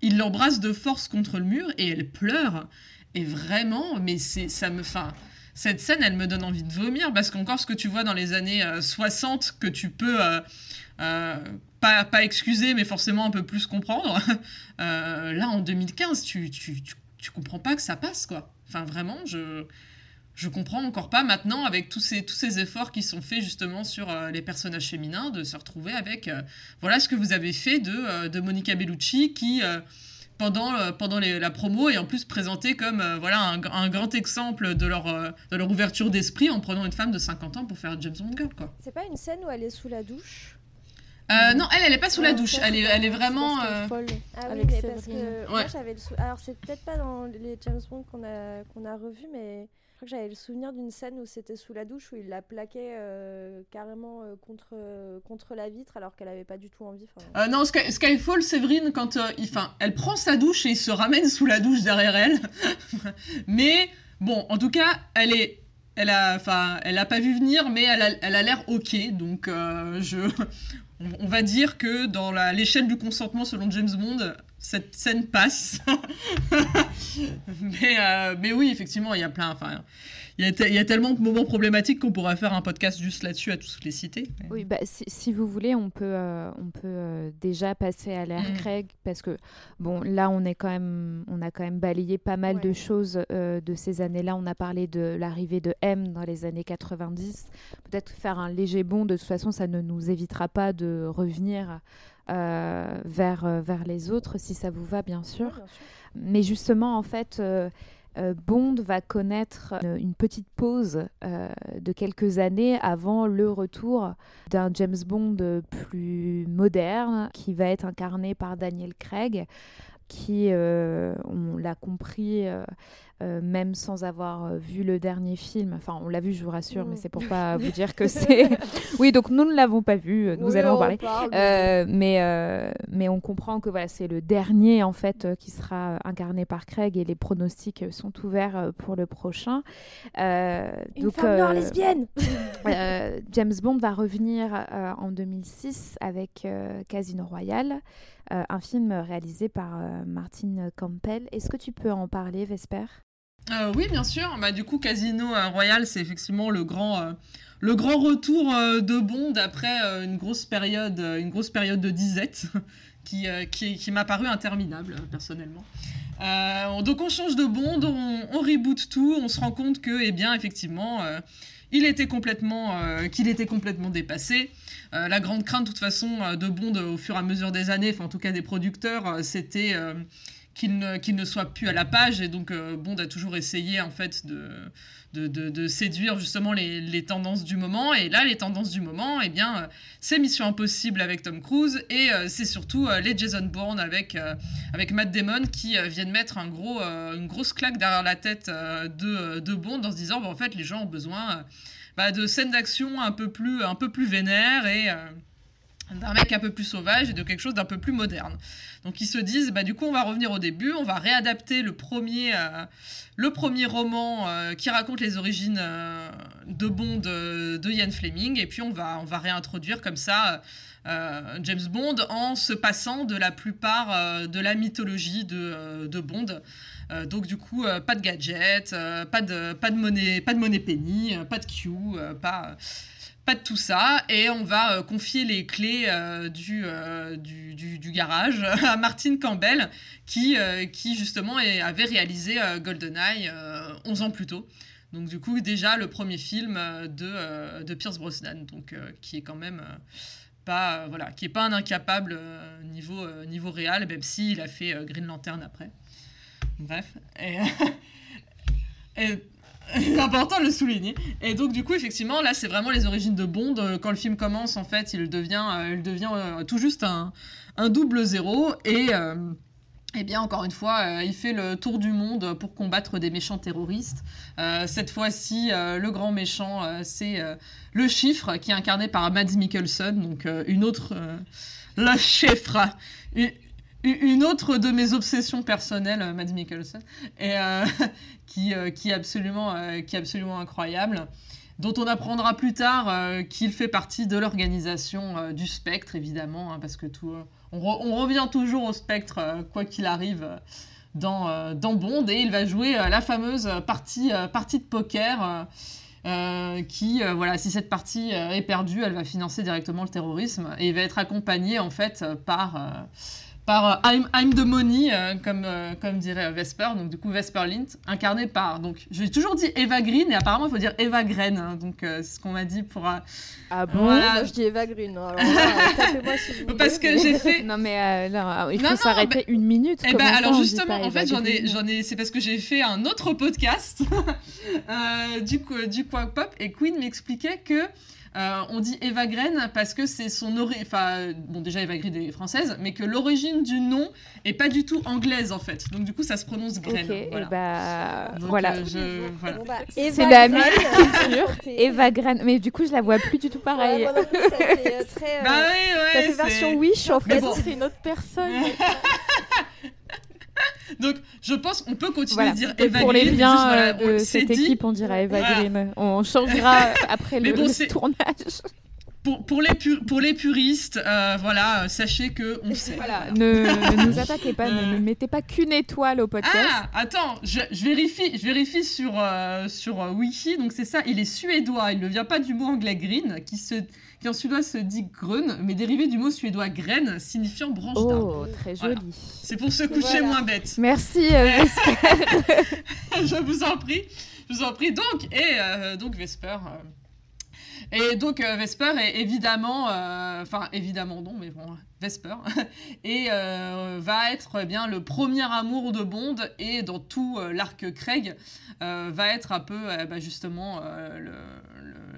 il l'embrasse de force contre le mur et elle pleure. Et vraiment, mais c'est, ça me, fin, cette scène, elle me donne envie de vomir parce qu'encore ce que tu vois dans les années 60 euh, que tu peux euh, pas, pas, excuser, mais forcément un peu plus comprendre. là, en 2015, tu, tu, tu, tu comprends pas que ça passe, quoi. Enfin, vraiment, je je comprends encore pas maintenant avec tous ces, tous ces efforts qui sont faits justement sur euh, les personnages féminins de se retrouver avec euh, voilà ce que vous avez fait de, euh, de Monica Bellucci qui pendant, pendant la promo est en plus présenté comme voilà un, grand exemple de leur, de leur ouverture d'esprit en prenant une femme de 50 ans pour faire James Bond Girl quoi. C'est pas une scène où elle est sous la douche? Non, elle, elle est pas sous la douche. Elle est, elle est vraiment. Ah oui, mais parce que moi j'avais le. Alors c'est peut-être pas dans les James Bond qu'on a qu'on a revu, mais que j'avais le souvenir d'une scène où c'était sous la douche où il la plaquait euh, carrément euh, contre, euh, contre la vitre alors qu'elle avait pas du tout envie. non, Skyfall, Séverine, quand il, elle prend sa douche et il se ramène sous la douche derrière elle. mais bon, en tout cas, elle est. Elle a, enfin, elle a pas vu venir, mais elle a, elle a l'air ok. Donc, on va dire que dans l'échelle du consentement selon James Bond, cette scène passe. mais, euh, mais oui, effectivement, il y a plein. Enfin, il y, a il y a tellement de moments problématiques qu'on pourrait faire un podcast juste là-dessus à tous les citer. Oui, bah, si, vous voulez, on peut, euh, on peut euh, déjà passer à l'ère mm. Craig parce que bon, là, on est quand même, on a quand même balayé pas mal de choses de ces années-là. On a parlé de l'arrivée de M dans les années 90. Peut-être faire un léger bond. De toute façon, ça ne nous évitera pas de revenir euh, vers, euh, vers les autres, si ça vous va, bien sûr. Mais justement, en fait, euh, Bond va connaître une petite pause de quelques années avant le retour d'un James Bond plus moderne qui va être incarné par Daniel Craig qui, on l'a compris, euh, même sans avoir euh, vu le dernier film. Enfin, on l'a vu, je vous rassure, mais c'est pour pas vous dire que c'est. oui, donc nous ne l'avons pas vu, euh, nous allons en parler. mais, mais on comprend que voilà, c'est le dernier en fait qui sera incarné par Craig et les pronostics sont ouverts pour le prochain. Une donc, femme noire lesbienne. James Bond va revenir en 2006 avec Casino Royale. Un film réalisé par Martin Campbell. Est-ce que tu peux en parler, Vesper? Euh, oui, bien sûr. Bah, du coup, Casino euh, Royale, c'est effectivement le grand, euh, le grand retour de Bond après une, grosse période, une grosse période de disette qui, qui, qui m'a paru interminable, personnellement. donc, on change de Bond, on, on, reboot tout, on se rend compte que, eh bien, effectivement, il était complètement, qu'il était complètement dépassé. la grande crainte, de toute façon, de Bond au fur et à mesure des années, enfin, en tout cas des producteurs, c'était qu'il ne, ne, soit plus à la page. Et donc, euh, Bond a toujours essayé, en fait, de, de, de, séduire justement les, les, tendances du moment. Et là, les tendances du moment, eh bien, euh, c'est Mission Impossible avec Tom Cruise et euh, c'est surtout les Jason Bourne avec, avec Matt Damon qui viennent mettre un gros, une grosse claque derrière la tête de, de Bond en se disant, bah, en fait, les gens ont besoin bah, de scènes d'action un peu plus, un peu plus vénères et d'un mec un peu plus sauvage et de quelque chose d'un peu plus moderne. Donc ils se disent, bah, du coup on va revenir au début, on va réadapter le premier, euh, le premier roman euh, qui raconte les origines euh, de Bond de, Ian Fleming, et puis on va, on va réintroduire comme ça James Bond en se passant de la plupart de la mythologie de, de Bond. donc du coup, pas de gadgets, pas, de, pas, de monnaie, pas de monnaie penny, pas de Q, pas pas de tout ça, et on va euh, confier les clés euh, euh, du, du, garage à Martine Campbell, qui, qui justement avait réalisé GoldenEye 11 ans plus tôt. Donc du coup, déjà le premier film de, de Pierce Brosnan, donc, qui est quand même pas, voilà, qui est pas un incapable niveau, niveau réel, même s'il a fait Green Lantern après. Bref. important de le souligner. Et donc, du coup, effectivement, là, c'est vraiment les origines de Bond. Euh, quand le film commence, en fait, il devient, euh, il devient euh, tout juste un, un, double zéro. Et, eh bien, encore une fois, il fait le tour du monde pour combattre des méchants terroristes. cette fois-ci, le grand méchant, c'est le chiffre, qui est incarné par Mads Mikkelsen, donc une autre. le chiffre autre de mes obsessions personnelles, Mads Mikkelsen, et, qui, euh, qui, est absolument, euh, qui est absolument incroyable dont on apprendra plus tard euh, qu'il fait partie de l'organisation du spectre, évidemment, hein, parce que tout, on, revient toujours au spectre, quoi qu'il arrive, dans, dans Bond, et il va jouer la fameuse partie, partie de poker. qui, voilà, si cette partie est perdue, elle va financer directement le terrorisme et il va être accompagné en fait par par euh, I'm, I'm, the Money, euh, comme, euh, comme dirait Vesper, donc du coup Vesper Lint, incarné par, donc j'ai toujours dit Eva Green, et apparemment il faut dire Eva Green, hein, donc c'est ce qu'on m'a dit pour... ah bon? Moi je dis Eva Green, alors, si vous Parce que j'ai fait... Non mais il faut s'arrêter une minute. Eh ben, alors justement, en fait j'en ai, j'en ai, c'est parce que j'ai fait un autre podcast du, du Quack Pop, et Queen m'expliquait que euh, on dit Eva Green parce que c'est son origine. Enfin, bon, déjà Eva Green est française, mais que l'origine du nom est pas du tout anglaise en fait. Donc du coup, ça se prononce Green. Ok, voilà. bah, voilà. Euh, voilà. Bon, bah, c'est la même culture. Eva Green, mais du coup, je la vois plus du tout pareil. Ouais, ça fait, euh, très, bah oui, ouais, ça fait version Wish en fait. C'est une autre personne. Donc, je pense qu'on peut continuer à dire Eva pour les biens euh, de cette équipe, on dira Eva Green. On changera après le, tournage. Pour, pour, les pour les puristes, euh, voilà, sachez que on sait. Voilà, ne, nous attaquez pas, ne, mettez pas qu'une étoile au podcast. Ah, attends, je, vérifie, je vérifie sur, euh, sur Wiki, donc c'est ça, il est suédois, il ne vient pas du mot anglais green, qui se qui en suédois se dit grun, mais dérivé du mot suédois graine, signifiant branche d'arbre. Oh, très joli. C'est pour se coucher moins bête. Merci, euh, Je vous en prie. Je vous en prie. Donc, et euh, donc Vesper. Euh, et donc Vesper est évidemment, enfin évidemment non, mais bon, Vesper, et va être eh bien le premier amour de Bond et dans tout l'arc Craig va être un peu bah, justement le,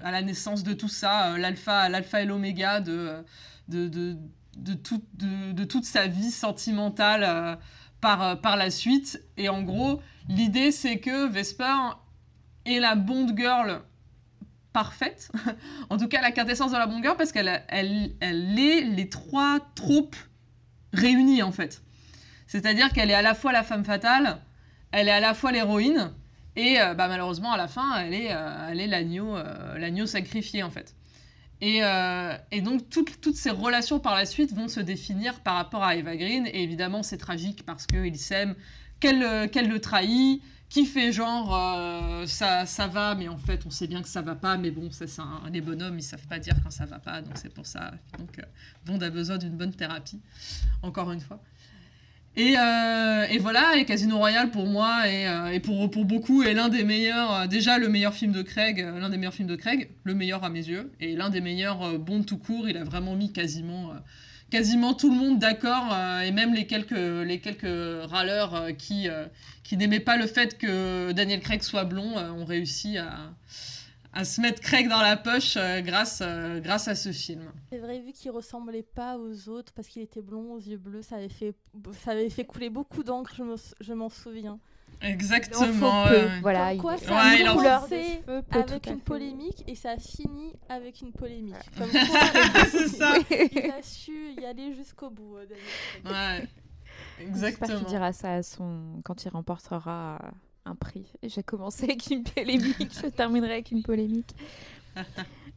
à la naissance de tout ça, euh, l'alpha, l'alpha et l'oméga de, de, de, de, de, toute sa vie sentimentale euh, par, euh, par la suite. Et en gros, l'idée c'est que Vesper est la Bond Girl parfaite, en tout cas la quintessence de la Bond Girl, parce qu'elle elle, elle est les trois troupes réunies en fait. C'est-à-dire qu'elle est à la fois la femme fatale, elle est à la fois l'héroïne, et euh, bah, malheureusement, à la fin, elle est, euh, euh, l'agneau sacrifié, en fait. Et, donc, toutes, ces relations par la suite vont se définir par rapport à Eva Green. Et évidemment, c'est tragique parce qu'il s'aime, qu'elle, le trahit, qui fait genre ça, ça va, mais en fait, on sait bien que ça va pas. Mais bon, c'est un, les bonhommes, ils savent pas dire quand ça va pas. Donc, c'est pour ça. Donc, Bond a besoin d'une bonne thérapie, encore une fois. Euh, et, voilà, et Casino Royale pour moi et, euh, pour, pour beaucoup est l'un des meilleurs, euh, déjà le meilleur film de Craig, l'un des meilleurs films de Craig, le meilleur à mes yeux, et l'un des meilleurs Bond tout court. Il a vraiment mis quasiment, quasiment tout le monde d'accord, et même les quelques, les quelques râleurs qui, qui n'aimaient pas le fait que Daniel Craig soit blond ont réussi à, à se mettre Craig dans la poche euh, grâce, euh, grâce à ce film. C'est vrai, vu qu'il ressemblait pas aux autres parce qu'il était blond aux yeux bleus, ça avait fait, ça avait fait couler beaucoup d'encre, je m'en souviens. Exactement. Voilà, Comme quoi, il... ça a Ouais, en- commencé des cheveux peut avec une polémique et ça a fini avec une polémique. Ouais. Comme quoi, C'est ça. il a su y aller jusqu'au bout. euh. Ouais. J'espère Exactement. qu'il dira ça à son... quand il remportera euh, un prix. J'ai commencé avec une polémique, je terminerai avec une polémique.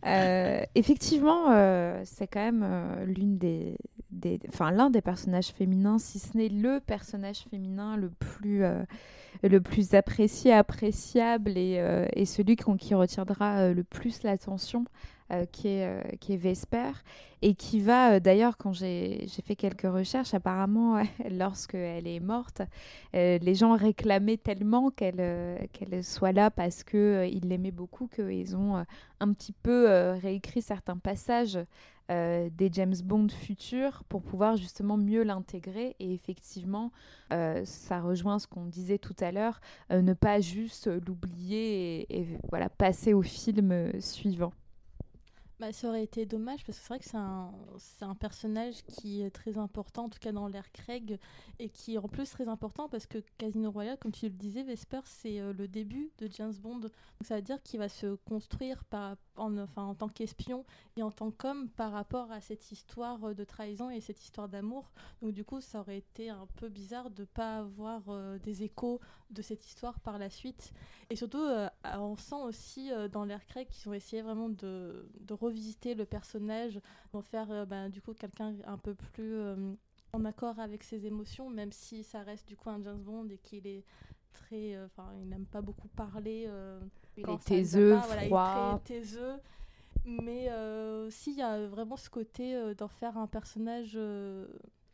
Euh, effectivement, euh, c'est quand même euh, l'une des, des, enfin l'un des personnages féminins, si ce n'est le personnage féminin le plus, le plus apprécié, appréciable et, et celui qu'on- qui retiendra le plus l'attention, qui est, euh, qui est Vesper et qui va euh, d'ailleurs quand j'ai fait quelques recherches, apparemment lorsqu'elle est morte, euh, les gens réclamaient tellement qu'elle euh, soit là parce que euh, ils l'aimaient beaucoup qu'ils ont euh, un petit peu euh, réécrit certains passages euh, des James Bond futurs pour pouvoir justement mieux l'intégrer. Et effectivement, euh, ça rejoint ce qu'on disait tout à l'heure, euh, ne pas juste l'oublier et, et voilà, passer au film euh, suivant. Bah, ça aurait été dommage parce que c'est vrai que c'est un, un personnage qui est très important, en tout cas dans l'ère Craig, et qui est en plus très important parce que Casino Royale, comme tu le disais, Vesper, c'est euh, le début de James Bond. Donc ça veut dire qu'il va se construire par, en, enfin, en tant qu'espion et en tant qu'homme par rapport à cette histoire euh, de trahison et cette histoire d'amour. Donc du coup, ça aurait été un peu bizarre de ne pas avoir euh, des échos de cette histoire par la suite. Et surtout, on sent aussi dans l'ère Craig qu'ils ont essayé vraiment de, de revisiter le personnage, d'en faire bah, du coup quelqu'un un peu plus euh, en accord avec ses émotions, même si ça reste du coup un James Bond et qu'il est très, euh, enfin, il n'aime pas beaucoup parler. Il est taiseux, il est froid. taiseux. Mais euh, aussi, il y a vraiment ce côté euh, d'en faire un personnage, euh,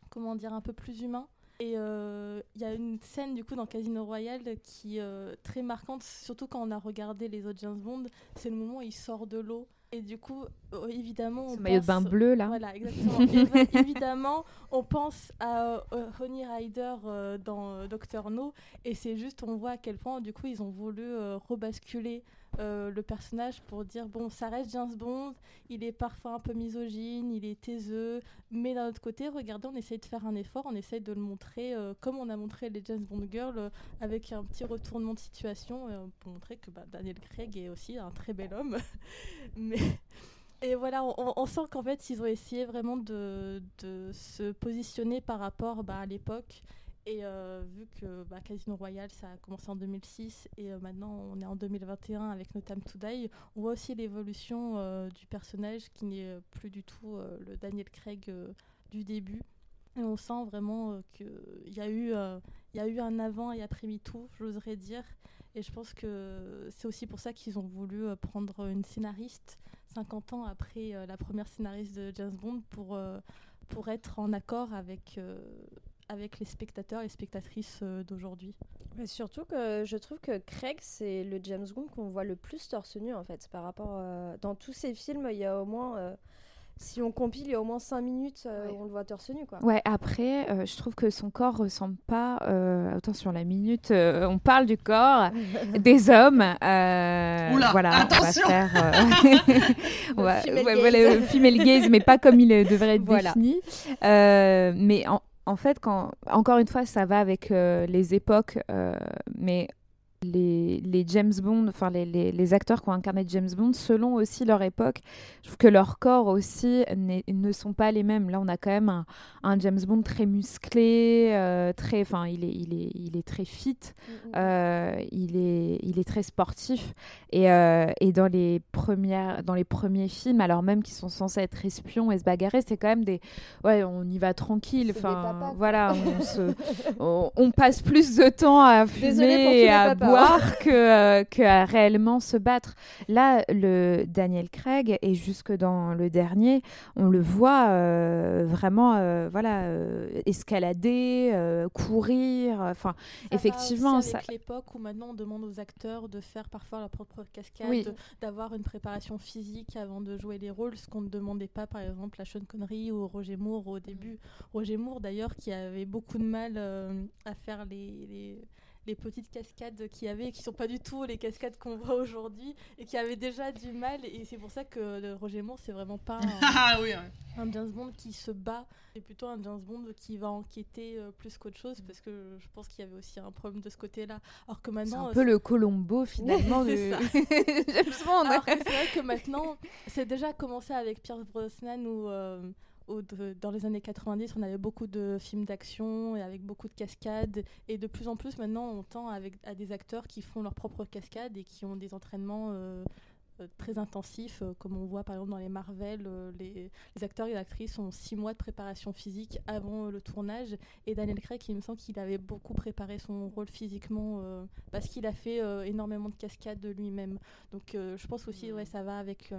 comment dire, un peu plus humain. Et euh, il y a une scène du coup dans Casino Royale qui est euh, très marquante, surtout quand on a regardé les autres James Bond, c'est le moment où il sort de l'eau. Et du coup, euh, évidemment, on maillot de bain pense- bleu là. voilà, exactement. Évi- évidemment, on pense à euh, Honey Rider euh, dans euh, Doctor No, et c'est juste, on voit à quel point, du coup, ils ont voulu euh, rebasculer euh, le personnage pour dire bon, ça reste James Bond, il est parfois un peu misogyne, il est taiseux, mais d'un autre côté, regardez, on essaye de faire un effort, on essaye de le montrer euh, comme on a montré les James Bond Girls, euh, avec un petit retournement de situation pour montrer que bah, Daniel Craig est aussi un très bel homme. mais et voilà, on, sent qu'en fait, ils ont essayé vraiment de, de se positionner par rapport bah, à l'époque. Et euh, vu que bah, Casino Royale, ça a commencé en 2006 et euh, maintenant on est en 2021 avec No Time to Die, on voit aussi l'évolution euh, du personnage qui n'est plus du tout le Daniel Craig du début. Et on sent vraiment qu'il y, a eu, y a eu un avant et après MeToo, j'oserais dire. Et je pense que c'est aussi pour ça qu'ils ont voulu prendre une scénariste 50 ans après la première scénariste de James Bond pour, pour être en accord avec, avec les spectateurs et spectatrices euh, d'aujourd'hui. Mais surtout que je trouve que Craig, c'est le James Bond qu'on voit le plus torse nu en fait. Par rapport. euh, dans tous ces films, il y a au moins. euh, si on compile, il y a au moins 5 minutes euh, Ouais. où on le voit torse nu quoi. Ouais, après, euh, je trouve que son corps ressemble pas. Euh, attention, la minute, euh, on parle du corps des hommes. Euh, Oula, voilà, attention. on va faire. euh, on va- female ouais, gaze. voilà, le female gaze, mais pas comme il devrait être Voilà. défini. Euh, mais en, en fait, quand, encore une fois, ça va avec euh, les époques, euh, mais les, les James Bond, enfin les, les, les acteurs qui ont incarné James Bond, selon aussi leur époque, je trouve que leurs corps aussi ne sont pas les mêmes. Là, on a quand même un, un James Bond très musclé, euh, très, enfin, il est, il est, il est très fit, Mm, mm. euh, il est, il est très sportif. Et, euh, et dans les premières, dans les premiers films, alors même qu'ils sont censés être espions et se bagarrer, c'est quand même des, ouais, on y va tranquille. Enfin, voilà, on, se, on, on passe plus de temps à Désolée pour fumer et à papas, hein. que, euh, que à réellement se battre. Là, le Daniel Craig et jusque dans le dernier, on le voit euh, vraiment, euh, voilà, euh, escalader, euh, courir. Enfin, effectivement, ça. avec l'époque où maintenant on demande aux acteurs de faire parfois leur propre cascade, Oui. d'avoir une préparation physique avant de jouer les rôles, ce qu'on ne demandait pas par exemple à Sean Connery ou Roger Moore au début. Roger Moore d'ailleurs qui avait beaucoup de mal euh, à faire les, les, les petites cascades qu'il y avait, qui sont pas du tout les cascades qu'on voit aujourd'hui, et qui avaient déjà du mal. Et c'est pour ça que Roger Moore, c'est vraiment pas un, ah oui, un James Bond qui se bat, c'est plutôt un James Bond qui va enquêter euh, plus qu'autre chose, parce que je pense qu'il y avait aussi un problème de ce côté-là. Alors que maintenant, c'est un peu le Colombo finalement de James Bond. c'est vrai que maintenant, c'est déjà commencé avec Pierce Brosnan ou dans les années 90, on avait beaucoup de films d'action et avec beaucoup de cascades. Et de plus en plus, maintenant, on tend avec, à des acteurs qui font leurs propres cascades et qui ont des entraînements euh, euh, très intensifs, euh, comme on voit par exemple dans les Marvel. Les, les, acteurs et les actrices ont six mois de préparation physique avant le tournage. Et Daniel Craig, il me semble qu'il avait beaucoup préparé son rôle physiquement parce qu'il a fait énormément de cascades de lui-même. Donc je pense aussi, ouais, ça va avec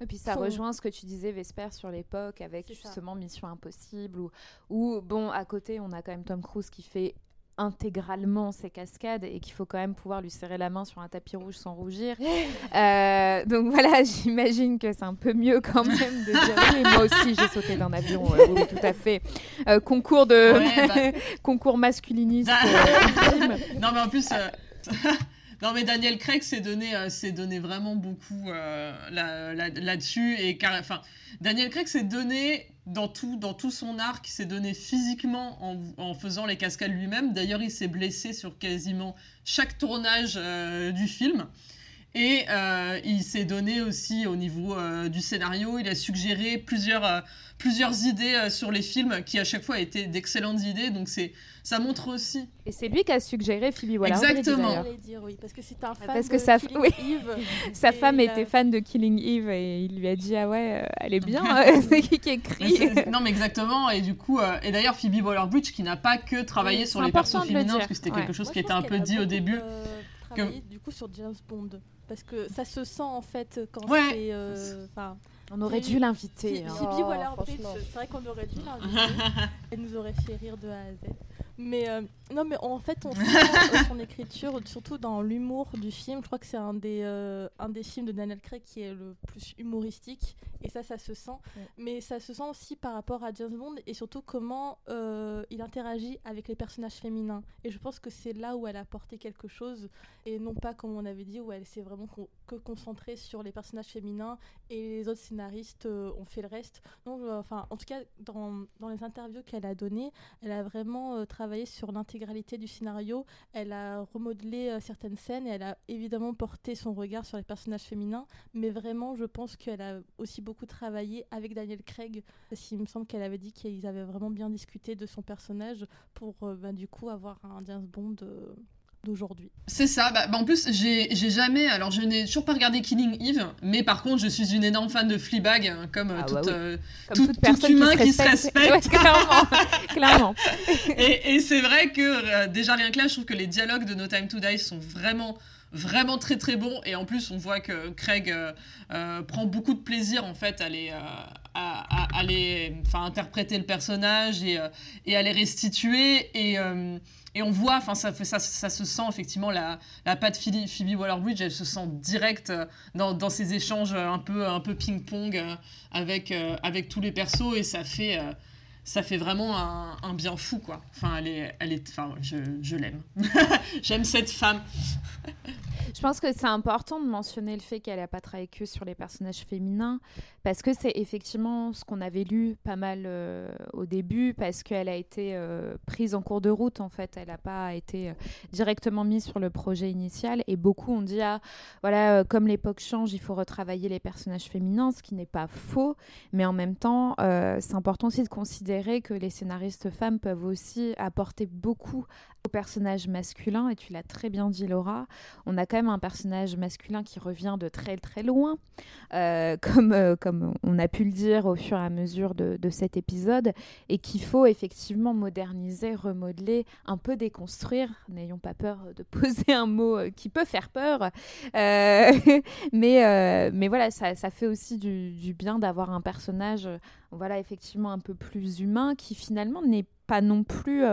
et puis ça rejoint ce que tu disais, Vesper, sur l'époque, avec justement Mission Impossible, où, bon, à côté, on a quand même Tom Cruise qui fait intégralement ses cascades et qu'il faut quand même pouvoir lui serrer la main sur un tapis rouge sans rougir. Euh, donc voilà, j'imagine que c'est un peu mieux quand même de dire oui, moi aussi j'ai sauté d'un avion, euh, oui, tout à fait. Euh, concours de bah. concours masculiniste. non mais en plus non, mais Daniel Craig s'est donné, euh, donné vraiment beaucoup euh, là-dessus. et enfin, Daniel Craig s'est donné dans tout, dans tout son arc, il s'est donné physiquement en, faisant les cascades lui-même. D'ailleurs, il s'est blessé sur quasiment chaque tournage euh, du film. Et il s'est donné aussi au niveau du scénario, il a suggéré plusieurs, plusieurs idées sur les films qui à chaque fois étaient d'excellentes idées. Donc c'est ça montre aussi. Et c'est lui qui a suggéré Phoebe Waller. Exactement. Dire, oui, parce que c'est un fan parce que de sa, Killing oui. Eve. sa femme était fan de Killing Eve et il lui a dit ah ouais, euh, elle est bien, euh, c'est qui qui écrit? non mais exactement et du coup euh, et d'ailleurs Phoebe Waller-Bridge qui n'a pas que travaillé sur les personnages féminins parce que c'était quelque chose qui était un peu dit au début. que... du coup sur James Bond parce que ça se sent en fait quand c'est on aurait dû l'inviter. Hein. Waller-Bridge, c'est vrai qu'on aurait dû l'inviter. Elle nous aurait fait rire de A à Z. Mais euh, non, mais en fait, on sent euh, son écriture, surtout dans l'humour du film. Je crois que c'est un des euh, un des films de Daniel Craig qui est le plus humoristique, et ça, ça se sent. Mais ça se sent aussi par rapport à James Bond et surtout comment il interagit avec les personnages féminins. Et je pense que c'est là où elle a apporté quelque chose, et non pas comme on avait dit où elle s'est vraiment que concentrée sur les personnages féminins et les autres scénaristes ont fait le reste. Donc, enfin, en tout cas, dans dans les interviews qu'elle a données, elle a vraiment travaillé travaillé sur l'intégralité du scénario. Elle a remodelé euh, certaines scènes et elle a évidemment porté son regard sur les personnages féminins. Mais vraiment, je pense qu'elle a aussi beaucoup travaillé avec Daniel Craig. Parce qu'il me semble qu'elle avait dit qu'ils avaient vraiment bien discuté de son personnage pour euh, bah, du coup avoir un James Bond. Euh, d'aujourd'hui. C'est ça. Bah, bah, en plus, j'ai jamais. Alors, je n'ai toujours pas regardé Killing Eve, mais par contre, je suis une énorme fan de Fleabag, hein, comme, ah, toute, euh, comme, tout, humain qui se respecte. clairement. et, c'est vrai que euh, déjà rien que là, je trouve que les dialogues de No Time to Die sont vraiment vraiment très très bons et en plus on voit que Craig euh, prend beaucoup de plaisir en fait à les à, à, les enfin interpréter le personnage et, et à les restituer et et on voit, enfin, ça, ça, ça, se sent effectivement la, la patte Phoebe Waller-Bridge, elle se sent directe euh, dans, dans ces échanges un peu, un peu ping-pong euh, avec, euh, avec tous les persos et ça fait, ça fait vraiment un, un, bien fou, quoi. Enfin, elle est, elle est, enfin, je, je l'aime. J'aime cette femme. Je pense que c'est important de mentionner le fait qu'elle n'a pas travaillé que sur les personnages féminins, parce que c'est effectivement ce qu'on avait lu pas mal euh, au début, parce qu'elle a été euh, prise en cours de route, en fait. Elle n'a pas été euh, directement mise sur le projet initial. Et beaucoup ont dit, ah, voilà, comme l'époque change, il faut retravailler les personnages féminins, ce qui n'est pas faux. Mais en même temps, c'est important aussi de considérer que les scénaristes femmes peuvent aussi apporter beaucoup au personnage masculin, et tu l'as très bien dit Laura, on a quand même un personnage masculin qui revient de très très loin, comme, euh, on a pu le dire au fur et à mesure de, cet épisode, et qu'il faut effectivement moderniser, remodeler, un peu déconstruire, n'ayons pas peur de poser un mot euh, qui peut faire peur, mais, mais voilà, ça, ça fait aussi du, du bien d'avoir un personnage, voilà, effectivement un peu plus humain, qui finalement n'est pas non plus...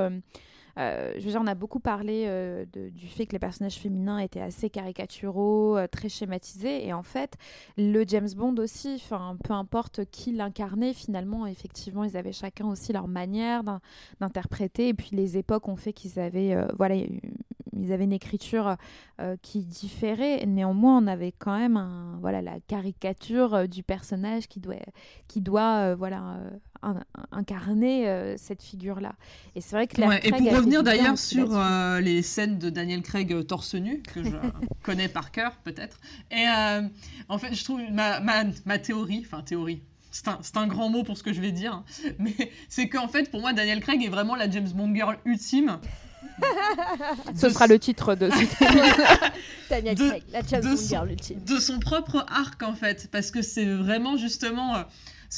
Euh, je veux dire, on a beaucoup parlé euh, du fait que les personnages féminins étaient assez caricaturaux, euh, très schématisés, et en fait, le James Bond aussi, peu importe qui l'incarnait, finalement, effectivement, ils avaient chacun aussi leur manière d'interpréter, et puis les époques ont fait qu'ils avaient, voilà, ils avaient une écriture qui différait. Néanmoins, on avait quand même un, voilà, la caricature du personnage qui doit, qui doit voilà, incarner cette figure-là. Et c'est vrai que Et pour revenir d'ailleurs sur les scènes de Daniel Craig torse nu, que je connais par cœur peut-être. Et en fait, je trouve ma, ma, ma théorie, enfin théorie, c'est un, un, grand mot pour ce que je vais dire, hein. mais c'est qu'en fait, pour moi, Daniel Craig est vraiment la James Bond girl ultime. Ce sera le titre de Daniel Craig, la James Bond girl ultime. De son propre arc, en fait, parce que c'est vraiment justement.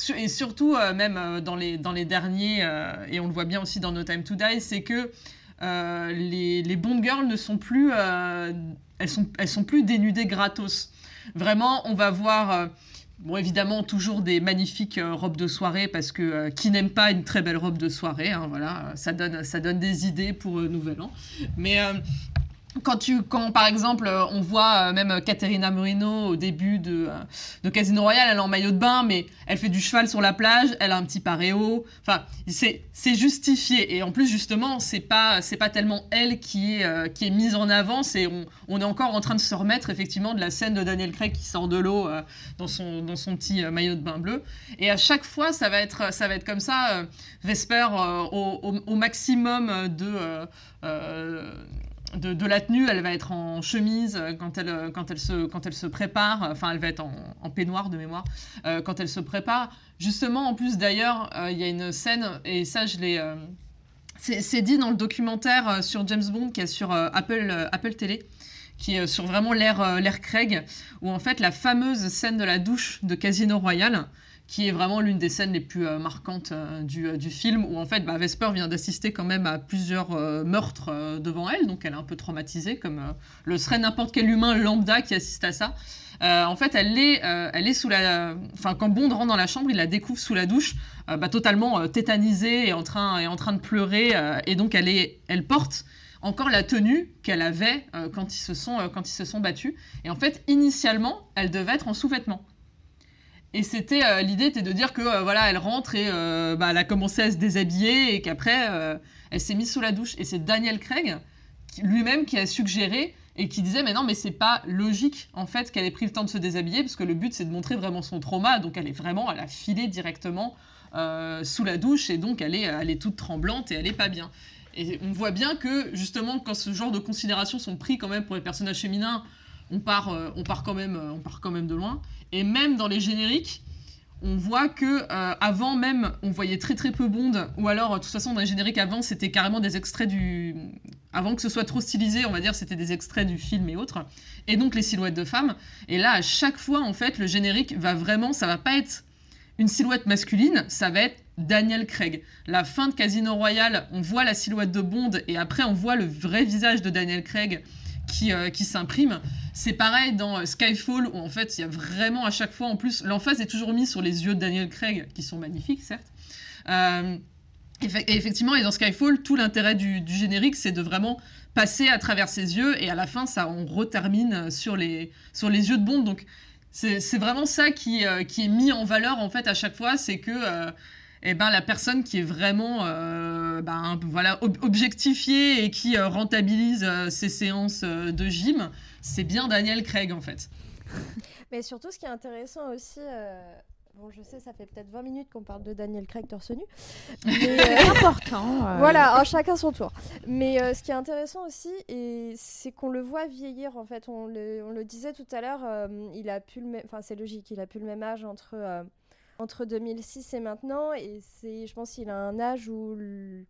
Euh, et surtout, euh, même euh, dans, les, dans les derniers, et on le voit bien aussi dans No Time to Die, c'est que les, les Bond girls ne sont plus. elles, sont, elles sont plus dénudées gratos. Vraiment, on va voir Bon, évidemment, toujours des magnifiques euh, robes de soirée, parce que euh, qui n'aime pas une très belle robe de soirée, hein, voilà, ça donne, ça donne des idées pour euh, Nouvel An. Mais quand, tu, quand par exemple on voit euh, même Caterina Moreno au début de, euh, de, Casino Royale, elle est en maillot de bain, mais elle fait du cheval sur la plage, elle a un petit paréo. Enfin, c'est justifié. Et en plus, justement, c'est pas, pas tellement elle qui est, euh, qui est mise en avant, c'est on, on, est encore en train de se remettre effectivement de la scène de Daniel Craig qui sort de l'eau dans, son, dans son petit maillot de bain bleu. Et à chaque fois, ça va être, ça va être comme ça, Vesper au, maximum de de, la tenue, elle va être en chemise euh, quand elle, euh, quand elle, se, quand elle se prépare, enfin elle va être en, peignoir de mémoire, euh, quand elle se prépare. Justement, en plus d'ailleurs, il y a une scène, et ça je l'ai... c'est dit dans le documentaire sur James Bond qui est sur Apple, Apple Télé, qui est sur vraiment l'ère Craig, où en fait la fameuse scène de la douche de Casino Royale, qui est vraiment l'une des scènes les plus euh, marquantes euh, du, du, film, où en fait bah, Vesper vient d'assister quand même à plusieurs euh, meurtres devant elle, donc elle est un peu traumatisée, comme le serait n'importe quel humain lambda qui assiste à ça. en fait, elle est, elle est sous la. Enfin, quand Bond rentre dans la chambre, il la découvre sous la douche, bah, totalement tétanisée et en train, et en train de pleurer. et donc, elle, est, elle porte encore la tenue qu'elle avait quand, ils se sont, quand ils se sont battus. Et en fait, initialement, elle devait être en sous-vêtements. Et c'était euh, l'idée était de dire que euh, voilà, elle rentre et euh, bah, elle a commencé à se déshabiller et qu'après elle s'est mise sous la douche. Et c'est Daniel Craig lui-même qui a suggéré et qui disait mais non mais c'est pas logique en fait qu'elle ait pris le temps de se déshabiller parce que le but c'est de montrer vraiment son trauma. Donc elle est vraiment, elle a filé directement sous la douche et donc elle est, elle est toute tremblante et elle est pas bien. Et on voit bien que justement quand ce genre de considérations sont pris quand même pour les personnages féminins on part, on, part quand même, on part quand même de loin. Et même dans les génériques, on voit que euh, avant même, on voyait très très peu Bond, ou alors de toute façon dans les génériques avant, c'était carrément des extraits du, avant que ce soit trop stylisé, on va dire, c'était des extraits du film et autres, et donc les silhouettes de femmes. Et là, à chaque fois, en fait, le générique va vraiment, ça va pas être une silhouette masculine, ça va être Daniel Craig. La fin de Casino Royale, on voit la silhouette de Bond, et après on voit le vrai visage de Daniel Craig qui, qui s'imprime. C'est pareil dans euh, Skyfall, où en fait, il y a vraiment à chaque fois, en plus, l'emphase est toujours mise sur les yeux de Daniel Craig, qui sont magnifiques, certes. Euh, et effectivement, et dans Skyfall, tout l'intérêt du, générique, c'est de vraiment passer à travers ses yeux, et à la fin, ça, on retermine sur les, sur les yeux de Bond. Donc, c'est vraiment ça qui, euh, qui, est mis en valeur, en fait, à chaque fois, c'est que... eh ben, la personne qui est vraiment ben, voilà, objectifiée et qui rentabilise ses séances de gym, c'est bien Daniel Craig en fait. Mais surtout, ce qui est intéressant aussi. Euh, bon, je sais, ça fait peut-être 20 minutes qu'on parle de Daniel Craig torse nu. Mais euh, important. Euh. Voilà, chacun son tour. Mais ce qui est intéressant aussi, c'est qu'on le voit vieillir. En fait, on le, disait tout à l'heure, il a pu le enfin c'est logique, il a plus le même âge entre entre 2006 et maintenant. Et c'est, je pense, qu'il a un âge où le,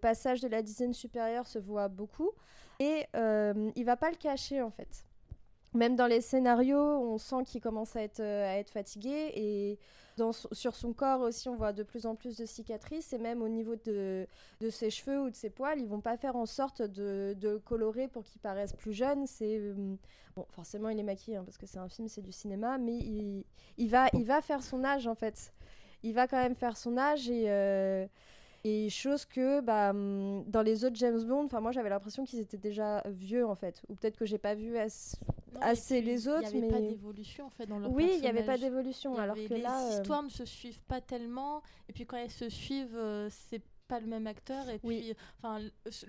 passage de la dizaine supérieure se voit beaucoup. Et euh, il va pas le cacher en fait. Même dans les scénarios, on sent qu'il commence à être, euh, à être fatigué et sur son corps aussi, on voit de plus en plus de cicatrices et même au niveau de, de ses cheveux ou de ses poils, ils vont pas faire en sorte de, de colorer pour qu'il paraisse plus jeune. C'est euh, bon, forcément il est maquillé hein, parce que c'est un film, c'est du cinéma, mais il, il, va, il va faire son âge en fait. Il va quand même faire son âge et et chose que bah, hum, dans les autres James Bond, moi j'avais l'impression qu'ils étaient déjà vieux en fait, ou peut-être que j'ai pas vu assez les autres. Il n'y avait pas d'évolution en fait dans leur Oui, il n'y avait pas d'évolution. Alors que les là, euh, histoires ne se suivent pas tellement, et puis quand elles se suivent, euh, c'est pas le même acteur. Et puis, enfin,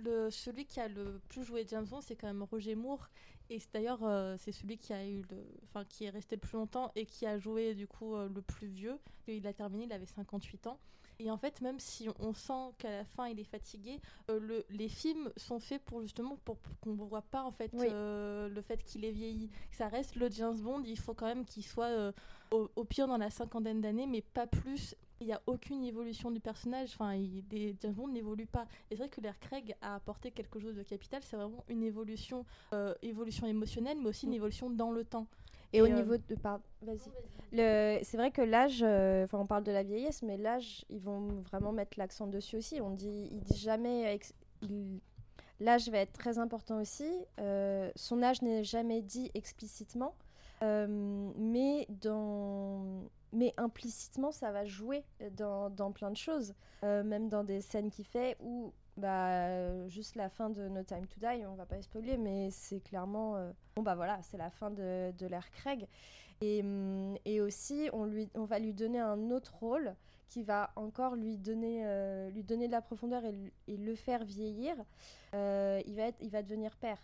le, celui qui a le plus joué James Bond, c'est quand même Roger Moore. Et d'ailleurs, euh, c'est celui qui a eu le, enfin, qui est resté le plus longtemps et qui a joué du coup euh, le plus vieux. Il a terminé, il avait 58 ans. Et en fait, même si on sent qu'à la fin il est fatigué, euh, le, les films sont faits pour justement pour, qu'on ne voit pas en fait le fait qu'il est vieilli. Ça reste le James Bond. Il faut quand même qu'il soit au, au, pire dans la cinquantaine d'années, mais pas plus. Il n'y a aucune évolution du personnage. Enfin, il, James Bond n'évolue pas. Et c'est vrai que l'air Craig a apporté quelque chose de capital. C'est vraiment une évolution, euh, évolution émotionnelle, mais aussi une mm. évolution dans le temps. Et, au euh, niveau de. vas-y. C'est vrai que l'âge, euh, enfin, on parle de la vieillesse, mais l'âge, ils vont vraiment mettre l'accent dessus aussi. On dit, jamais. L'âge va être très important aussi. son âge n'est jamais dit explicitement. mais dans mais implicitement ça va jouer dans, dans plein de choses, euh, même dans des scènes qu'il fait où bah, juste la fin de No Time to Die, on va pas spoiler, mais c'est clairement euh, bon bah voilà, c'est la fin de, de l'ère Craig. Et, hum, et, aussi, on, lui, on va lui donner un autre rôle qui va encore lui donner, euh, lui donner de la profondeur et, le faire vieillir. il, va être, il va devenir père.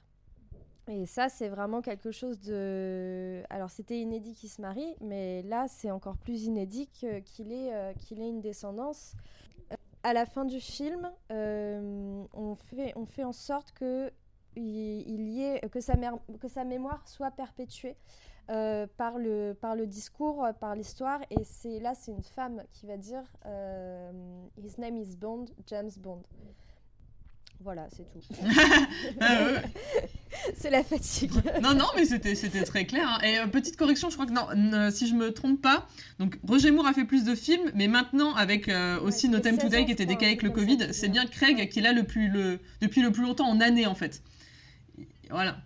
Et ça, c'est vraiment quelque chose de. Alors, c'était inédit qu'il se marie, mais là, c'est encore plus inédit qu'il ait, euh, qu'il ait une descendance. Euh, à la fin du film, euh, on, fait, on fait en sorte que, il, y ait, que, sa, que sa mémoire soit perpétuée. par, le, par le discours, par l'histoire. Et là, c'est une femme qui va dire His name is Bond, James Bond. Voilà, c'est tout. Ah c'est la fatigue. non, non, mais c'était, c'était très clair. Hein. Et euh, petite correction, je crois que non, si je me trompe pas, donc Roger Moore a fait plus de films, mais maintenant avec euh, aussi No Time Today qui était décalé avec le Covid, c'est bien Craig qui est là le plus, le, depuis le plus longtemps en année en fait. Voilà.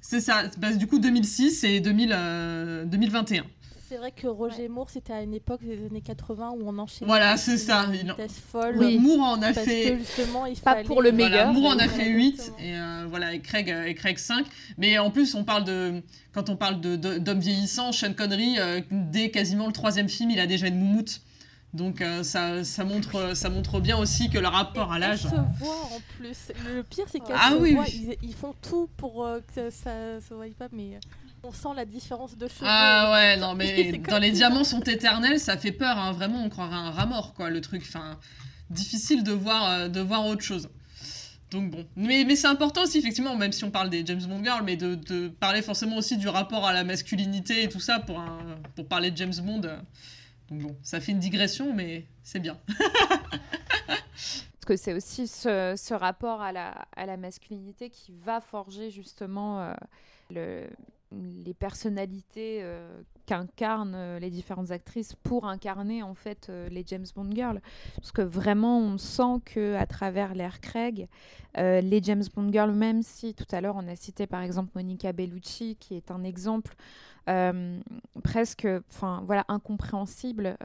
C'est ça. Bah, du coup, 2006 et 2000, 2021. C'est vrai que Roger Moore, c'était à une époque des années 80 où on enchaînait. Voilà, c'est ça. Une vitesse folle. Oui. Moore en a fait. Que justement, il pas pour le meilleur. Moore en a fait 8 et euh, voilà, et Craig, et Craig 5. Mais en plus, on parle de quand on parle d'hommes vieillissants, Sean Connery, euh, dès quasiment le troisième film, il a déjà une moumoute. Donc euh, ça, ça, montre, ça montre bien aussi que le rapport à l'âge. se voit en plus. Le pire, c'est qu'ils ah, oui, Ils, ils, font tout pour que ça se voie pas, mais on sent la différence de cheveux. Ah ouais, non mais dans les diamants sont éternels, ça fait peur, hein. vraiment on croirait un rat mort quoi, le truc. Enfin, difficile de voir, euh, de voir autre chose. Donc bon, mais, mais c'est important aussi effectivement, même si on parle des James Bond girls, mais de, de, parler forcément aussi du rapport à la masculinité et tout ça pour, un, pour parler de James Bond. Donc bon, ça fait une digression, mais c'est bien. Parce que c'est aussi ce, ce, rapport à la, à la masculinité qui va forger justement euh, le, les personnalités euh, qu'incarnent euh, les différentes actrices pour incarner en fait euh, les James Bond girls. Parce que vraiment on sent que à travers l'ère Craig les James Bond girls même si tout à l'heure on a cité par exemple Monica Bellucci qui est un exemple presque enfin voilà incompréhensible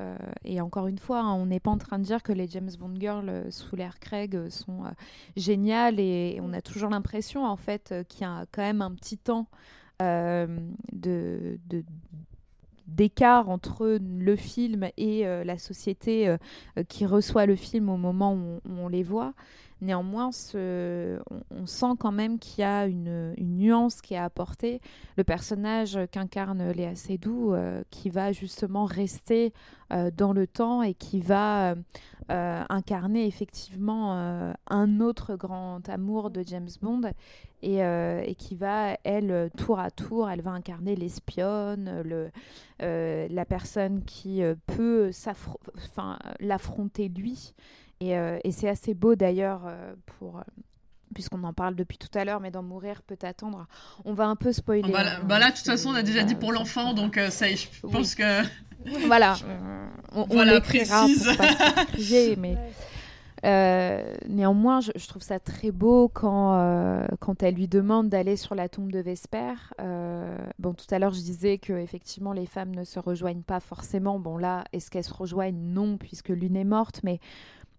et encore une fois hein, on n'est pas en train de dire que les James Bond girls sous l'ère Craig sont géniales et, et, on a toujours l'impression en fait qu'il y a quand même un petit temps euh, d'écart entre le film et euh, la société euh, qui reçoit le film au moment où on, les voit. Néanmoins, on, sent quand même qu'il y a une, nuance qui est apportée. Le personnage qu'incarne Léa Seydoux, qui va justement rester dans le temps et qui va incarner effectivement un autre grand amour de James Bond euh, et, qui va, elle, tour à tour, elle va incarner l'espionne, le, euh, la personne qui euh, peut l'affronter lui. Et, et c'est assez beau d'ailleurs pour puisqu'on en parle depuis tout à l'heure, mais d'en mourir peut attendre. On va un peu spoiler. Bah, bah là, de toute façon, on a déjà dit pour l'enfant, donc ça, je pense que. Voilà, on, voilà, on l'écrira pour pas mais. Euh, néanmoins, je, trouve ça très beau quand, euh, quand elle lui demande d'aller sur la tombe de Vesper. Euh, bon, tout à l'heure, je disais que effectivement les femmes ne se rejoignent pas forcément. Bon, là, est-ce qu'elles se rejoignent? Non, puisque l'une est morte, mais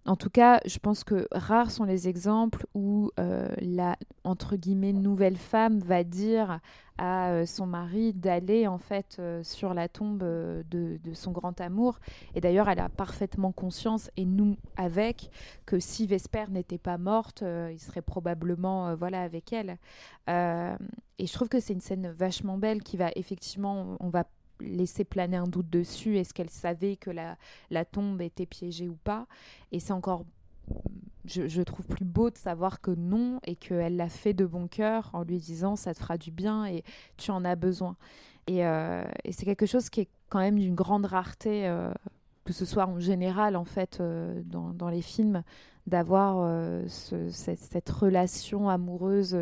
en tout cas, je pense que rares sont les exemples où euh, la entre guillemets nouvelle femme va dire à euh, son mari d'aller en fait euh, sur la tombe de, de, son grand amour. Et d'ailleurs, elle a parfaitement conscience, et nous avec, que si Vesper n'était pas morte, il serait probablement voilà avec elle. et je trouve que c'est une scène vachement belle qui va effectivement, on va laisser planer un doute dessus. Est-ce qu'elle savait que la, la tombe était piégée ou pas Et c'est encore, je, trouve plus beau de savoir que non et qu'elle l'a fait de bon cœur en lui disant ça te fera du bien et tu en as besoin. Et, euh, c'est quelque chose qui est quand même d'une grande rareté. Euh, que ce soit en général en fait euh, dans, dans, les films, d'avoir cette, relation amoureuse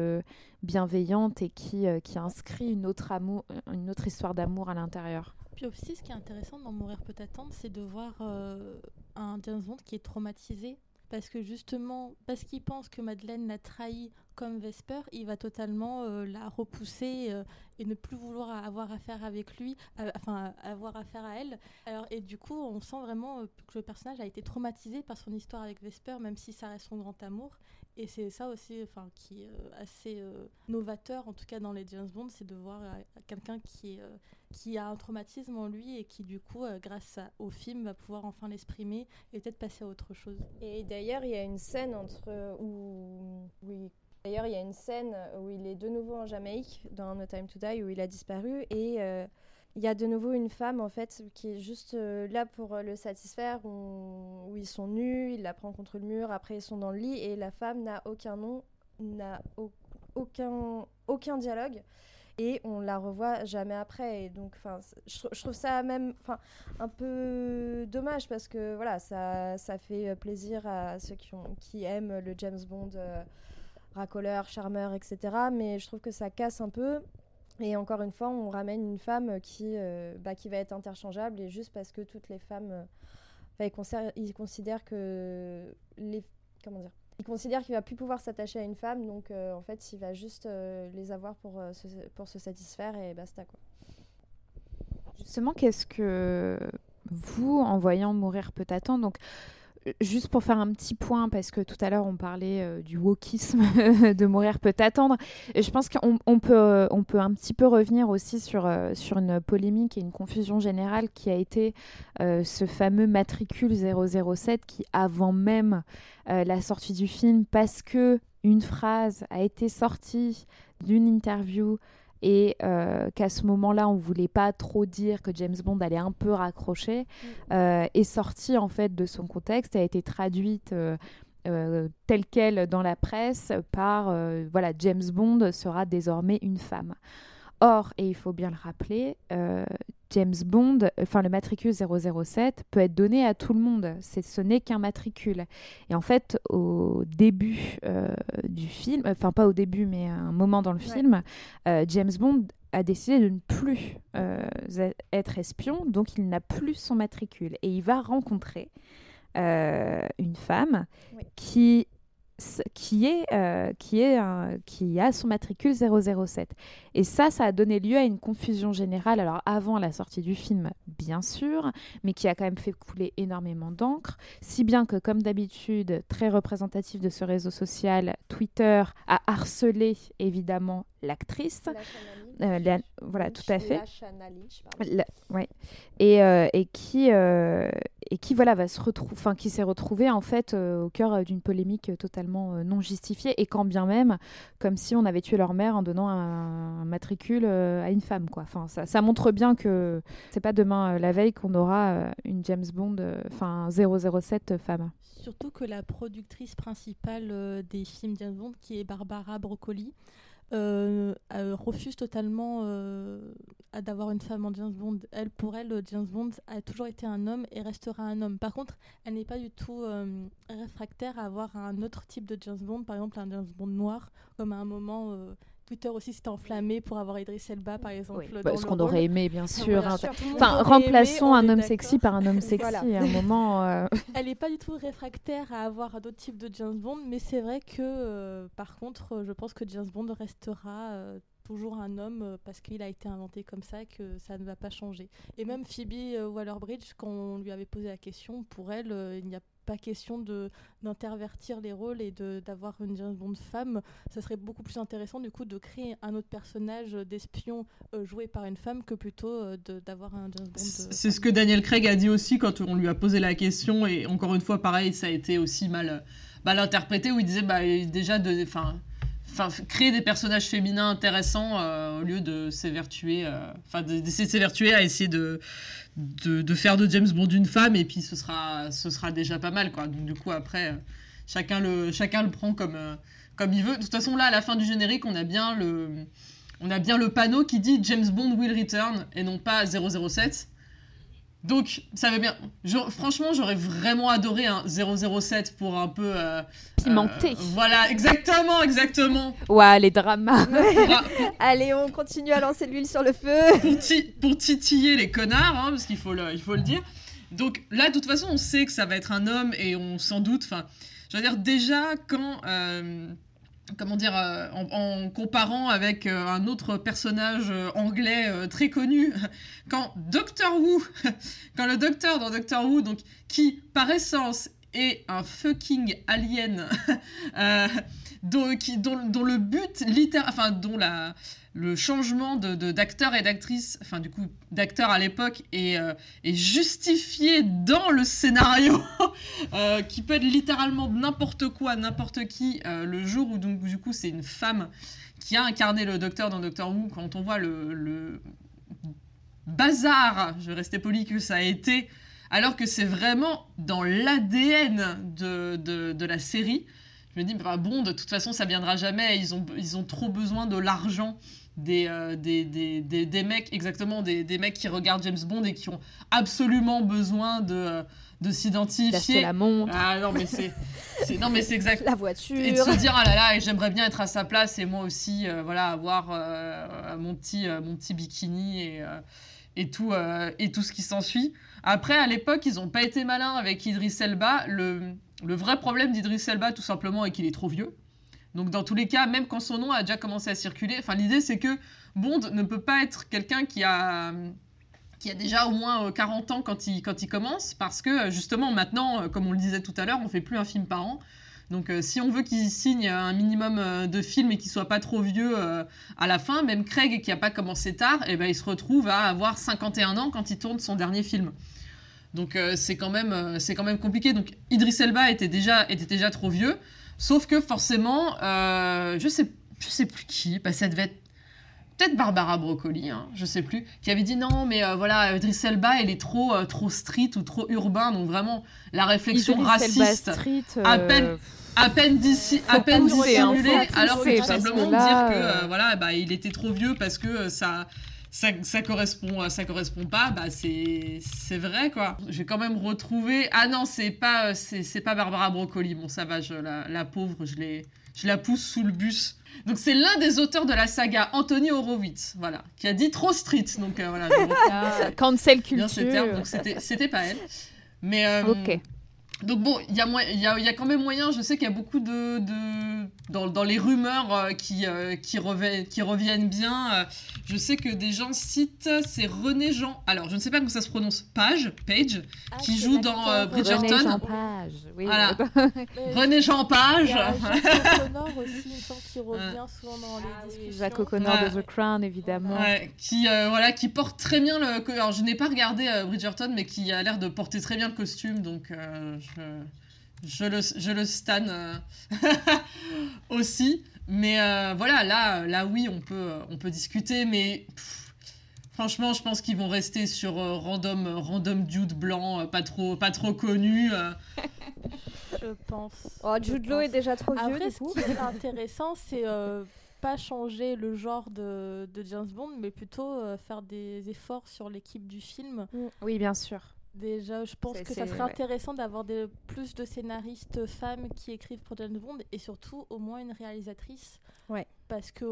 bienveillante et qui, euh, qui inscrit une autre, amour, une autre histoire d'amour à l'intérieur. Puis aussi, ce qui est intéressant dans Mourir peut attendre, c'est de voir un James Bond qui est traumatisé parce que justement, parce qu'il pense que Madeleine l'a trahi comme Vesper, il va totalement euh, la repousser euh, et ne plus vouloir avoir affaire avec lui, euh, enfin avoir affaire à elle. Alors, et du coup, on sent vraiment que le personnage a été traumatisé par son histoire avec Vesper, même si ça reste son grand amour. Et c'est ça aussi enfin, qui est assez novateur, en tout cas dans les James Bond, c'est de voir quelqu'un qui, qui a un traumatisme en lui et qui, du coup, grâce au film, va pouvoir enfin l'exprimer et peut-être passer à autre chose. Et d'ailleurs, il y a une scène entre où, où D'ailleurs, il y a une scène où il est de nouveau en Jamaïque, dans No Time to Die, où il a disparu, et euh, il y a de nouveau une femme, en fait, qui est juste euh, là pour euh, le satisfaire, où, ils sont nus, il la prend contre le mur, après ils sont dans le lit, et la femme n'a aucun nom, n'a aucun, aucun dialogue, et on la revoit jamais après. Et donc, enfin, je, trouve ça même, enfin, un peu dommage, parce que, voilà, ça, ça fait plaisir à ceux qui, ont, qui aiment le James Bond racoleur, charmeur, etc. Mais je trouve que ça casse un peu. Et encore une fois, on ramène une femme qui, euh, bah, qui va être interchangeable et juste parce que toutes les femmes, euh, ils, considèrent que les, comment dire, ils considèrent qu'il va plus pouvoir s'attacher à une femme, donc euh, en fait, il va juste les avoir pour, se, pour se satisfaire et basta quoi. Justement, qu'est-ce que vous, en voyant mourir peut attendre, donc Juste pour faire un petit point, parce que tout à l'heure on parlait euh, du wokisme de mourir peut attendre, je pense qu'on on peut, euh, on peut un petit peu revenir aussi sur, euh, sur une polémique et une confusion générale qui a été ce fameux matricule 007 qui, avant même la sortie du film, parce que une phrase a été sortie d'une interview et euh, qu'à ce moment-là, on voulait pas trop dire que James Bond allait un peu raccrocher, mm. euh, est sortie en fait de son contexte, a été traduite euh, euh telle quelle dans la presse par voilà James Bond sera désormais une femme. Or, et il faut bien le rappeler, James Bond, enfin le matricule 007 peut être donné à tout le monde. Ce n'est qu'un matricule. Et en fait, au début euh, du film, enfin pas au début, mais à un moment dans le film, euh, James Bond a décidé de ne plus euh, être espion, donc il n'a plus son matricule. Et il va rencontrer une femme qui qui est, euh, qui, est qui a son matricule 007. Et ça, ça a donné lieu à une confusion générale, alors avant la sortie du film, bien sûr, mais qui a quand même fait couler énormément d'encre, si bien que, comme d'habitude, très représentatif de ce réseau social, Twitter a harcelé, évidemment, l'actrice. Euh, voilà, tout à fait. ouais. Et, euh, et qui, et qui voilà, va se enfin, qui s'est retrouvée en fait au cœur d'une polémique totalement non justifiée et quand bien même, comme si on avait tué leur mère en donnant un, matricule à une femme, quoi. Enfin, ça, ça montre bien que c'est pas demain la veille qu'on aura une James Bond, enfin 007 femme. Surtout que la productrice principale des films James Bond, qui est Barbara Broccoli, euh, refuse totalement euh, d'avoir une femme en James Bond. Elle, pour elle, James Bond a toujours été un homme et restera un homme. Par contre, elle n'est pas du tout euh, réfractaire à avoir un autre type de James Bond, par exemple un James Bond noir, comme à un moment Twitter aussi s'était enflammé pour avoir Idris Elba, par exemple. Oui. Bah, ce qu'on aurait aimé, bien sûr. Hein. Enfin, remplaçons un homme sexy par un homme sexy à un moment. Euh. Elle n'est pas du tout réfractaire à avoir d'autres types de James Bond, mais c'est vrai que, euh, par contre, je pense que James Bond restera euh, toujours un homme parce qu'il a été inventé comme ça que ça ne va pas changer. Et même Phoebe Waller-Bridge, quand on lui avait posé la question, pour elle, il n'y a pas question de d'intervertir les rôles et d'avoir une James Bond femme. Ça serait beaucoup plus intéressant du coup de créer un autre personnage d'espion euh, joué par une femme que plutôt euh, d'avoir un James Bond. Euh, C'est ce que Daniel Craig a dit aussi quand on lui a posé la question et encore une fois pareil ça a été aussi mal, mal interprété où il disait bah déjà de enfin créer des personnages féminins intéressants au lieu de s'évertuer enfin d'essayer de s'évertuer à essayer de de, faire de James Bond une femme et puis ce sera, ce sera déjà pas mal quoi. Donc du coup après chacun le, chacun le prend comme, comme il veut. De toute façon là à la fin du générique on a bien le, on a bien le panneau qui dit James Bond will return et non pas 007. Donc, ça va bien. franchement, j'aurais vraiment adoré un 007 pour un peu. Euh, Pimenté. Euh, voilà, exactement, exactement. Ouais, les dramas. Allez, on continue à lancer l'huile sur le feu. Pour, titiller les connards, hein, parce qu'il faut, le, il faut le dire. Donc là, de toute façon, on sait que ça va être un homme et on s'en doute. Enfin, je veux dire, déjà, quand. Euh, comment dire, euh, en, comparant avec euh, un autre personnage euh, anglais très connu, quand Doctor Who, quand le docteur dans Doctor Who, donc qui par essence est un fucking alien, dont, qui, dont, dont, le but littéral, enfin dont la, le changement de, d'acteur et d'actrice, enfin du coup d'acteur à l'époque, est, euh, justifié dans le scénario, euh, qui peut être littéralement n'importe quoi, n'importe qui, euh, le jour où donc du coup c'est une femme qui a incarné le docteur dans Doctor Who, quand on voit le, bazar, je rester poli, que ça a été, alors que c'est vraiment dans l'ADN de, de, de, la série. Je me dis, bah, bon, de toute façon, ça viendra jamais. Ils ont, ils ont trop besoin de l'argent euh, des, des, des, des, mecs, exactement, des, des, mecs qui regardent James Bond et qui ont absolument besoin de, euh, de s'identifier. la montre. Ah non, mais c'est, non, mais c'est exact. La voiture. Et de se dire, ah là là, j'aimerais bien être à sa place et moi aussi, euh, voilà, avoir mon, petit, mon petit bikini et, et, tout, et tout ce qui s'ensuit. Après, à l'époque, ils n'ont pas été malins avec Idris Elba. Le, le vrai problème d'Idris Elba, tout simplement, est qu'il est trop vieux. Donc dans tous les cas, même quand son nom a déjà commencé à circuler, enfin l'idée c'est que Bond ne peut pas être quelqu'un qui a qui a déjà au moins 40 euh, ans quand il, quand il commence, parce que justement maintenant, euh, comme on le disait tout à l'heure, on fait plus un film par an. Donc euh, si on veut qu'il signe un minimum de films et qu'il soit pas trop vieux à la fin, même Craig qui a pas commencé tard, eh ben, il se retrouve à avoir 51 ans quand il tourne son dernier film. Donc c'est quand, même, quand même compliqué. Donc Idris Elba était déjà, était déjà trop vieux. Sauf que forcément, euh, je sais, je sais plus qui, bah, ça devait être peut-être Barbara Broccoli, hein, je sais plus, qui avait dit non, mais euh, voilà, Idris Elba, elle est trop, euh, trop street ou trop urbain, donc vraiment la réflexion raciste, à peine, à peine d'ici, à peine dissimulée, alors que tout simplement dire que voilà, bah, il était trop vieux parce que ça ça, ça, correspond ça correspond pas bah c'est c'est vrai quoi. J'ai quand même retrouvé ah non c'est pas c'est pas Barbara Broccoli. Bon ça va je la, la pauvre je l'ai je la pousse sous le bus. Donc c'est l'un des auteurs de la saga Anthony Horowitz voilà qui a dit trop street. Donc euh, voilà ah, cancel culture. Donc c'était c'était pas elle. Mais euh, donc bon, il y, y, a, y a quand même moyen, je sais qu'il y a beaucoup de... de dans, dans, les rumeurs euh, qui, euh, qui, reviennent, qui, reviennent bien, euh, je sais que des gens citent, c'est René Jean, alors je ne sais pas comment ça se prononce, Page, Page, ah, qui joue dans Bridgerton. René Jean Page, oui. Voilà. René Jean Page. Il y a Jacques O'Connor aussi, il qui revient souvent dans les ah discussions. Jacques O'Connor de The Crown, évidemment. qui, voilà, qui porte très bien le... Alors je n'ai pas regardé Bridgerton, mais qui a l'air de porter très bien le costume, donc je, le, je le stan euh, aussi. Mais euh, voilà, là, là oui, on peut, on peut discuter, mais franchement, je pense qu'ils vont rester sur euh, random, random Jude blanc, pas trop, pas trop connu. je pense. Oh, Jude Law est déjà trop vieux. Après, ce qui est intéressant, c'est pas changer le genre de, de James Bond, mais plutôt faire des efforts sur l'équipe du film. Oui, bien sûr. Déjà, je pense que ça serait intéressant d'avoir plus de scénaristes femmes qui écrivent pour James Bond et surtout au moins une réalisatrice. Ouais. parce que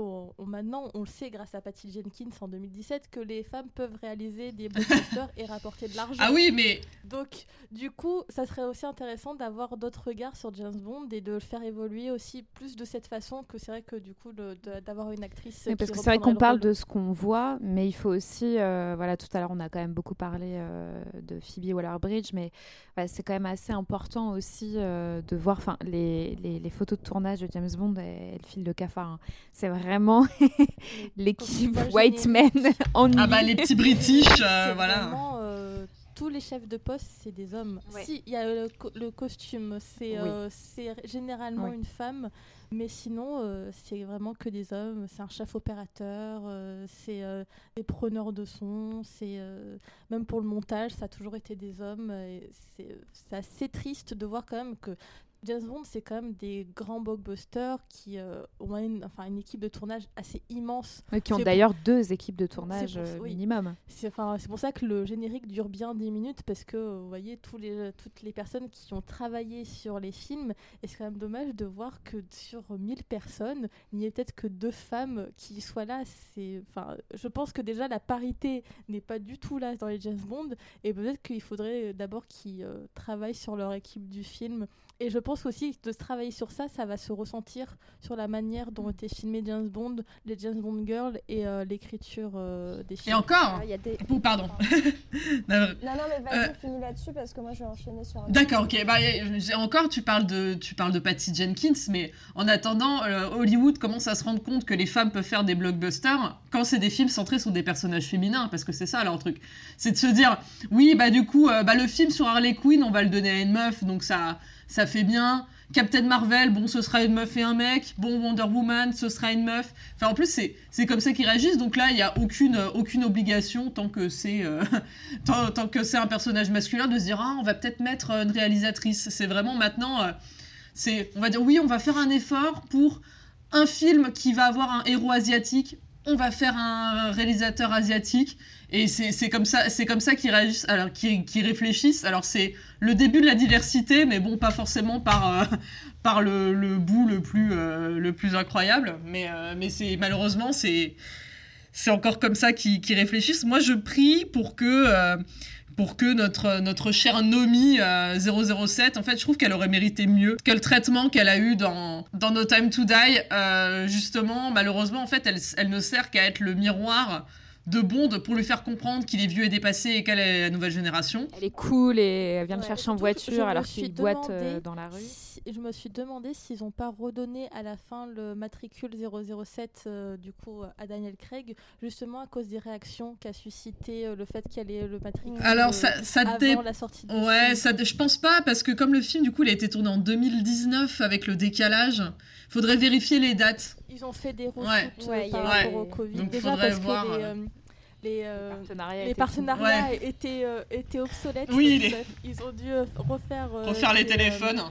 maintenant, on le sait grâce à Patty Jenkins en 2017 que les femmes peuvent réaliser des blockbusters et rapporter de l'argent. Ah oui, mais donc du coup, ça serait aussi intéressant d'avoir d'autres regards sur James Bond et de le faire évoluer aussi plus de cette façon que c'est vrai que du coup d'avoir une actrice. Oui, parce que c'est vrai qu'on parle de ce qu'on voit, mais il faut aussi, euh, voilà, tout à l'heure on a quand même beaucoup parlé euh, de Phoebe Waller-Bridge, mais c'est quand même assez important aussi euh, de voir, enfin, les, les, photos de tournage de James Bond, elles, filent le cafard. Hein. C'est vraiment l'équipe White Men en Ah bah les petits British, voilà. Vraiment, tous les chefs de poste, c'est des hommes. Si, il y a le, costume, c'est généralement une femme. Mais sinon, euh, c'est vraiment que des hommes. C'est un chef opérateur, euh, c'est euh, des preneurs de son, c'est même pour le montage, ça a toujours été des hommes. C'est assez triste de voir quand même que James Bond, c'est quand même des grands blockbusters qui euh, ont une, enfin, une équipe de tournage assez immense. qui ont d'ailleurs deux équipes de tournage euh, minimum. C'est pour ça que le générique dure bien 10 minutes parce que vous voyez tous les, toutes les personnes qui ont travaillé sur les films. Et c'est quand même dommage de voir que sur 1000 personnes, il n'y ait peut-être que deux femmes qui soient là. Enfin, je pense que déjà la parité n'est pas du tout là dans les James Bond. Et peut-être qu'il faudrait d'abord qu'ils euh, travaillent sur leur équipe du film. Et je pense aussi de travailler sur ça, ça va se ressentir sur la manière dont été filmé James Bond, les James Bond Girls et euh, l'écriture euh, des films. Et encore ah, des... oh, Pardon. non, non, mais vas-y, euh... finis là-dessus parce que moi je vais enchaîner sur un. D'accord, ok. Bah, encore, tu parles, de, tu parles de Patty Jenkins, mais en attendant, euh, Hollywood commence à se rendre compte que les femmes peuvent faire des blockbusters quand c'est des films centrés sur des personnages féminins, parce que c'est ça leur truc. C'est de se dire, oui, bah du coup, bah, le film sur Harley Quinn, on va le donner à une meuf, donc ça ça fait bien. Captain Marvel, bon, ce sera une meuf et un mec. Bon, Wonder Woman, ce sera une meuf. Enfin, en plus, c'est comme ça qu'ils réagissent. Donc là, il n'y a aucune, aucune obligation, tant que c'est euh, tant, que c'est un personnage masculin, de se dire, ah, on va peut-être mettre une réalisatrice. C'est vraiment maintenant, euh, c'est, on va dire, oui, on va faire un effort pour un film qui va avoir un héros asiatique. On va faire un réalisateur asiatique. Et c'est comme ça, c'est comme ça qu'ils alors réfléchissent. Alors c'est le début de la diversité, mais bon, pas forcément par euh, par le, le, bout le plus euh, le plus incroyable. Mais euh, mais c'est malheureusement c'est c'est encore comme ça qu'ils réfléchissent. Moi, je prie pour que pour que notre, chère Nomi 007, en fait, je trouve qu'elle aurait mérité mieux que le traitement qu'elle a eu dans, dans No Time to Die. justement, malheureusement, en fait, elle ne sert qu'à être le miroir de Bond pour lui faire comprendre qu'il est vieux et dépassé et qu'elle est la nouvelle génération. Elle est cool et elle vient le chercher en voiture alors qu'il boite euh, dans la rue. je me suis demandé s'ils n'ont pas redonné à la fin le matricule 007 euh, du coup à Daniel Craig justement à cause des réactions qu'a suscité euh, le fait qu'elle ait le matricule alors ça, ça avant la sortie ouais ça je pense pas parce que comme le film du coup il a été tourné en 2019 avec le décalage faudrait vérifier les dates ils ont fait des reshoots par rapport au Covid déjà parce que les, les, euh, partenariats, les partenariats étaient, euh, étaient, obsolètes. Oui, ils ont dû euh, refaire, refaire les téléphones.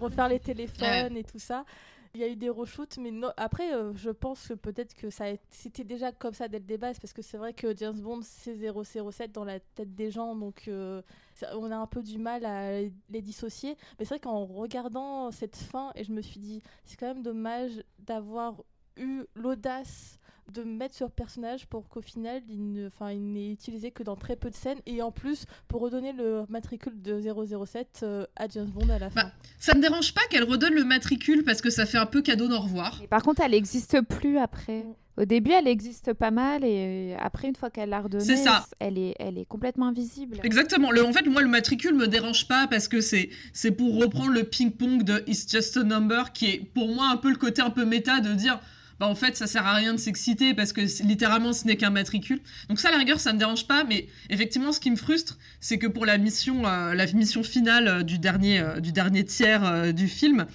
refaire les téléphones et tout ça. Il y a eu des reshoots, mais après, je pense que peut-être que ça c'était déjà comme ça dès le début, parce que c'est vrai que James Bond, c'est 007 dans la tête des gens, donc on a un peu du mal à les dissocier. Mais c'est vrai qu'en regardant cette fin, et je me suis dit, c'est quand même dommage d'avoir eu l'audace de mettre sur personnage pour qu'au final il ne, enfin, il n'est utilisé que dans très peu de scènes et en plus pour redonner le matricule de 007 euh, à James Bond à la bah, fin. ça me dérange pas qu'elle redonne le matricule parce que ça fait un peu cadeau d'au revoir. par contre, elle n'existe plus après. Mm. Au début, elle existe pas mal et après, une fois qu'elle l'a redonnée, Elle, est, elle est complètement invisible. Exactement. Le, en fait, moi, le matricule me dérange pas parce que c'est, c'est pour reprendre le ping-pong de It's Just a Number qui est pour moi un peu le côté un peu méta de dire bah, en fait ça sert à rien de s'exciter parce que littéralement ce n'est qu'un matricule. Donc ça la rigueur ça me dérange pas, mais effectivement ce qui me frustre c'est que pour la mission, euh, la mission finale euh, du dernier, euh, du dernier tiers du film,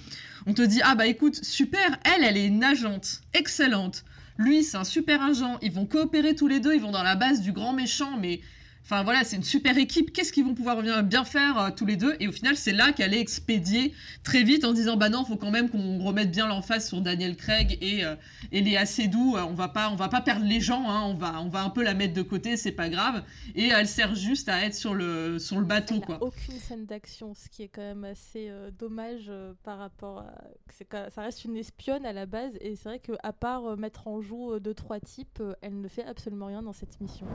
on te dit ah bah écoute super, elle elle est une agente excellente. Lui, c'est un super agent. Ils vont coopérer tous les deux. Ils vont dans la base du grand méchant, mais Enfin voilà, c'est une super équipe. Qu'est-ce qu'ils vont pouvoir bien faire euh, tous les deux? Et au final, c'est là qu'elle est expédiée très vite en disant bah non, faut quand même qu'on remette bien l'emphase sur Daniel Craig et, euh, et Léa Seydoux. Euh, on va pas, on va pas perdre les gens. Hein. on va, on va un peu la mettre de côté. C'est pas grave. Et elle sert juste à être sur le, sur le bateau elle quoi. aucune scène d'action, ce qui est quand même assez dommage par rapport. à... ça reste une espionne à la base et c'est vrai que à part mettre en joue deux trois types, elle ne fait absolument rien dans cette mission.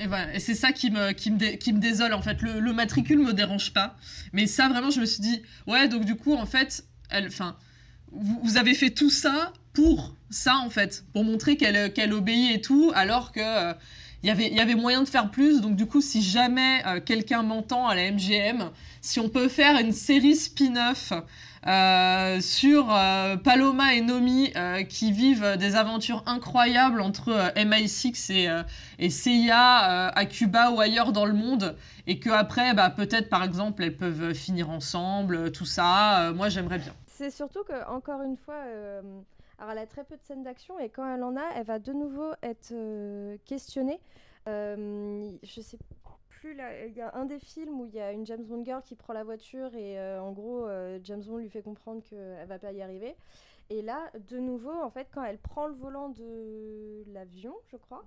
Et voilà, et c'est ça qui me, qui, me qui me désole en fait. Le, le, matricule me dérange pas. Mais ça, vraiment, je me suis dit, ouais, donc du coup, en fait, elle, enfin, vous, vous, avez fait tout ça pour ça, en fait, pour montrer qu'elle qu'elle obéit et tout, alors que. Il y, avait, il y avait moyen de faire plus, donc du coup, si jamais euh, quelqu'un m'entend à la MGM, si on peut faire une série spin-off euh, sur euh, Paloma et Nomi qui vivent des aventures incroyables entre MI6 et, et CIA à Cuba ou ailleurs dans le monde et que après bah, peut-être par exemple elles peuvent finir ensemble tout ça moi j'aimerais bien. C'est surtout que encore une fois alors elle a très peu de scènes d'action et quand elle en a elle va de nouveau être questionnée je sais il y a un des films où il y a une James Bond girl qui prend la voiture et euh, en gros euh, James Bond lui fait comprendre qu'elle va pas y arriver. Et là, de nouveau, en fait, quand elle prend le volant de l'avion, je crois,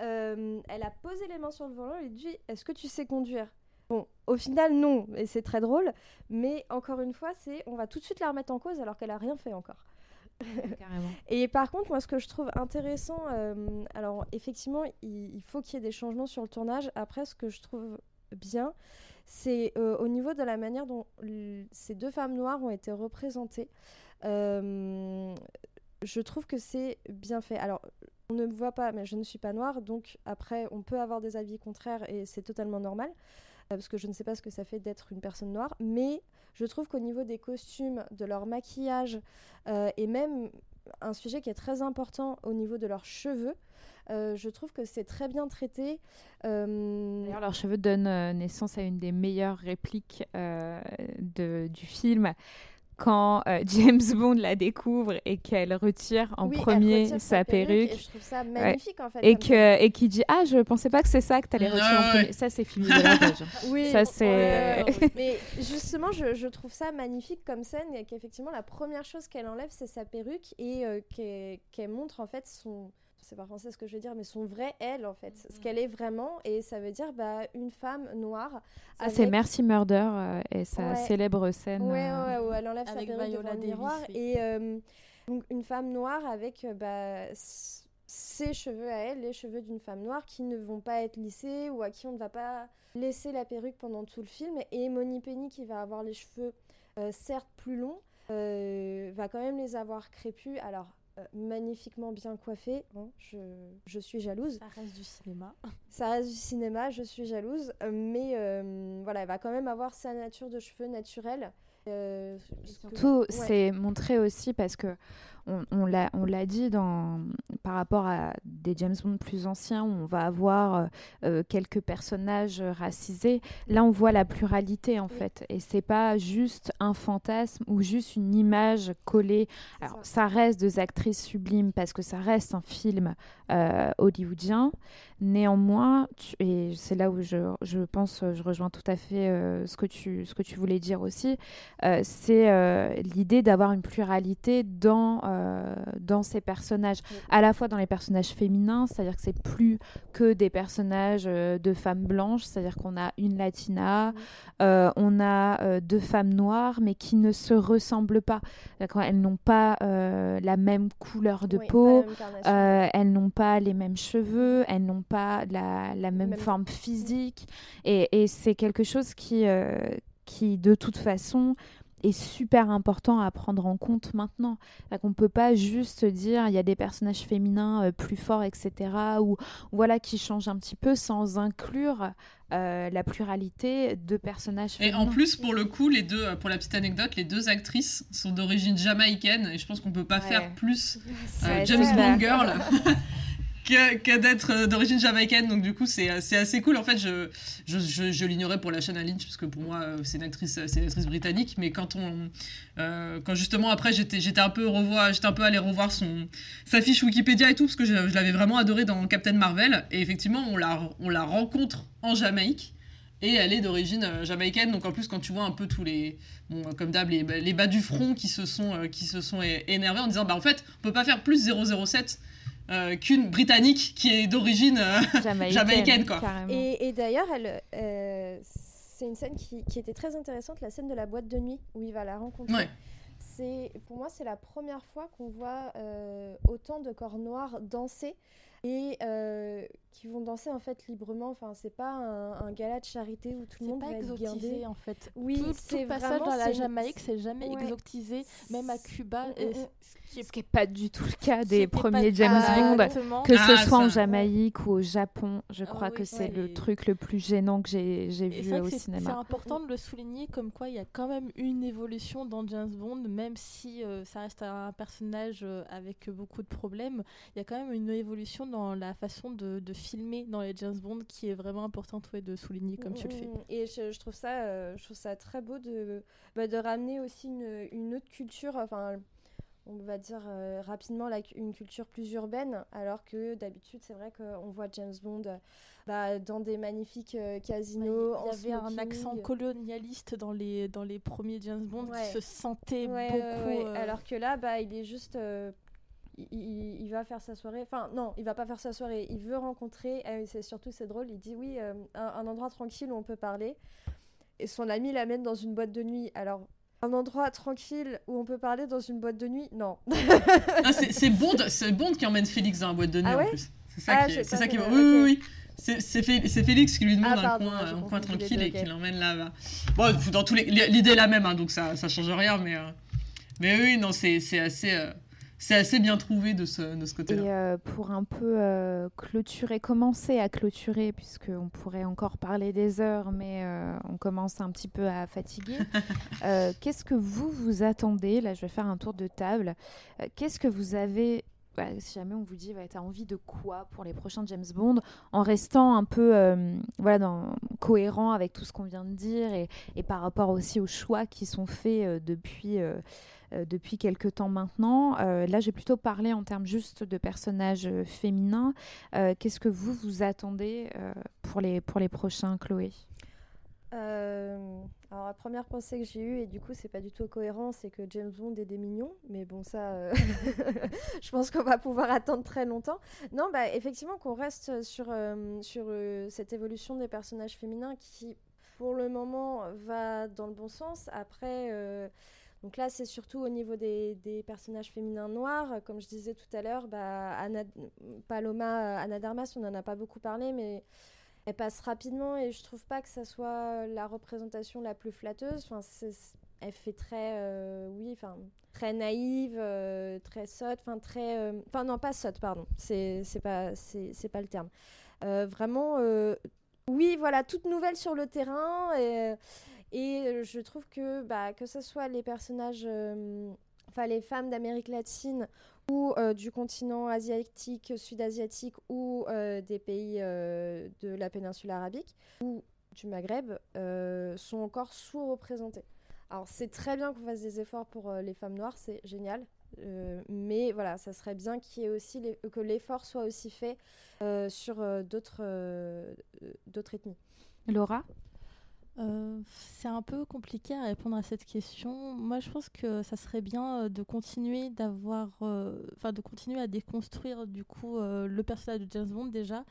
euh, elle a posé les mains sur le volant et dit Est-ce que tu sais conduire? Bon, au final, non, et c'est très drôle, mais encore une fois, c'est on va tout de suite la remettre en cause alors qu'elle a rien fait encore. et par contre, moi, ce que je trouve intéressant, euh, alors effectivement, il, faut qu'il y ait des changements sur le tournage. Après, ce que je trouve bien, c'est euh, au niveau de la manière dont ces deux femmes noires ont été représentées. Euh, je trouve que c'est bien fait. Alors, on ne me voit pas, mais je ne suis pas noire, donc après, on peut avoir des avis contraires et c'est totalement normal, parce que je ne sais pas ce que ça fait d'être une personne noire, mais je trouve qu'au niveau des costumes, de leur maquillage euh, et même un sujet qui est très important au niveau de leurs cheveux, euh, je trouve que c'est très bien traité. Euh, D'ailleurs, leurs cheveux donnent naissance à une des meilleures répliques du film quand euh, James Bond la découvre et qu'elle retire en premier sa, perruque. Et je trouve ça magnifique en fait. Et, que, et qui dit Ah, je pensais pas que c'est ça que tu allais retirer en premier. Ça, c'est fini de oui, ça, c'est. Mais justement, je, je, trouve ça magnifique comme scène et qu'effectivement, la première chose qu'elle enlève, c'est sa perruque et euh, qu'elle montre en fait son c'est pas français ce que je veux dire, mais son vrai elle, en fait, ce mm. qu'elle est vraiment. Et ça veut dire bah, une femme noire. C'est Merci Murder euh, et sa célèbre scène. Ouais, euh, ouais, où elle enlève sa perruque devant le miroir. Et euh, donc, une femme noire avec bah, ses cheveux à elle, les cheveux d'une femme noire qui ne vont pas être lissés ou à qui on ne va pas laisser la perruque pendant tout le film. Et Moni Penny qui va avoir les cheveux certes plus longs, va quand même les avoir crépus. Alors, magnifiquement bien coiffée. je, je, suis jalouse. Ça reste du cinéma. Ça reste du cinéma, je suis jalouse. Euh, mais euh, voilà, elle va quand même avoir sa nature de cheveux naturelle. surtout, c'est montré aussi parce que on, on l'a dit dans, par rapport à des James Bond plus anciens où on va avoir euh, euh, quelques personnages racisés. Là, on voit la pluralité en fait, et c'est pas juste un fantasme ou juste une image collée. Alors, ça. reste des actrices sublimes parce que ça reste un film euh, hollywoodien. Néanmoins, et c'est là où je, je, pense, je rejoins tout à fait ce, que tu, ce que tu voulais dire aussi, c'est l'idée d'avoir une pluralité dans euh, dans ces personnages, à la fois dans les personnages féminins, c'est-à-dire que c'est plus que des personnages euh, de femmes blanches, c'est-à-dire qu'on a une latina, euh, on a deux femmes noires, mais qui ne se ressemblent pas. Elles n'ont pas la même couleur de peau, elles n'ont pas les mêmes cheveux, elles n'ont pas la, la même, forme physique, et, et c'est quelque chose qui, qui de toute façon est super important à prendre en compte maintenant. On ne peut pas juste dire il y a des personnages féminins euh, plus forts, etc. ou voilà qui changent un petit peu sans inclure euh, la pluralité de personnages féminins. Et en plus, pour le coup, les deux, euh, pour la petite anecdote, les deux actrices sont d'origine jamaïcaine et je pense qu'on peut pas faire plus James Bond girl. que, d'être d'origine jamaïcaine. Donc du coup, c'est assez cool. En fait, je, je, je, l'ignorais pour la chaîne Lynch, parce que pour moi, c'est une actrice, une actrice britannique. Mais quand on, quand justement après, j'étais, un peu revoir, un peu allé revoir son, sa fiche Wikipédia et tout, parce que je, l'avais vraiment adoré dans Captain Marvel. Et effectivement, on la, on la rencontre en Jamaïque et elle est d'origine euh, jamaïcaine. Donc en plus, quand tu vois un peu tous les, euh, comme d'hab, les, bas du front qui se sont, euh, qui se sont énervés en disant, bah en fait, on peut pas faire plus 007 qu'une britannique qui est d'origine jamaïcaine, quoi. Et, d'ailleurs, elle, c'est une scène qui, qui, était très intéressante, la scène de la boîte de nuit où il va la rencontrer. C'est, pour moi, c'est la première fois qu'on voit autant de corps noirs danser et qui vont danser en fait librement. Enfin, c'est pas un, gala de charité où tout le monde va être exotisé en fait. Oui, c'est tout passage dans la Jamaïque, c'est jamais exotisé, même à Cuba. Et ce qui n'est pas du tout le cas des premiers James Bond, que ce ah, soit en Jamaïque ou au Japon. Je ah crois que c'est le truc le plus gênant que j'ai vu au cinéma. C'est important de le souligner, comme quoi il y a quand même une évolution dans James Bond, même si euh, ça reste un personnage euh, avec beaucoup de problèmes. Il y a quand même une évolution dans la façon de, de filmer dans les James Bond qui est vraiment importante de souligner comme tu le fais. Et je, trouve ça, euh, je trouve ça très beau de, bah, de ramener aussi une, une autre culture. Enfin, on va dire euh, rapidement une culture plus urbaine, alors que d'habitude c'est vrai qu'on voit James Bond bah, dans des magnifiques euh, casinos. Il y, avait un accent colonialiste dans les, dans les premiers James Bond qui se sentait beaucoup. Alors que là, bah, il est juste... Il, va faire sa soirée. Enfin, non, il va pas faire sa soirée. Il veut rencontrer. c'est surtout c'est drôle. Il dit oui, un, endroit tranquille où on peut parler. Et son ami l'amène dans une boîte de nuit. Alors un endroit tranquille où on peut parler dans une boîte de nuit Non. Ah, c'est Bond, Bond qui emmène Félix dans la boîte de nuit ah en plus. C'est ça, ah, qui, c'est ça qui va. Oui, oui, oui. C'est Félix qui lui demande un coin, un coin tranquille et qui l'emmène là-bas. Bon, dans tous les, l'idée est la même, hein, donc ça, ça change rien, mais, euh, mais oui, non, c'est assez. Euh, c'est assez bien trouvé de ce, de ce côté-là. Et euh, pour un peu euh, clôturer, commencer à clôturer, puisqu'on pourrait encore parler des heures, mais euh, on commence un petit peu à fatiguer. Qu'est-ce que vous vous attendez? Là, je vais faire un tour de table. Qu'est-ce que vous avez bah, si jamais on vous dit, tu as envie de quoi pour les prochains James Bond, en restant un peu voilà, dans, cohérent avec tout ce qu'on vient de dire et, et, par rapport aussi aux choix qui sont faits depuis euh, depuis quelques temps maintenant. Euh, là, j'ai plutôt parlé en termes juste de personnages euh, féminins. Qu'est-ce que vous vous attendez pour, les, pour les prochains, Chloé? Alors la première pensée que j'ai eue, et du coup c'est pas du tout cohérent, c'est que James Bond est des mignons, mais bon ça, je pense qu'on va pouvoir attendre très longtemps. Non, bah effectivement qu'on reste sur, sur cette évolution des personnages féminins qui, pour le moment, va dans le bon sens. Après, donc là, c'est surtout au niveau des, personnages féminins noirs. Comme je disais tout à l'heure, bah, Paloma, Anna Darmas, on n'en a pas beaucoup parlé, mais elle passe rapidement et je trouve pas que ça soit la représentation la plus flatteuse. Enfin, elle fait très, euh, oui, enfin, très naïve, euh, très sotte, enfin très, euh, enfin non pas sotte, pardon, c'est pas, c'est pas le terme. vraiment, oui, voilà, toute nouvelle sur le terrain. Et euh, je trouve que, bah, que ce soit les personnages, euh, enfin les femmes d'Amérique latine ou euh, du continent asiatique, sud-asiatique ou des pays de la péninsule arabique ou du Maghreb, sont encore sous-représentés. Alors c'est très bien qu'on fasse des efforts pour les femmes noires, c'est génial. mais voilà, ça serait bien qu'il y ait aussi que l'effort soit aussi fait sur d'autres d'autres ethnies. Laura? Euh, c'est un peu compliqué à répondre à cette question. Moi, je pense que ça serait bien euh, de continuer d'avoir, euh, enfin, de continuer à déconstruire du coup le personnage de James Bond déjà,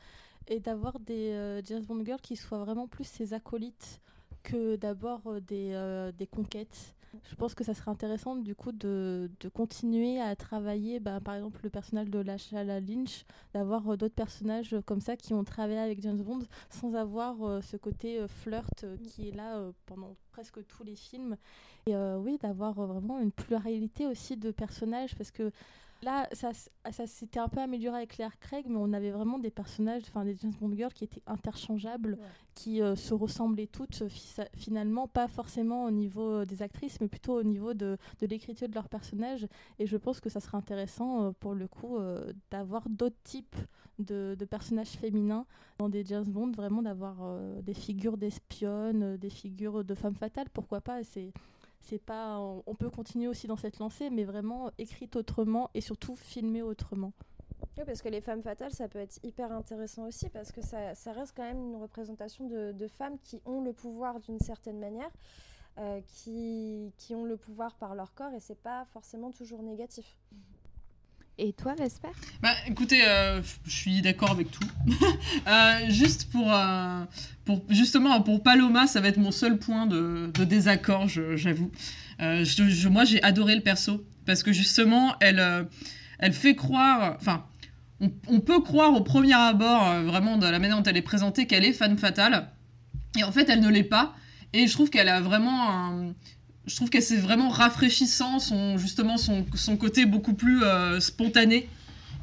et d'avoir des James Bond girls qui soient vraiment plus ses acolytes que d'abord des, des conquêtes je pense que ça serait intéressant du coup de, de continuer à travailler, bah, par exemple le personnage de Lashala Lynch, d'avoir euh, d'autres personnages comme ça qui ont travaillé avec James Bond sans avoir euh, ce côté euh, flirt qui est là pendant presque tous les films. Et oui, d'avoir vraiment une pluralité aussi de personnages parce que là, ça, ça s'était un peu amélioré avec Claire Craig, mais on avait vraiment des personnages, enfin des James Bond girls qui étaient interchangeables, qui euh, se ressemblaient toutes finalement, pas forcément au niveau euh, des actrices, mais plutôt au niveau de, de l'écriture de leurs personnages. Et je pense que ça serait intéressant pour le coup d'avoir d'autres types de, de, personnages féminins dans des James Bond, vraiment d'avoir des figures d'espionnes, des figures de femmes fatales, pourquoi pas. C'est c'est pas on, peut continuer aussi dans cette lancée mais vraiment écrite autrement et surtout filmée autrement oui, parce que les femmes fatales, ça peut être hyper intéressant aussi, parce que ça, ça reste quand même une représentation de, de femmes qui ont le pouvoir d'une certaine manière, euh, qui, qui, ont le pouvoir par leur corps, et c'est pas forcément toujours négatif. Et toi, Vesper? Bah écoutez, euh, je suis d'accord avec tout. euh, juste pour, euh, pour, justement, pour Paloma, ça va être mon seul point de, désaccord, j'avoue. Moi, j'ai adoré le perso, parce que justement, elle, elle fait croire... Enfin, on, on, peut croire au premier abord, vraiment, de la manière dont elle est présentée, qu'elle est fan fatale. Et en fait, elle ne l'est pas. Et je trouve qu'elle a vraiment un je trouve que c'est vraiment rafraîchissant, son, justement son, son côté beaucoup plus euh, spontané.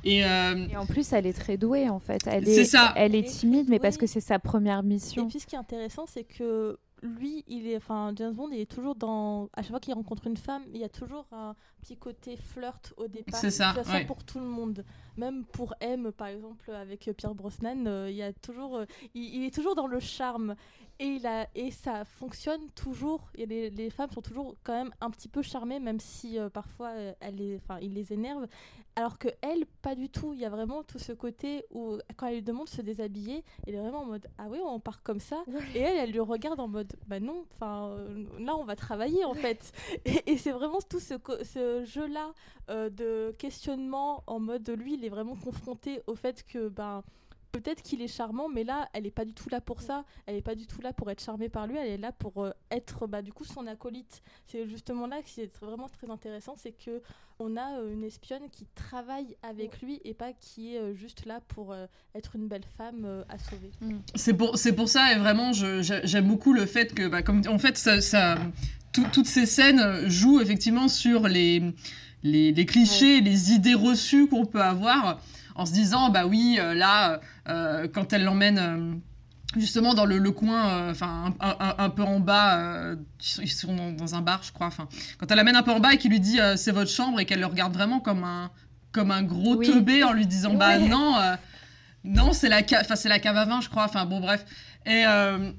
Et, euh... et, en plus, elle est très douée en fait. Elle est, ça. Elle est timide, mais parce que c'est sa première mission. Et puis ce qui est intéressant, c'est que lui, il est, enfin, James Bond, il est toujours dans. À chaque fois qu'il rencontre une femme, il y a toujours un petit côté flirt au départ. C'est ça. De ouais. pour tout le monde. Même pour M, par exemple, avec Pierre Brosnan, euh, il y a toujours, euh, il, il, est toujours dans le charme et il a et ça fonctionne toujours. Et les, les, femmes sont toujours quand même un petit peu charmées, même si euh, parfois euh, elle les, il les énerve. Alors que elle, pas du tout. Il y a vraiment tout ce côté où quand elle lui demande de se déshabiller, elle est vraiment en mode ah oui on part comme ça. Et elle, elle lui regarde en mode bah non. Enfin euh, là on va travailler en fait. Et, et c'est vraiment tout ce, ce jeu là euh, de questionnement en mode lui il est vraiment confronté au fait que ben peut-être qu'il est charmant, mais là, elle n'est pas du tout là pour ça. Elle n'est pas du tout là pour être charmée par lui. Elle est là pour euh, être, bah, du coup, son acolyte. C'est justement là que c'est vraiment très intéressant, c'est que on a euh, une espionne qui travaille avec lui et pas qui est euh, juste là pour euh, être une belle femme euh, à sauver. Mm. C'est pour, c'est pour ça, et vraiment, j'aime beaucoup le fait que, bah, comme, en fait, ça, ça tout, toutes ces scènes jouent effectivement sur les, les, les clichés, ouais. les idées reçues qu'on peut avoir en se disant bah oui euh, là euh, quand elle l'emmène euh, justement dans le, le coin enfin un, un, un, peu en bas ils sont dans, dans, un bar je crois enfin quand elle l'amène un peu en bas et qu'il lui dit c'est votre chambre et qu'elle le regarde vraiment comme un comme un gros oui. teubé en lui disant bah non non c'est la enfin c'est la cave à vin je crois enfin bon bref et,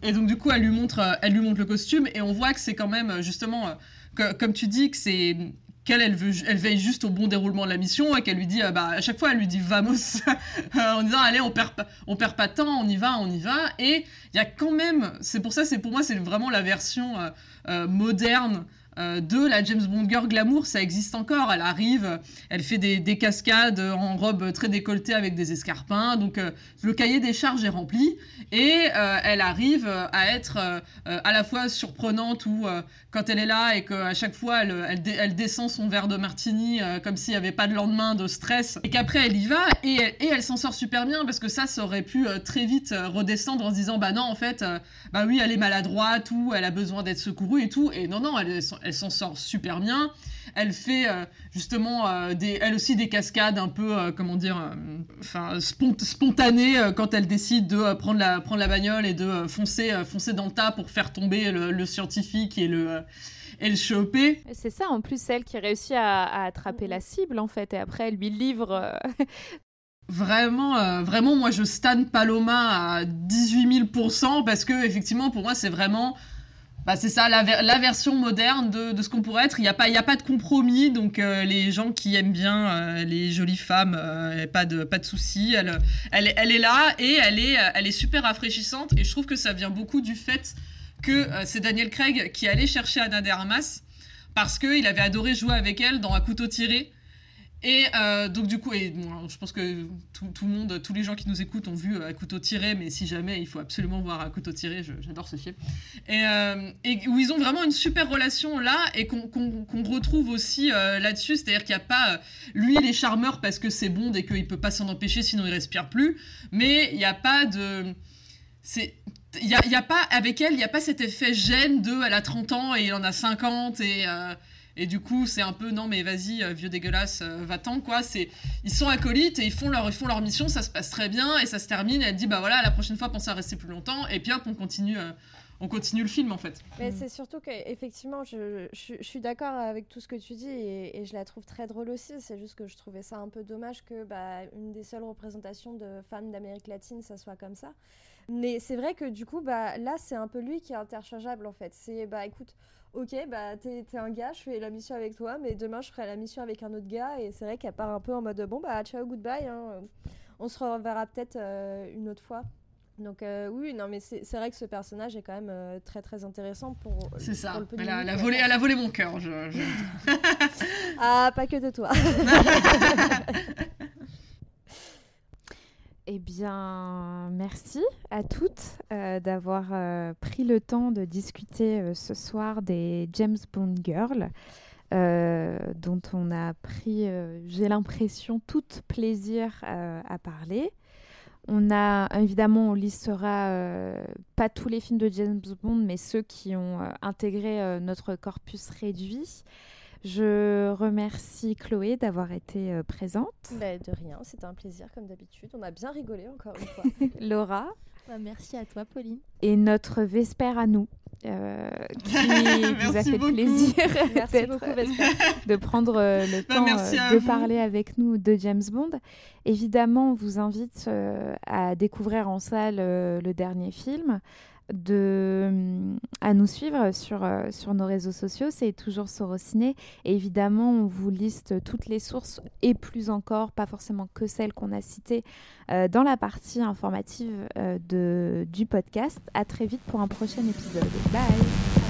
et donc du coup elle lui montre elle lui montre le costume et on voit que c'est quand même justement que, comme tu dis que c'est qu'elle elle, veille juste au bon déroulement de la mission et qu'elle lui dit euh, bah à chaque fois elle lui dit vamos en disant allez on perd pas on perd pas de temps on y va on y va. Et il y a quand même c'est pour ça c'est pour moi c'est vraiment la version euh, euh, moderne euh, de la James Bond girl glamour, ça existe encore. Elle arrive, elle fait des, des cascades en robe très décolletée avec des escarpins. Donc euh, le cahier des charges est rempli et euh, elle arrive à être euh, à la fois surprenante ou euh, quand elle est là et qu'à chaque fois elle, descend son verre de martini comme s'il n'y avait pas de lendemain de stress et qu'après elle y va et elle, et elle s'en sort super bien parce que ça, ça aurait pu très vite redescendre en se disant bah non en fait bah oui elle est maladroite ou elle a besoin d'être secourue et tout et non non elle, elle s'en sort super bien. Elle fait euh, justement euh, des, elle aussi des cascades un peu, euh, comment dire, enfin spont spontanées quand elle décide de prendre la prendre la bagnole et de foncer foncer dans le tas pour faire tomber le, le scientifique et le et le choper. C'est ça, en plus, celle qui réussit à, à, attraper la cible, en fait, et après, elle lui livre. Vraiment, euh, vraiment, moi je stan Paloma à 18 000% parce que, effectivement, pour moi, c'est vraiment bah, c'est ça, la, la, version moderne de, de ce qu'on pourrait être. Il n'y a, pas, a pas de compromis, donc euh, les gens qui aiment bien euh, les jolies femmes, euh, pas de, pas de soucis. Elle, elle, elle, est là et elle est, elle est super rafraîchissante. Et je trouve que ça vient beaucoup du fait que c'est Daniel Craig qui allait chercher Anna de Armas parce qu'il avait adoré jouer avec elle dans Un couteau tiré. Et euh, donc du coup, et, bon, je pense que tout, le monde, tous les gens qui nous écoutent ont vu euh, couteau tiré, mais si jamais, il faut absolument voir à couteau tiré, j'adore ce film. Et, euh, et, où ils ont vraiment une super relation là, et qu'on qu qu retrouve aussi euh, là-dessus, c'est-à-dire qu'il n'y a pas, lui il est charmeur parce que c'est bon et qu'il peut pas s'en empêcher, sinon il respire plus, mais il n'y a pas de... C'est il y a, y a, pas avec elle il n'y a pas cet effet gêne de elle a 30 ans et il en a 50 et Et du coup, c'est un peu non mais vas-y, vieux dégueulasse, va-t'en quoi. C'est ils sont acolytes et ils font leur ils font leur mission, ça se passe très bien et ça se termine. Et elle dit bah voilà, la prochaine fois pensez à rester plus longtemps. Et puis hop, on continue on continue le film en fait. Mais mm. c'est surtout qu'effectivement, je, je, suis d'accord avec tout ce que tu dis et, je la trouve très drôle aussi. C'est juste que je trouvais ça un peu dommage que bah, une des seules représentations de femmes d'Amérique latine, ça soit comme ça. Mais c'est vrai que du coup, bah, là, c'est un peu lui qui est interchangeable en fait. C'est bah écoute, ok, bah t'es un gars, je fais la mission avec toi, mais demain je ferai la mission avec un autre gars. Et c'est vrai qu'elle part un peu en mode bon, bah ciao, goodbye. Hein. On se reverra peut-être euh, une autre fois. Donc euh, oui, non, mais c'est vrai que ce personnage est quand même euh, très très intéressant pour. C'est ça. elle, a, volé, elle a volé mon cœur. Je, ah, pas que de toi. eh bien, merci à toutes euh, d'avoir pris le temps de discuter ce soir des James Bond Girls. dont on a pris, j'ai l'impression, tout plaisir à parler. On a évidemment, on listera euh, pas tous les films de James Bond, mais ceux qui ont euh, intégré euh, notre corpus réduit. Je remercie Chloé d'avoir été présente. Bah, de rien, c'était un plaisir comme d'habitude. On a bien rigolé encore une fois. Laura. Bah, merci à toi, Pauline. Et notre Vespère à nous, euh, qui nous a fait plaisir de prendre euh, le bah, temps euh, de parler avec nous de James Bond. Évidemment, on vous invite à découvrir en salle le dernier film mm, à nous suivre sur, euh, sur nos réseaux sociaux, c'est toujours Sorociné. Et évidemment, on vous liste toutes les sources et plus encore, pas forcément que celles qu'on a citées euh, dans la partie informative euh, de, du podcast. À très vite pour un prochain épisode. Bye